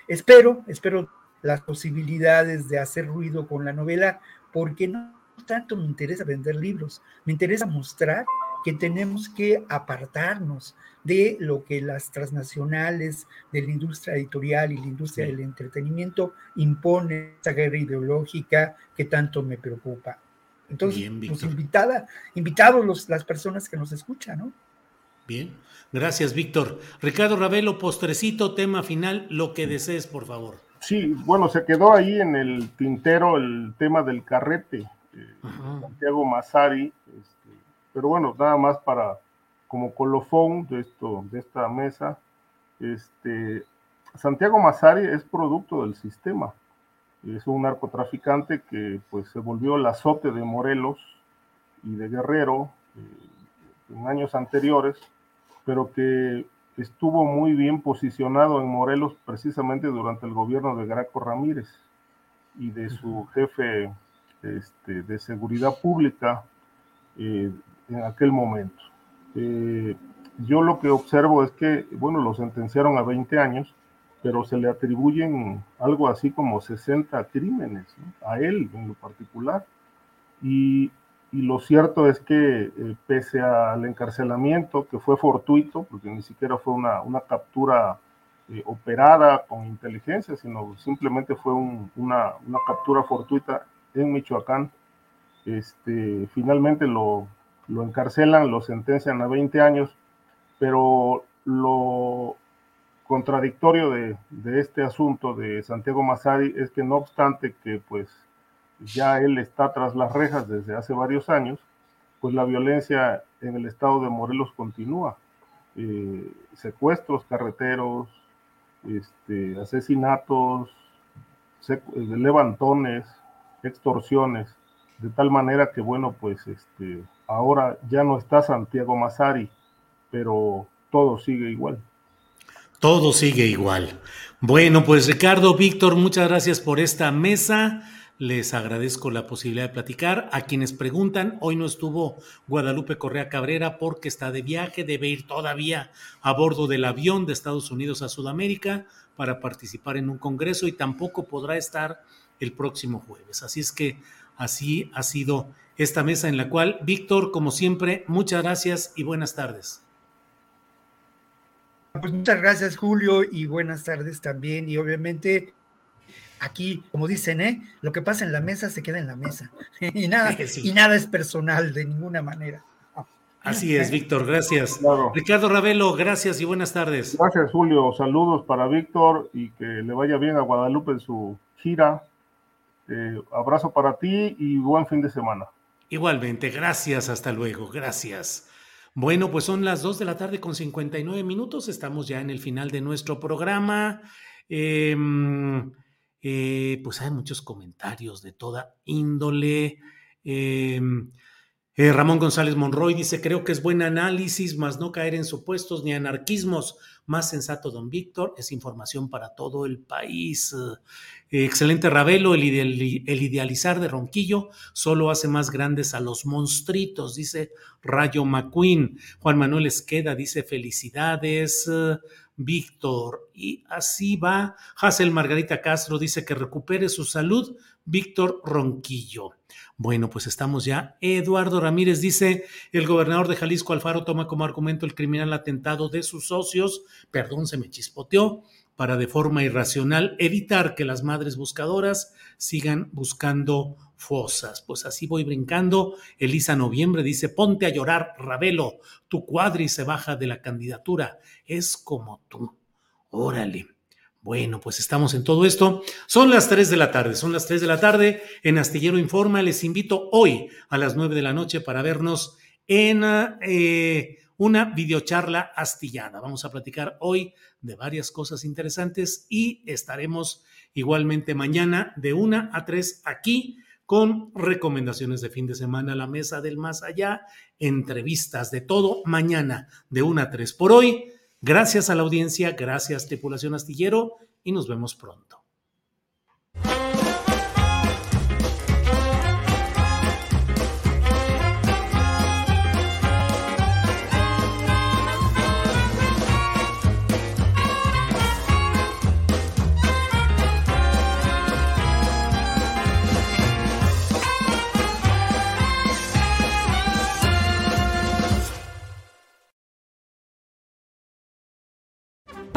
espero, espero las posibilidades de hacer ruido con la novela, porque no tanto me interesa vender libros, me interesa mostrar que tenemos que apartarnos de lo que las transnacionales de la industria editorial y la industria sí. del entretenimiento imponen esa guerra ideológica que tanto me preocupa. Entonces, pues invitada, invitados los, las personas que nos escuchan, ¿no? Bien, gracias, Víctor. Ricardo Ravelo, postrecito, tema final, lo que desees, por favor. Sí, bueno, se quedó ahí en el tintero el tema del carrete, eh, Santiago Massari, este, pero bueno, nada más para como colofón de esto, de esta mesa, este, Santiago Massari es producto del sistema. Es un narcotraficante que pues se volvió el azote de Morelos y de Guerrero eh, en años anteriores, pero que estuvo muy bien posicionado en Morelos precisamente durante el gobierno de Graco Ramírez y de su jefe este, de seguridad pública eh, en aquel momento. Eh, yo lo que observo es que, bueno, lo sentenciaron a 20 años, pero se le atribuyen algo así como 60 crímenes a él en lo particular. Y, lo cierto es que eh, pese al encarcelamiento, que fue fortuito, porque ni siquiera fue una, captura eh, operada con inteligencia, sino simplemente fue un, una, una, captura fortuita en Michoacán, este, finalmente lo, lo encarcelan, lo sentencian a 20 años, pero lo contradictorio de, este asunto de Santiago Massari es que no obstante que pues ya él está tras las rejas desde hace varios años, pues la violencia en el estado de Morelos continúa. Eh, secuestros carreteros, este, asesinatos, levantones, extorsiones, de tal manera que bueno, pues este, ahora ya no está Santiago Massari, pero todo sigue igual. Todo sigue igual. Bueno, pues Ricardo, Víctor, muchas gracias por esta mesa. Les agradezco la posibilidad de platicar. A quienes preguntan, hoy no estuvo Guadalupe Correa Cabrera porque está de viaje, debe ir todavía a bordo del avión de Estados Unidos a Sudamérica para participar en un congreso y tampoco podrá estar el próximo jueves. Así es que así ha sido esta mesa en la cual, Víctor, como siempre, muchas gracias y buenas tardes. Pues muchas gracias, Julio, y buenas tardes también. Y obviamente, aquí, como dicen, ¿eh? lo que pasa en la mesa se queda en la mesa. y, nada, y nada es personal de ninguna manera. Así es, Víctor, gracias. Ricardo Ravelo, gracias y buenas tardes. Gracias, Julio. Saludos para Víctor y que le vaya bien a Guadalupe en su gira. Eh, abrazo para ti y buen fin de semana. Igualmente, gracias, hasta luego, gracias. Bueno, pues son las 2 de la tarde con 59 minutos, estamos ya en el final de nuestro programa. Em, eh, pues hay muchos comentarios de toda índole. Em, eh, Ramón González Monroy dice, creo que es buen análisis, más no caer en supuestos ni anarquismos. Más sensato, don Víctor, es información para todo el país. Eh, excelente Ravelo, el, idealizar de Ronquillo solo hace más grandes a los monstruitos, dice Rayo McQueen. Juan Manuel Esqueda dice felicidades. Víctor. Y así va. Hazel Margarita Castro dice que recupere su salud. Víctor Ronquillo. Bueno, pues estamos ya. Eduardo Ramírez dice, el gobernador de Jalisco Alfaro toma como argumento el criminal atentado de sus socios, perdón, se me chispoteó, para de forma irracional evitar que las madres buscadoras sigan buscando fosas. Pues así voy brincando. Elisa Noviembre dice, ponte a llorar, Ravelo, tu cuadri se baja de la candidatura. Es como tú. Órale. Bueno, pues estamos en todo esto. Son las 3 de la tarde, son las 3 de la tarde en Astillero Informa. Les invito hoy a las 9 de la noche para vernos en eh, una videocharla astillada. Vamos a platicar hoy de varias cosas interesantes y estaremos igualmente mañana de 1 a 3 aquí con recomendaciones de fin de semana, la mesa del más allá, entrevistas de todo mañana de 1 a 3. Por hoy. Gracias a la audiencia, gracias tripulación astillero y nos vemos pronto.